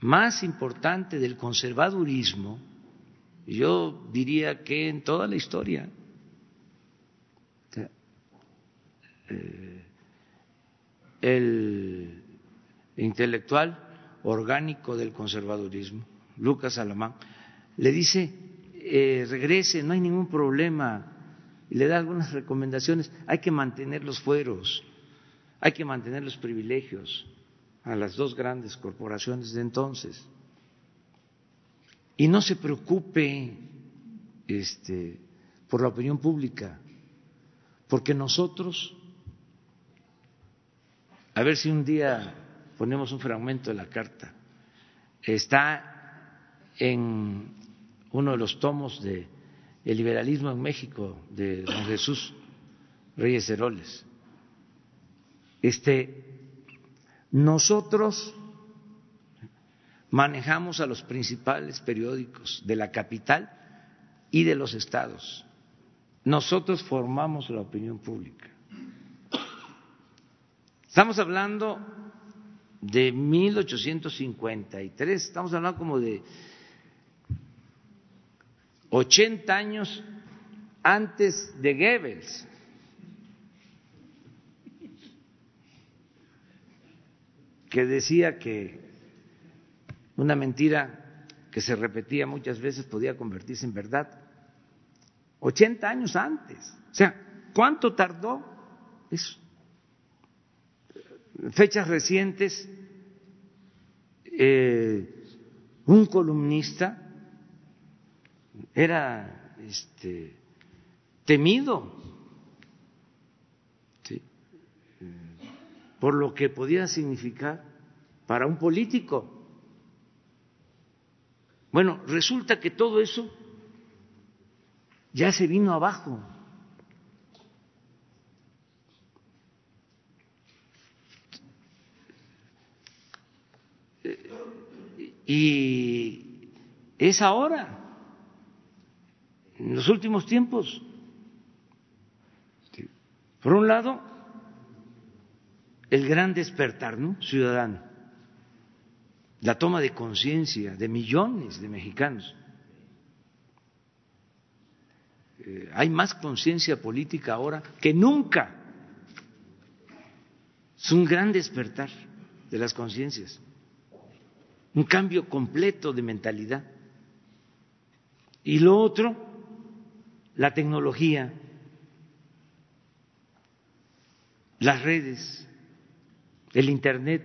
más importante del conservadurismo, yo diría que en toda la historia. Eh, el intelectual orgánico del conservadurismo, Lucas Alamán, le dice, eh, regrese, no hay ningún problema, y le da algunas recomendaciones. Hay que mantener los fueros, hay que mantener los privilegios a las dos grandes corporaciones de entonces. Y no se preocupe este, por la opinión pública, porque nosotros, a ver si un día ponemos un fragmento de la carta, está en uno de los tomos de el liberalismo en México de don Jesús Reyes Heroles. Este, nosotros manejamos a los principales periódicos de la capital y de los estados. Nosotros formamos la opinión pública. Estamos hablando de 1853, estamos hablando como de 80 años antes de Goebbels. Que decía que una mentira que se repetía muchas veces podía convertirse en verdad. 80 años antes. O sea, ¿cuánto tardó eso? Fechas recientes, eh, un columnista era este, temido por lo que podía significar para un político. Bueno, resulta que todo eso ya se vino abajo. Y es ahora en los últimos tiempos. Por un lado, el gran despertar ¿no? ciudadano, la toma de conciencia de millones de mexicanos. Eh, hay más conciencia política ahora que nunca. Es un gran despertar de las conciencias, un cambio completo de mentalidad. Y lo otro, la tecnología, las redes, el Internet.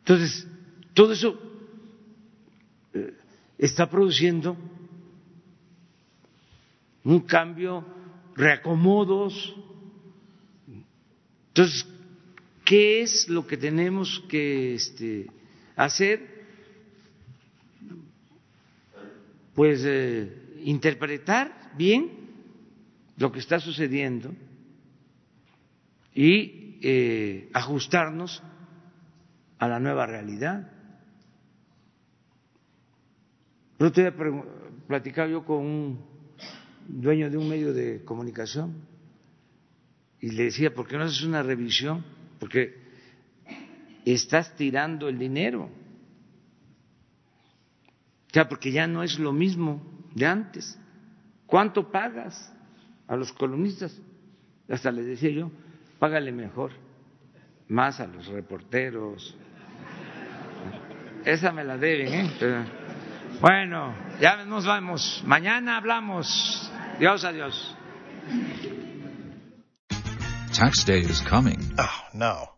Entonces, todo eso eh, está produciendo un cambio, reacomodos. Entonces, ¿qué es lo que tenemos que este, hacer? pues eh, interpretar bien lo que está sucediendo y eh, ajustarnos a la nueva realidad. El otro día platicaba yo con un dueño de un medio de comunicación y le decía, ¿por qué no haces una revisión? Porque estás tirando el dinero. O sea, porque ya no es lo mismo de antes. ¿Cuánto pagas a los columnistas? Hasta les decía yo, págale mejor, más a los reporteros. Esa me la deben, ¿eh? Bueno, ya nos vamos. Mañana hablamos. Dios, adiós. Tax day is coming. Oh, no.